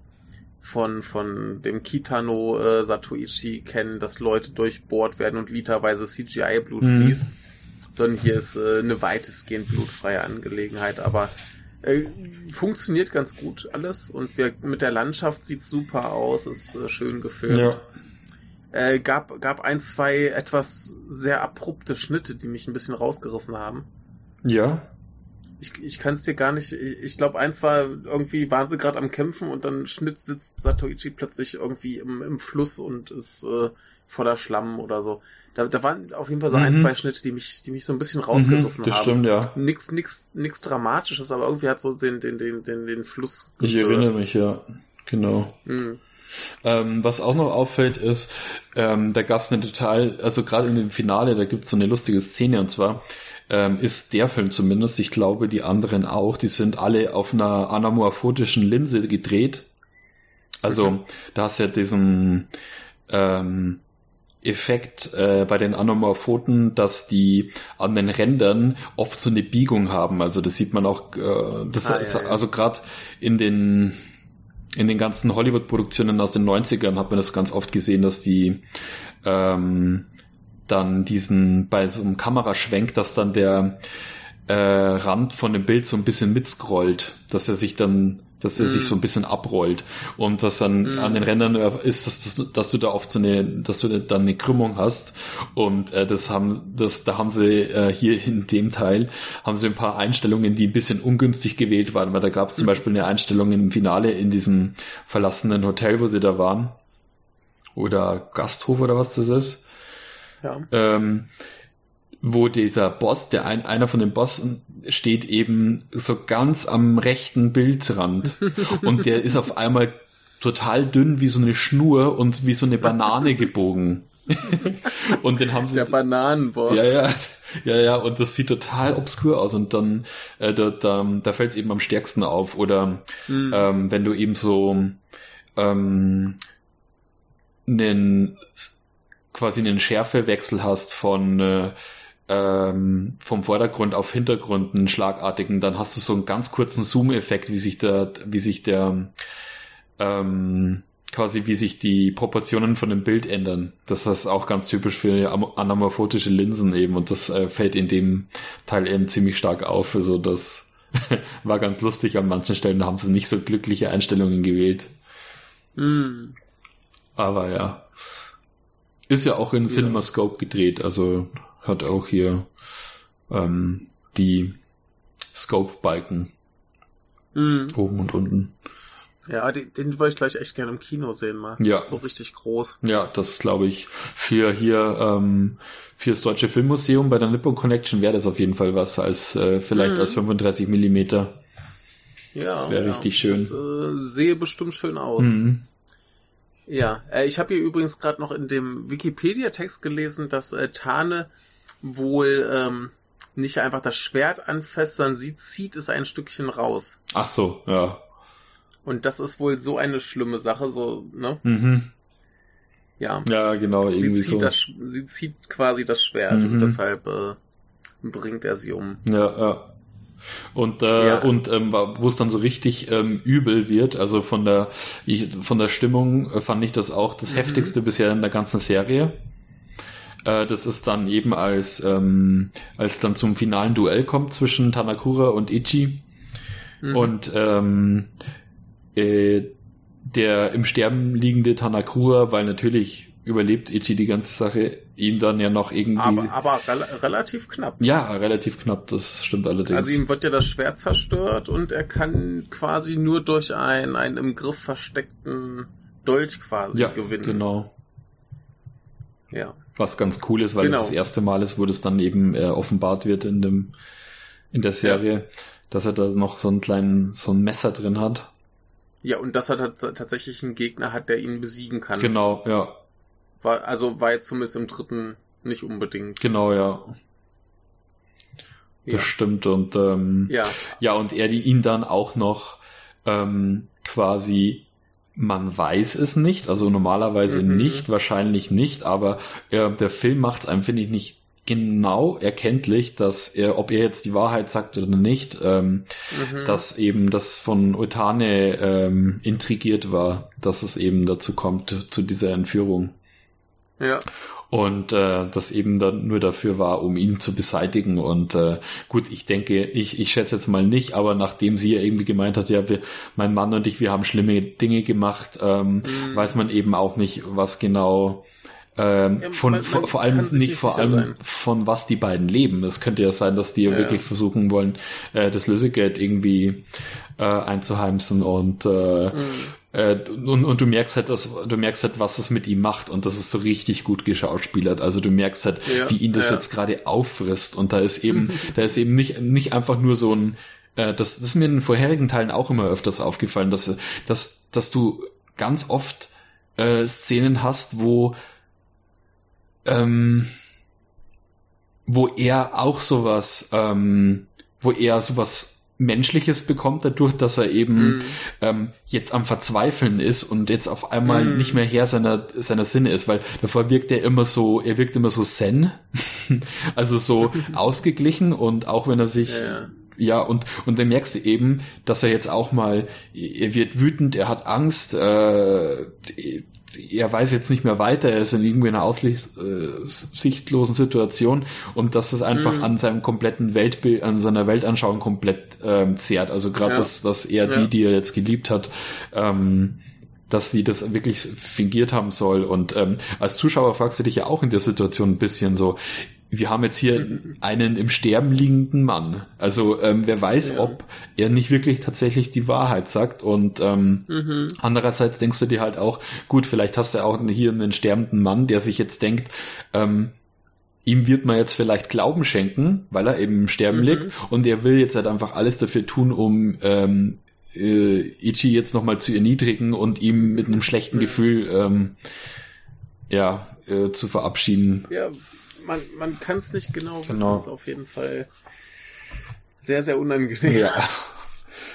von, von dem Kitano äh, Satoichi kennen, dass Leute durchbohrt werden und literweise CGI-Blut mhm. fließt. Sondern hier ist äh, eine weitestgehend blutfreie Angelegenheit. Aber Äh, funktioniert ganz gut alles und wir, mit der Landschaft sieht super aus, ist äh, schön gefilmt. Ja. Äh, gab, gab ein, zwei etwas sehr abrupte Schnitte, die mich ein bisschen rausgerissen haben. Ja ich, ich kann es dir gar nicht. Ich, ich glaube, eins war irgendwie waren sie gerade am Kämpfen und dann Schnitt sitzt Satoichi plötzlich irgendwie im, im Fluss und ist äh, voller Schlamm oder so. Da, da waren auf jeden Fall so mhm. ein, zwei Schnitte, die mich, die mich so ein bisschen rausgerissen mhm, das haben. Stimmt, ja. Nix, nix, nix Dramatisches, aber irgendwie hat so den, den, den, den, den Fluss gestört. Ich erinnere mich, ja. Genau. Mhm. Ähm, was auch noch auffällt ist, ähm, da gab es eine total, also gerade in dem Finale, da gibt es so eine lustige Szene und zwar ähm, ist der Film zumindest, ich glaube die anderen auch, die sind alle auf einer anamorphotischen Linse gedreht. Also okay. da hast du ja diesen ähm, Effekt äh, bei den Anamorphoten, dass die an den Rändern oft so eine Biegung haben. Also das sieht man auch, äh, das ah, ist, ja, ja. also gerade in den in den ganzen Hollywood-Produktionen aus den 90ern hat man das ganz oft gesehen, dass die ähm, dann diesen, bei so einem Kameraschwenk, dass dann der äh, Rand von dem Bild so ein bisschen mitscrollt, dass er sich dann, dass er mm. sich so ein bisschen abrollt und was dann mm. an den Rändern ist, dass, dass, dass du da oft so eine, dass du dann eine Krümmung hast und äh, das haben, das, da haben sie äh, hier in dem Teil haben sie ein paar Einstellungen, die ein bisschen ungünstig gewählt waren, weil da gab es zum mm. Beispiel eine Einstellung im Finale in diesem verlassenen Hotel, wo sie da waren oder Gasthof oder was das ist ja. Ähm, wo dieser Boss, der ein, einer von den Bossen steht eben so ganz am rechten Bildrand und der ist auf einmal total dünn wie so eine Schnur und wie so eine Banane gebogen. und den haben sie. Der Bananenboss. Ja, ja. Ja, ja, und das sieht total obskur aus und dann, äh, da, da, da fällt es eben am stärksten auf. Oder mhm. ähm, wenn du eben so ähm, einen quasi einen Schärfewechsel hast von äh, ähm, vom Vordergrund auf Hintergrund einen schlagartigen, dann hast du so einen ganz kurzen Zoom-Effekt, wie sich der, wie sich der ähm, quasi wie sich die Proportionen von dem Bild ändern. Das ist auch ganz typisch für anamorphotische Linsen eben und das äh, fällt in dem Teil eben ziemlich stark auf. Also das war ganz lustig. An manchen Stellen haben sie nicht so glückliche Einstellungen gewählt. Mm. Aber ja. Ist ja auch in CinemaScope gedreht, also hat auch hier ähm, die Scope-Balken mhm. oben und unten. Ja, den, den wollte ich gleich echt gerne im Kino sehen mal. Ja. So richtig groß. Ja, das glaube ich. Für hier, ähm, für das Deutsche Filmmuseum bei der Nippon Connection wäre das auf jeden Fall was, als äh, vielleicht mhm. als 35 Millimeter. Ja. Das wäre ja, richtig schön. Das äh, sehe bestimmt schön aus. Mhm. Ja, äh, ich habe hier übrigens gerade noch in dem Wikipedia-Text gelesen, dass äh, Tane wohl ähm, nicht einfach das Schwert anfasst, sondern sie zieht es ein Stückchen raus. Ach so, ja. Und das ist wohl so eine schlimme Sache, so, ne? Mhm. Ja. Ja, genau, irgendwie sie zieht so. Das, sie zieht quasi das Schwert mhm. und deshalb äh, bringt er sie um. Ja, ja. Und, äh, ja. und ähm, wo es dann so richtig ähm, übel wird, also von der, ich, von der Stimmung äh, fand ich das auch das mhm. heftigste bisher in der ganzen Serie. Äh, das ist dann eben als, ähm, als dann zum finalen Duell kommt zwischen Tanakura und Ichi. Mhm. Und ähm, äh, der im Sterben liegende Tanakura, weil natürlich überlebt Ichi die ganze Sache, ihn dann ja noch irgendwie. Aber, aber re relativ knapp. Ja, relativ knapp, das stimmt allerdings. Also ihm wird ja das Schwert zerstört und er kann quasi nur durch einen, einen im Griff versteckten Dolch quasi ja, gewinnen. Genau. Ja. Was ganz cool ist, weil genau. es das erste Mal ist, wo das dann eben äh, offenbart wird in dem in der Serie, ja. dass er da noch so einen kleinen, so ein Messer drin hat. Ja, und dass er tatsächlich einen Gegner hat, der ihn besiegen kann. Genau, ja. War, also war jetzt zumindest im dritten nicht unbedingt. Genau, ja. Das ja. stimmt. Und ähm, ja. ja, und er die ihn dann auch noch ähm, quasi, man weiß es nicht, also normalerweise mhm. nicht, wahrscheinlich nicht, aber äh, der Film macht es einem, finde ich, nicht genau erkenntlich, dass er, ob er jetzt die Wahrheit sagt oder nicht, ähm, mhm. dass eben das von Utane ähm, intrigiert war, dass es eben dazu kommt, zu dieser Entführung. Ja. Und äh, das eben dann nur dafür war, um ihn zu beseitigen. Und äh, gut, ich denke, ich, ich schätze jetzt mal nicht, aber nachdem sie ja irgendwie gemeint hat, ja, wir, mein Mann und ich, wir haben schlimme Dinge gemacht, ähm, mhm. weiß man eben auch nicht, was genau ähm, ja, von, man, man vor, vor allem nicht, vor allem sein. von was die beiden leben. Es könnte ja sein, dass die ja, wirklich ja. versuchen wollen, äh, das Lösegeld irgendwie äh, einzuheimsen und, äh, mhm. Äh, und und du merkst halt, dass du merkst halt, was es mit ihm macht und das ist so richtig gut geschauspielert. Also du merkst halt, ja, wie ihn das jetzt gerade auffrisst und da ist eben, da ist eben nicht nicht einfach nur so ein äh, das, das ist mir in den vorherigen Teilen auch immer öfters aufgefallen, dass, dass, dass du ganz oft äh, Szenen hast, wo ähm, wo er auch sowas, ähm, wo er sowas Menschliches bekommt dadurch, dass er eben mm. ähm, jetzt am Verzweifeln ist und jetzt auf einmal mm. nicht mehr Herr seiner seiner Sinne ist, weil davor wirkt er immer so, er wirkt immer so zen, also so ausgeglichen und auch wenn er sich ja. ja und und dann merkst du eben, dass er jetzt auch mal, er wird wütend, er hat Angst, äh, er weiß jetzt nicht mehr weiter, er ist in irgendwie einer aussichtlosen Situation und dass es einfach mhm. an seinem kompletten Weltbild, an seiner Weltanschauung komplett ähm, zehrt. Also gerade, ja. dass, dass er ja. die, die er jetzt geliebt hat, ähm, dass sie das wirklich fingiert haben soll. Und ähm, als Zuschauer fragst du dich ja auch in der Situation ein bisschen so, wir haben jetzt hier mhm. einen im Sterben liegenden Mann. Also ähm, wer weiß, ja. ob er nicht wirklich tatsächlich die Wahrheit sagt. Und ähm, mhm. andererseits denkst du dir halt auch, gut, vielleicht hast du auch hier einen sterbenden Mann, der sich jetzt denkt, ähm, ihm wird man jetzt vielleicht Glauben schenken, weil er eben im Sterben mhm. liegt und er will jetzt halt einfach alles dafür tun, um ähm, äh, Ichi jetzt nochmal zu erniedrigen und ihm mit einem schlechten Gefühl ähm, ja, äh, zu verabschieden. Ja, man, man kann es nicht genau, wissen. Genau. ist auf jeden Fall sehr, sehr unangenehm. Ja.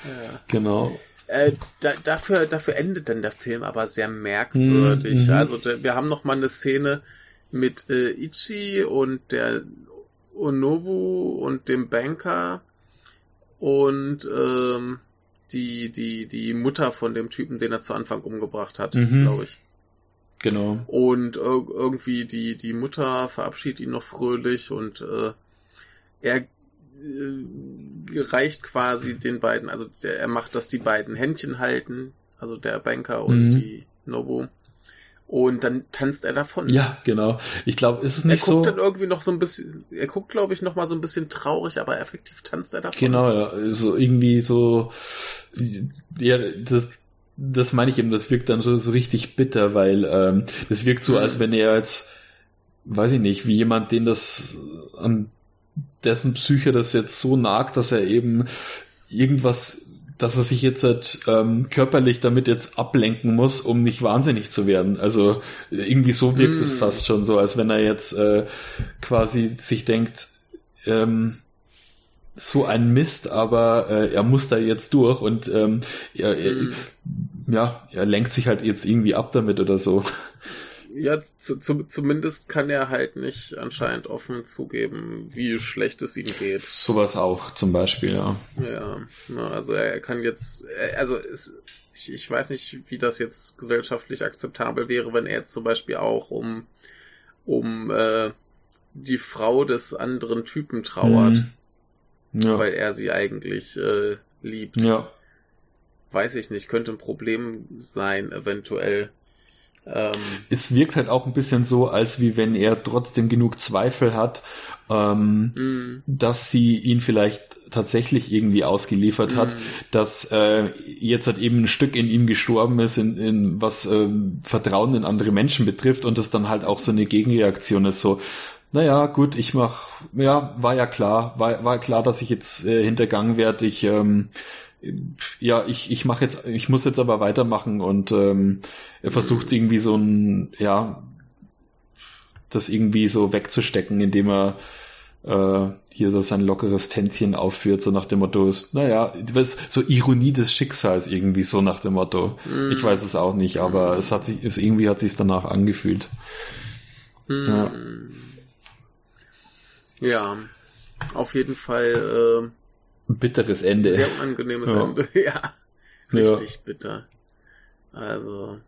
ja. Genau. Äh, da, dafür, dafür endet dann der Film aber sehr merkwürdig. Mhm. Also wir haben noch mal eine Szene mit äh, Ichi und der Onobu und dem Banker und ähm, die, die, die Mutter von dem Typen, den er zu Anfang umgebracht hat, mhm. glaube ich. Genau. Und irgendwie die, die Mutter verabschiedet ihn noch fröhlich und äh, er äh, reicht quasi den beiden, also der, er macht, dass die beiden Händchen halten, also der Banker und mhm. die Nobu. Und dann tanzt er davon. Ja, genau. Ich glaube, ist es nicht so. Er guckt so dann irgendwie noch so ein bisschen, er guckt, glaube ich, noch mal so ein bisschen traurig, aber effektiv tanzt er davon. Genau, ja. So irgendwie so, ja, das, das meine ich eben, das wirkt dann so, so richtig bitter, weil ähm, das wirkt so, als wenn er jetzt, weiß ich nicht, wie jemand, den das an dessen Psyche das jetzt so nagt, dass er eben irgendwas, dass er sich jetzt halt, ähm, körperlich damit jetzt ablenken muss, um nicht wahnsinnig zu werden. Also irgendwie so wirkt mm. es fast schon so, als wenn er jetzt äh, quasi sich denkt, ähm, so ein Mist, aber äh, er muss da jetzt durch und ähm, er, mhm. Ja, er lenkt sich halt jetzt irgendwie ab damit oder so. Ja, zu, zu, zumindest kann er halt nicht anscheinend offen zugeben, wie schlecht es ihm geht. Sowas auch zum Beispiel, ja. Ja, also er kann jetzt, also es, ich, ich weiß nicht, wie das jetzt gesellschaftlich akzeptabel wäre, wenn er jetzt zum Beispiel auch um, um äh, die Frau des anderen Typen trauert. Mhm ja. weil er sie eigentlich äh, liebt. Ja. Weiß ich nicht, könnte ein Problem sein, eventuell. Ähm, es wirkt halt auch ein bisschen so, als wie wenn er trotzdem genug Zweifel hat, ähm, mm. dass sie ihn vielleicht tatsächlich irgendwie ausgeliefert mm. hat, dass äh, jetzt halt eben ein Stück in ihm gestorben ist, in, in was äh, Vertrauen in andere Menschen betrifft und das dann halt auch so eine Gegenreaktion ist, so, naja, gut, ich mach, ja, war ja klar, war, war klar, dass ich jetzt äh, hintergangen werde. Ich, ähm, ja, ich, ich mache jetzt, ich muss jetzt aber weitermachen und ähm, er versucht irgendwie so ein, ja, das irgendwie so wegzustecken, indem er äh, hier so sein lockeres Tänzchen aufführt, so nach dem Motto ist, naja, so Ironie des Schicksals irgendwie so nach dem Motto. Mm. Ich weiß es auch nicht, aber es hat sich, es irgendwie hat sich danach angefühlt. Mm. Ja. Ja, auf jeden Fall. Bitteres Ende. Sehr unangenehmes ja. Ende. ja, richtig ja. bitter. Also.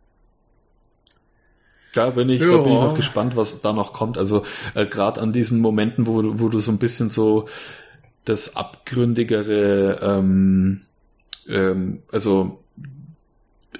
Da bin ich, ja. da bin ich noch gespannt, was da noch kommt. Also äh, gerade an diesen Momenten, wo, wo du so ein bisschen so das abgründigere, ähm, ähm, also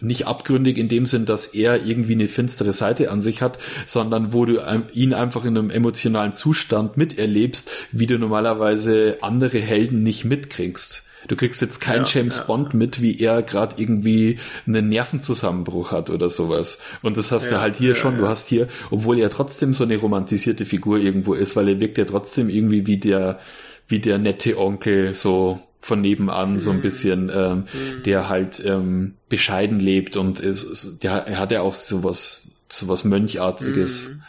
nicht abgründig in dem Sinn, dass er irgendwie eine finstere Seite an sich hat, sondern wo du ihn einfach in einem emotionalen Zustand miterlebst, wie du normalerweise andere Helden nicht mitkriegst. Du kriegst jetzt keinen ja, James ja. Bond mit, wie er gerade irgendwie einen Nervenzusammenbruch hat oder sowas. Und das hast ja, du halt hier schon. Du hast hier, obwohl er trotzdem so eine romantisierte Figur irgendwo ist, weil er wirkt ja trotzdem irgendwie wie der, wie der nette Onkel, so von nebenan, so ein mhm. bisschen, ähm, mhm. der halt ähm, bescheiden lebt und ist, der er hat ja auch sowas, sowas Mönchartiges. Mhm.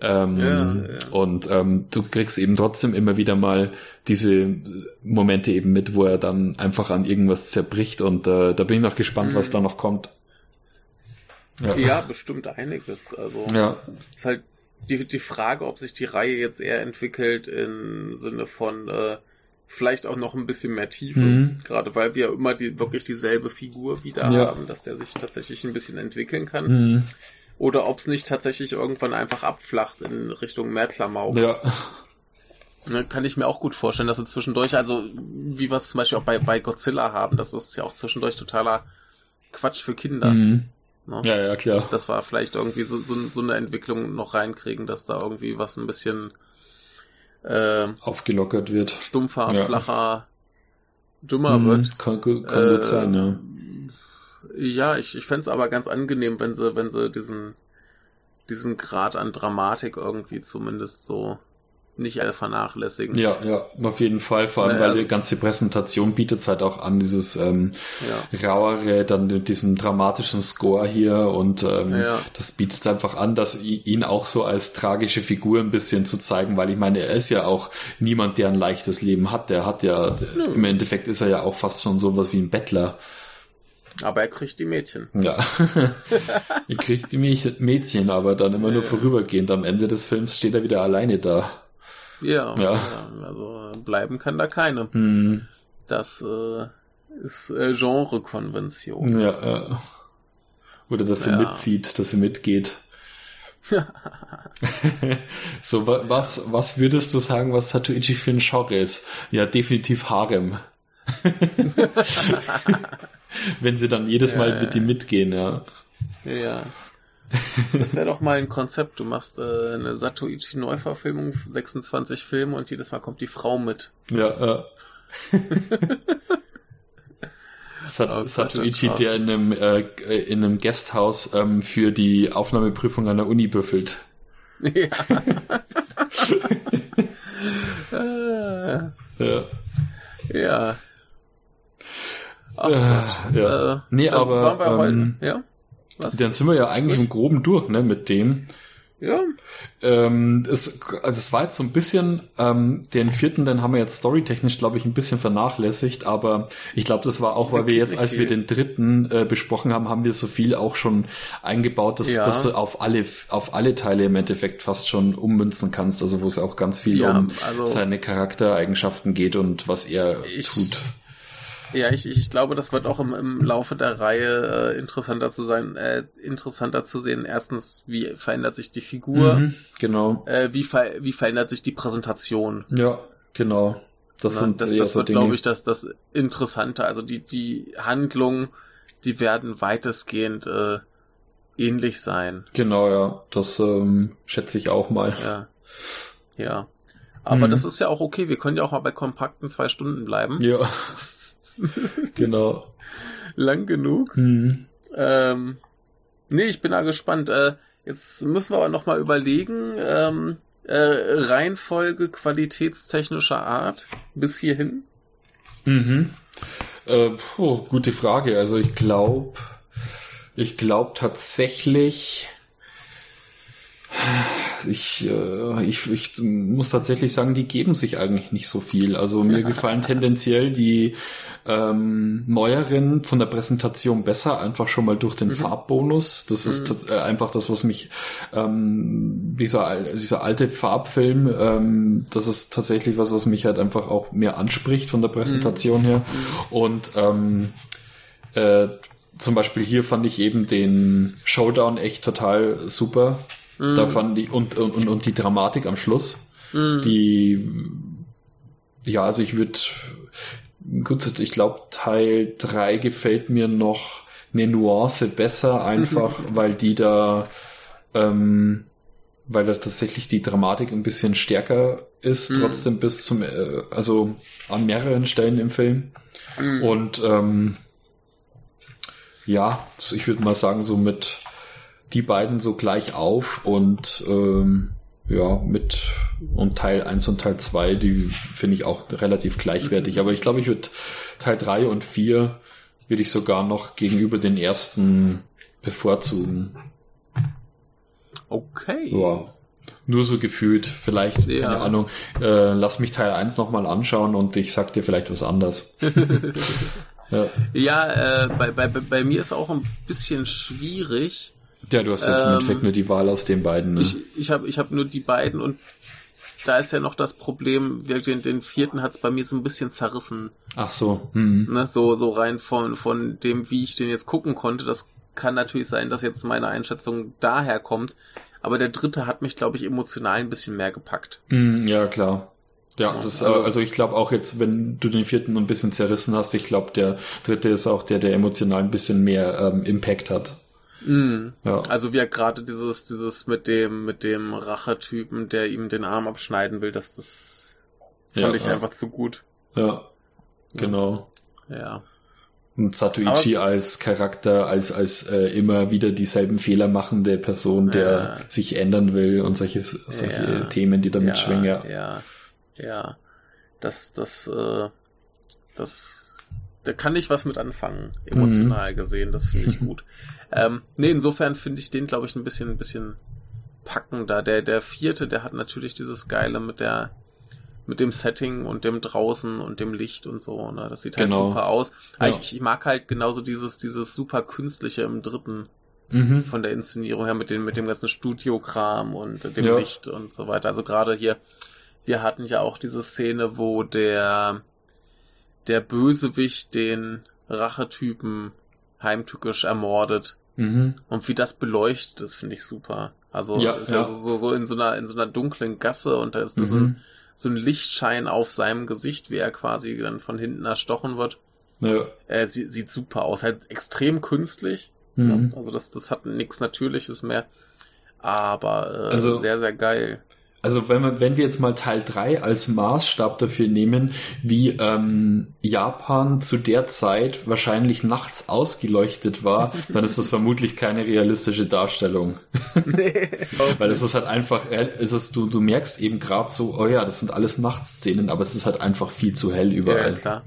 Ähm, ja, ja. Und ähm, du kriegst eben trotzdem immer wieder mal diese Momente eben mit, wo er dann einfach an irgendwas zerbricht und äh, da bin ich noch gespannt, mhm. was da noch kommt. Ja. ja, bestimmt einiges. Also ja. ist halt die, die Frage, ob sich die Reihe jetzt eher entwickelt im Sinne von äh, vielleicht auch noch ein bisschen mehr Tiefe, mhm. gerade weil wir immer die, wirklich dieselbe Figur wieder ja. haben, dass der sich tatsächlich ein bisschen entwickeln kann. Mhm oder ob es nicht tatsächlich irgendwann einfach abflacht in Richtung Mehrklamauk. Ja. Ne, kann ich mir auch gut vorstellen, dass sie zwischendurch, also wie wir es zum Beispiel auch bei, bei Godzilla haben, das ist ja auch zwischendurch totaler Quatsch für Kinder. Mhm. Ne? Ja, ja, klar. Das war vielleicht irgendwie so, so, so, eine Entwicklung noch reinkriegen, dass da irgendwie was ein bisschen äh, aufgelockert wird. Stumpfer, ja. flacher, dümmer mhm. wird. Kann, kann äh, gut sein, ja. Ja, ich, ich fände es aber ganz angenehm, wenn sie, wenn sie diesen, diesen Grad an Dramatik irgendwie zumindest so nicht alle vernachlässigen. Ja, ja, auf jeden Fall. Vor allem, naja, weil also, die ganze Präsentation bietet es halt auch an, dieses ähm, ja. rauere, dann mit diesem dramatischen Score hier und ähm, ja. das bietet es einfach an, dass ihn auch so als tragische Figur ein bisschen zu zeigen, weil ich meine, er ist ja auch niemand, der ein leichtes Leben hat. Der hat ja, ja. im Endeffekt ist er ja auch fast schon sowas wie ein Bettler. Aber er kriegt die Mädchen. Ja. er kriegt die Mädchen, aber dann immer nur vorübergehend. Am Ende des Films steht er wieder alleine da. Ja, ja. also bleiben kann da keine. Hm. Das äh, ist äh, Genrekonvention. Ja, äh. Oder dass sie ja. mitzieht, dass sie mitgeht. so, was, was würdest du sagen, was Satuichi für ein Genre ist? Ja, definitiv Harem. Wenn sie dann jedes Mal mit ihm mitgehen, ja. Ja. Das wäre doch mal ein Konzept. Du machst äh, eine Satoichi-Neuverfilmung, 26 Filme und jedes Mal kommt die Frau mit. Ja, ja. Sat oh, Satoichi, der in einem, äh, in einem Gasthaus ähm, für die Aufnahmeprüfung an der Uni büffelt. Ja. ja. Ja. Ach Gott. Ja. Äh, nee, aber ähm, ja? Was? dann sind wir ja eigentlich im Groben durch, ne, mit dem. Ja. Ähm, es, also es war jetzt so ein bisschen, ähm, den vierten, den haben wir jetzt storytechnisch, glaube ich, ein bisschen vernachlässigt, aber ich glaube, das war auch, weil wir jetzt, als wir den dritten äh, besprochen haben, haben wir so viel auch schon eingebaut, dass, ja. dass du auf alle, auf alle Teile im Endeffekt fast schon ummünzen kannst, also wo es auch ganz viel ja, um also seine Charaktereigenschaften geht und was er ich, tut. Ja, ich, ich glaube, das wird auch im, im Laufe der Reihe äh, interessanter zu sein, äh, interessanter zu sehen. Erstens, wie verändert sich die Figur? Mhm, genau. Äh, wie, ver wie verändert sich die Präsentation? Ja, genau. Das Na, sind das, das wird, glaube ich, das, das Interessante. Also die, die Handlungen, die werden weitestgehend äh, ähnlich sein. Genau, ja. Das ähm, schätze ich auch mal. Ja. Ja. Aber mhm. das ist ja auch okay. Wir können ja auch mal bei kompakten zwei Stunden bleiben. Ja. genau. Lang genug. Mhm. Ähm, nee, ich bin da gespannt. Äh, jetzt müssen wir aber nochmal überlegen, ähm, äh, Reihenfolge qualitätstechnischer Art bis hierhin. Mhm. Äh, puh, gute Frage. Also ich glaube, ich glaube tatsächlich, ich, äh, ich, ich muss tatsächlich sagen, die geben sich eigentlich nicht so viel. Also mir gefallen tendenziell die ähm, neueren von der Präsentation besser, einfach schon mal durch den mhm. Farbbonus. Das mhm. ist äh, einfach das, was mich ähm, dieser, dieser alte Farbfilm, ähm, das ist tatsächlich was, was mich halt einfach auch mehr anspricht von der Präsentation mhm. her. Und ähm, äh, zum Beispiel hier fand ich eben den Showdown echt total super. Mm. Da fand ich, und, und, und die Dramatik am Schluss, mm. die, ja, also ich würde, gut, ich glaube, Teil 3 gefällt mir noch eine Nuance besser, einfach, weil die da, ähm, weil da tatsächlich die Dramatik ein bisschen stärker ist, mm. trotzdem bis zum, äh, also an mehreren Stellen im Film. Mm. Und ähm, ja, ich würde mal sagen, so mit die beiden so gleich auf und ähm, ja, mit und Teil 1 und Teil 2, die finde ich auch relativ gleichwertig. Mhm. Aber ich glaube, ich würde Teil 3 und 4 würde ich sogar noch gegenüber den ersten bevorzugen. Okay. Ja. Nur so gefühlt. Vielleicht, ja. keine Ahnung, äh, lass mich Teil 1 nochmal anschauen und ich sag dir vielleicht was anderes. Ja, ja äh, bei, bei, bei mir ist auch ein bisschen schwierig. Ja, du hast jetzt ähm, im Endeffekt nur die Wahl aus den beiden. Ne? Ich, ich habe ich hab nur die beiden und da ist ja noch das Problem, den, den vierten hat es bei mir so ein bisschen zerrissen. Ach so. Mhm. Ne, so, so rein von, von dem, wie ich den jetzt gucken konnte. Das kann natürlich sein, dass jetzt meine Einschätzung daher kommt. Aber der dritte hat mich, glaube ich, emotional ein bisschen mehr gepackt. Mhm, ja, klar. Ja, das, also, also ich glaube auch jetzt, wenn du den vierten ein bisschen zerrissen hast, ich glaube, der dritte ist auch der, der emotional ein bisschen mehr ähm, Impact hat. Mm. Ja. Also wie er gerade dieses, dieses mit dem, mit dem Rachetypen, der ihm den Arm abschneiden will, das, das fand ja, ich ja. einfach zu gut. Ja, genau. Ja. Und Satoichi Aber, als Charakter, als, als äh, immer wieder dieselben Fehler machende Person, der sich ändern will und solche, solche Themen, die damit schwingen. Ja, ja. Ja, das, das, äh, das, da kann ich was mit anfangen, emotional mhm. gesehen, das finde ich gut. ähm, nee, insofern finde ich den, glaube ich, ein bisschen, ein bisschen packender. Der, der vierte, der hat natürlich dieses Geile mit der, mit dem Setting und dem draußen und dem Licht und so, ne? Das sieht halt genau. super aus. Ja. Ich, ich mag halt genauso dieses, dieses super künstliche im dritten. Mhm. Von der Inszenierung her mit dem, mit dem ganzen Studiokram und dem ja. Licht und so weiter. Also gerade hier wir hatten ja auch diese Szene, wo der, der Bösewicht den Rachetypen heimtückisch ermordet. Mhm. Und wie das beleuchtet ist, finde ich super. Also ja, ist ja, ja so, so, in so einer in so einer dunklen Gasse und da ist nur mhm. so, ein, mhm. so ein Lichtschein auf seinem Gesicht, wie er quasi dann von hinten erstochen wird. Ja. Er sieht, sieht super aus, halt extrem künstlich. Mhm. Also das, das hat nichts Natürliches mehr. Aber äh, also, sehr, sehr geil also wenn, wir, wenn wir jetzt mal Teil 3 als Maßstab dafür nehmen, wie ähm, Japan zu der Zeit wahrscheinlich nachts ausgeleuchtet war, dann ist das vermutlich keine realistische Darstellung. Nee. Weil es ist halt einfach, es ist, du, du merkst eben gerade so, oh ja, das sind alles Nachtszenen, aber es ist halt einfach viel zu hell überall. Ja, klar.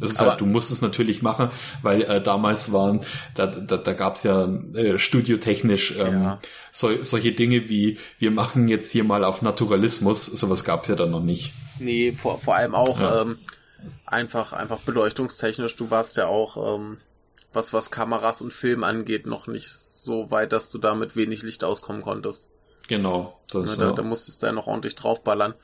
Das ist halt, aber halt, du musst es natürlich machen, weil äh, damals waren, da, da, da gab es ja äh, studiotechnisch ähm, ja. So, solche Dinge wie, wir machen jetzt hier mal auf Naturalismus, sowas gab es ja dann noch nicht. Nee, vor, vor allem auch ja. ähm, einfach, einfach beleuchtungstechnisch, du warst ja auch, ähm, was, was Kameras und Film angeht, noch nicht so weit, dass du da mit wenig Licht auskommen konntest. Genau. Das, ne, da, ja. da musstest du ja noch ordentlich draufballern.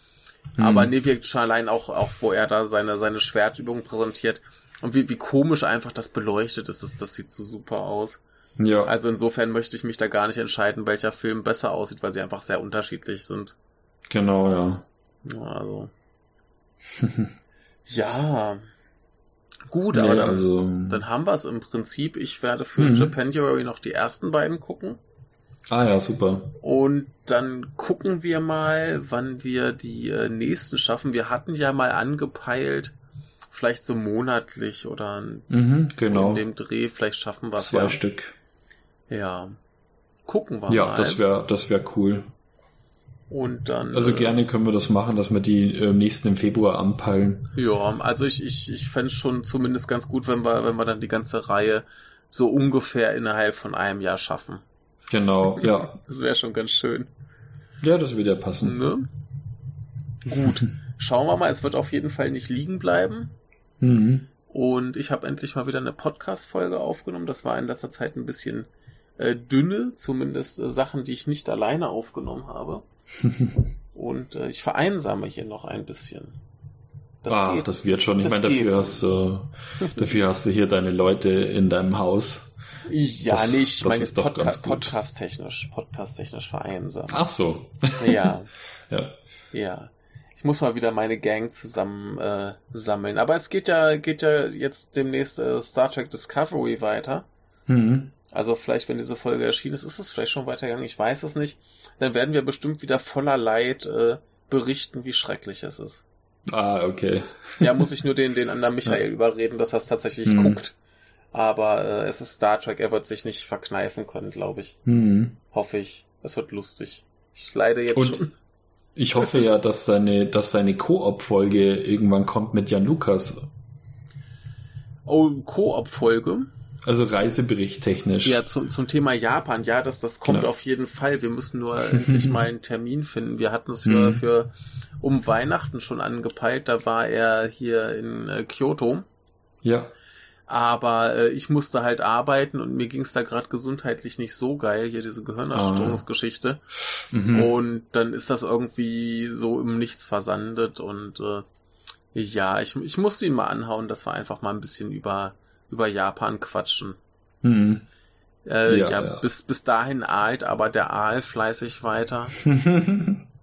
Hm. Aber nee, wirkt schon allein auch, auch, wo er da seine, seine Schwertübung präsentiert. Und wie, wie komisch einfach das beleuchtet ist, das, das sieht so super aus. Ja. Also insofern möchte ich mich da gar nicht entscheiden, welcher Film besser aussieht, weil sie einfach sehr unterschiedlich sind. Genau, ja. Also. ja. Gut, nee, aber dann, also... dann haben wir es im Prinzip. Ich werde für mhm. Japanuary noch die ersten beiden gucken. Ah ja, super. Und dann gucken wir mal, wann wir die äh, nächsten schaffen. Wir hatten ja mal angepeilt, vielleicht so monatlich oder mhm, genau. in dem Dreh, vielleicht schaffen wir es Zwei ja. Stück. Ja. Gucken wir ja, mal. Ja, das wäre das wär cool. Und dann. Also äh, gerne können wir das machen, dass wir die äh, nächsten im Februar anpeilen. Ja, also ich, ich, ich fände es schon zumindest ganz gut, wenn wir, wenn wir dann die ganze Reihe so ungefähr innerhalb von einem Jahr schaffen. Genau, ja. Das wäre schon ganz schön. Ja, das würde ja passen. Ne? Gut. Schauen wir mal, es wird auf jeden Fall nicht liegen bleiben. Mhm. Und ich habe endlich mal wieder eine Podcast-Folge aufgenommen. Das war in letzter Zeit ein bisschen äh, dünne, zumindest äh, Sachen, die ich nicht alleine aufgenommen habe. Und äh, ich vereinsame hier noch ein bisschen. Das Ach, geht. das wird schon. Ich meine, dafür hast, du, dafür hast du hier deine Leute in deinem Haus. Ja, das, nicht. Ich meine, Podca podcast-technisch, podcast-technisch vereinsamt. Ach so. Ja. ja. Ja. Ich muss mal wieder meine Gang zusammen äh, sammeln. Aber es geht ja, geht ja jetzt demnächst äh, Star Trek Discovery weiter. Mhm. Also vielleicht, wenn diese Folge erschienen ist, ist es vielleicht schon weitergegangen. Ich weiß es nicht. Dann werden wir bestimmt wieder voller Leid äh, berichten, wie schrecklich es ist. Ah, okay. Ja, muss ich nur den, den anderen Michael ja. überreden, dass er es tatsächlich mhm. guckt. Aber äh, es ist Star Trek, er wird sich nicht verkneifen können, glaube ich. Mhm. Hoffe ich. Es wird lustig. Ich leide jetzt Und schon. Ich hoffe ja, dass seine, dass seine Koop-Folge irgendwann kommt mit Jan Lukas. Oh, Koop-Folge? Also Reisebericht technisch. Ja, zum, zum Thema Japan, ja, das, das kommt genau. auf jeden Fall. Wir müssen nur endlich mal einen Termin finden. Wir hatten es für, mhm. für um Weihnachten schon angepeilt. Da war er hier in äh, Kyoto. Ja. Aber äh, ich musste halt arbeiten und mir ging es da gerade gesundheitlich nicht so geil, hier diese Gehirnerschütterungsgeschichte. Ah. Mhm. Und dann ist das irgendwie so im Nichts versandet und äh, ja, ich, ich musste ihn mal anhauen, dass wir einfach mal ein bisschen über über Japan quatschen. Hm. Äh, ja, ja, ja, Bis, bis dahin alt, aber der Aal fleißig weiter.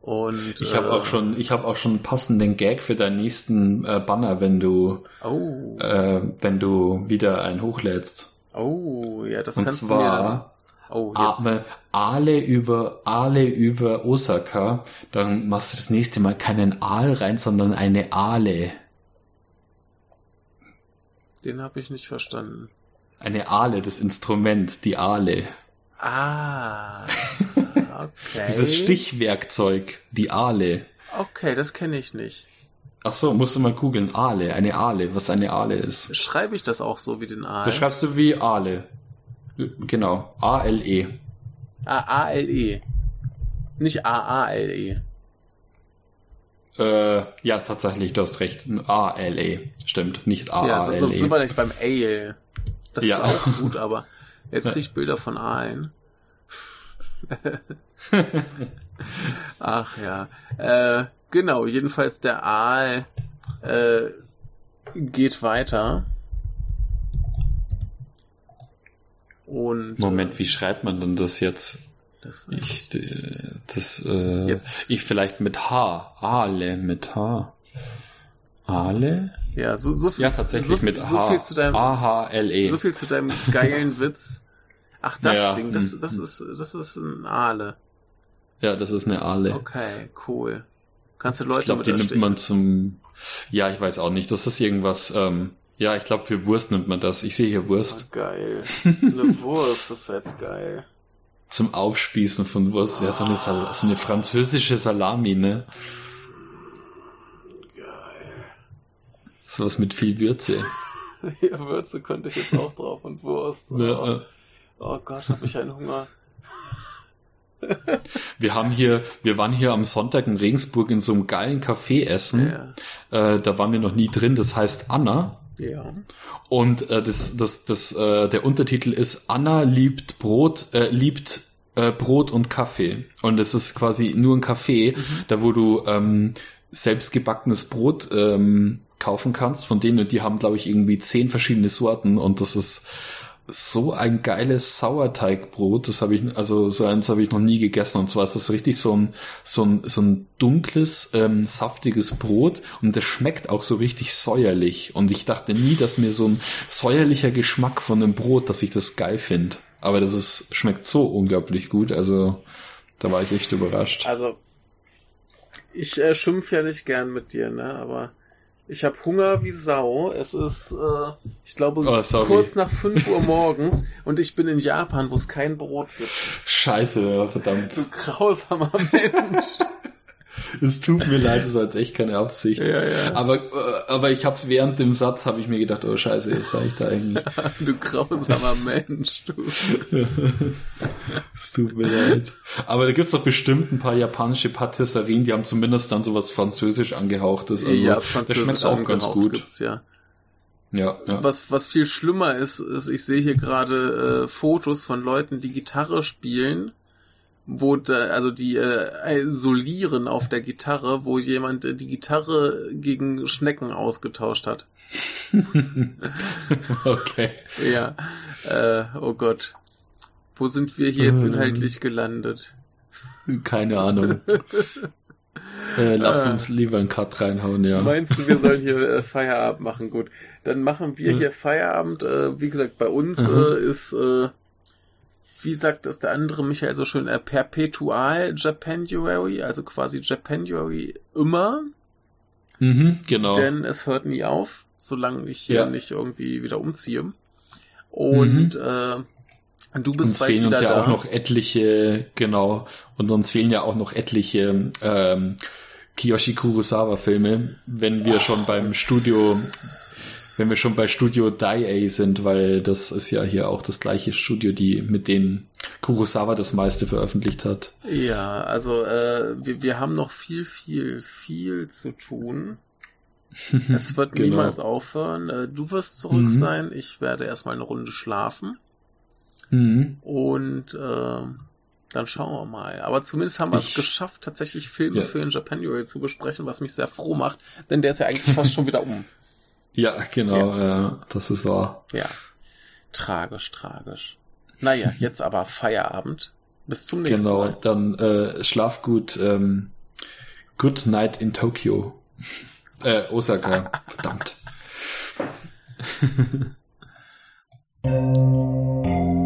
Und ich habe äh, auch schon, ich habe auch schon passenden Gag für deinen nächsten äh, Banner, wenn du, oh. äh, wenn du wieder einen hochlädst. Oh, ja, das Und kannst zwar, du mir dann, oh, jetzt. Aale über Aale über Osaka, dann machst du das nächste Mal keinen Aal rein, sondern eine Aale. Den habe ich nicht verstanden. Eine Aale, das Instrument, die Aale. Ah, okay. Dieses Stichwerkzeug, die Aale. Okay, das kenne ich nicht. Ach so, musst du mal googeln. Aale, eine Aale, was eine Aale ist. Schreibe ich das auch so wie den Aal? Das schreibst du wie Aale. Genau, A-L-E. Ah, A-L-E. Nicht A-A-L-E. Äh, ja, tatsächlich, du hast recht. A-L-E. Stimmt, nicht A-A-L-E. Ja, sonst sind wir nicht beim Ale. Das ja. ist auch gut, aber jetzt krieg ich Bilder von Aalen. Ach ja. Äh, genau, jedenfalls der Aal äh, geht weiter. Und, Moment, äh, wie schreibt man denn das jetzt? Das ich, äh, das, äh, Jetzt. ich vielleicht mit H. Ale mit H. Ale? Ja, so, so viel. Ja, tatsächlich so, mit so H. Viel zu deinem, A-H-L-E. So viel zu deinem geilen Witz. Ach, das ja, Ding, das, das ist, das ist ein Ale. Ja, das ist eine Ale. Okay, cool. Kannst du Leute Ich glaube, die nimmt man zum, ja, ich weiß auch nicht. Das ist irgendwas, ähm, ja, ich glaube, für Wurst nimmt man das. Ich sehe hier Wurst. Oh, geil. Das ist eine Wurst, das wäre jetzt geil zum Aufspießen von Wurst. Ja, so eine, Sal so eine französische Salami, ne? Geil. Sowas mit viel Würze. ja, Würze könnte ich jetzt auch drauf und Wurst. Oh, ja. Oh Gott, hab ich einen Hunger. wir haben hier, wir waren hier am Sonntag in Regensburg in so einem geilen Café essen. Ja. Äh, da waren wir noch nie drin. Das heißt Anna. Ja. Und äh, das, das, das, äh, der Untertitel ist Anna liebt Brot, äh, liebt äh, Brot und Kaffee. Und es ist quasi nur ein Café, mhm. da wo du ähm, selbstgebackenes Brot ähm, kaufen kannst von denen und die haben, glaube ich, irgendwie zehn verschiedene Sorten und das ist so ein geiles Sauerteigbrot, das habe ich, also so eins habe ich noch nie gegessen. Und zwar ist das richtig so ein, so ein, so ein dunkles, ähm, saftiges Brot und das schmeckt auch so richtig säuerlich. Und ich dachte nie, dass mir so ein säuerlicher Geschmack von einem Brot, dass ich das geil finde. Aber das ist, schmeckt so unglaublich gut. Also da war ich echt überrascht. Also ich äh, schimpf ja nicht gern mit dir, ne? Aber ich habe Hunger wie Sau. Es ist, äh, ich glaube, oh, kurz nach 5 Uhr morgens und ich bin in Japan, wo es kein Brot gibt. Scheiße, verdammt. Du grausamer Mensch. Es tut mir leid, das war jetzt echt keine Absicht. Ja, ja. Aber, äh, aber ich hab's während dem Satz, habe ich mir gedacht, oh scheiße, was sag ich da eigentlich? du grausamer Mensch, du. es tut mir leid. Aber da gibt's doch bestimmt ein paar japanische Patisserien, die haben zumindest dann sowas französisch angehauchtes. Also ja, das schmeckt auch ganz gut. Ja. Ja, ja. Was, was viel schlimmer ist, ist, ich sehe hier gerade äh, Fotos von Leuten, die Gitarre spielen wo also die äh, Solieren auf der Gitarre, wo jemand äh, die Gitarre gegen Schnecken ausgetauscht hat. okay. Ja. Äh, oh Gott. Wo sind wir hier jetzt ähm. inhaltlich gelandet? Keine Ahnung. Äh, lass äh, uns lieber einen Cut reinhauen, ja. Meinst du, wir sollen hier äh, Feierabend machen? Gut. Dann machen wir hier Feierabend. Äh, wie gesagt, bei uns mhm. Äh, ist, äh, wie sagt das der andere Michael so schön, Perpetual Japanuary, also quasi Japanuary immer. Mhm, genau. Denn es hört nie auf, solange ich hier ja. nicht irgendwie wieder umziehe. Und mhm. Du bist uns fehlen uns ja da. auch noch etliche, genau, und uns fehlen ja auch noch etliche ähm, Kiyoshi Kurosawa-Filme, wenn wir oh, schon beim Studio, wenn wir schon bei Studio Dai sind, weil das ist ja hier auch das gleiche Studio, die mit denen Kurosawa das meiste veröffentlicht hat. Ja, also äh, wir, wir haben noch viel, viel, viel zu tun. Es wird genau. niemals aufhören. Äh, du wirst zurück mhm. sein. Ich werde erstmal eine Runde schlafen. Mhm. Und äh, dann schauen wir mal. Aber zumindest haben wir es geschafft, tatsächlich Filme ja. für den Japanuary zu besprechen, was mich sehr froh macht, denn der ist ja eigentlich fast schon wieder um. Ja, genau, ja. Äh, das ist wahr. Ja. Tragisch, tragisch. Naja, jetzt aber Feierabend. Bis zum nächsten genau, Mal. Genau, dann äh, schlaf gut. Ähm, good night in Tokyo. äh, Osaka. Verdammt.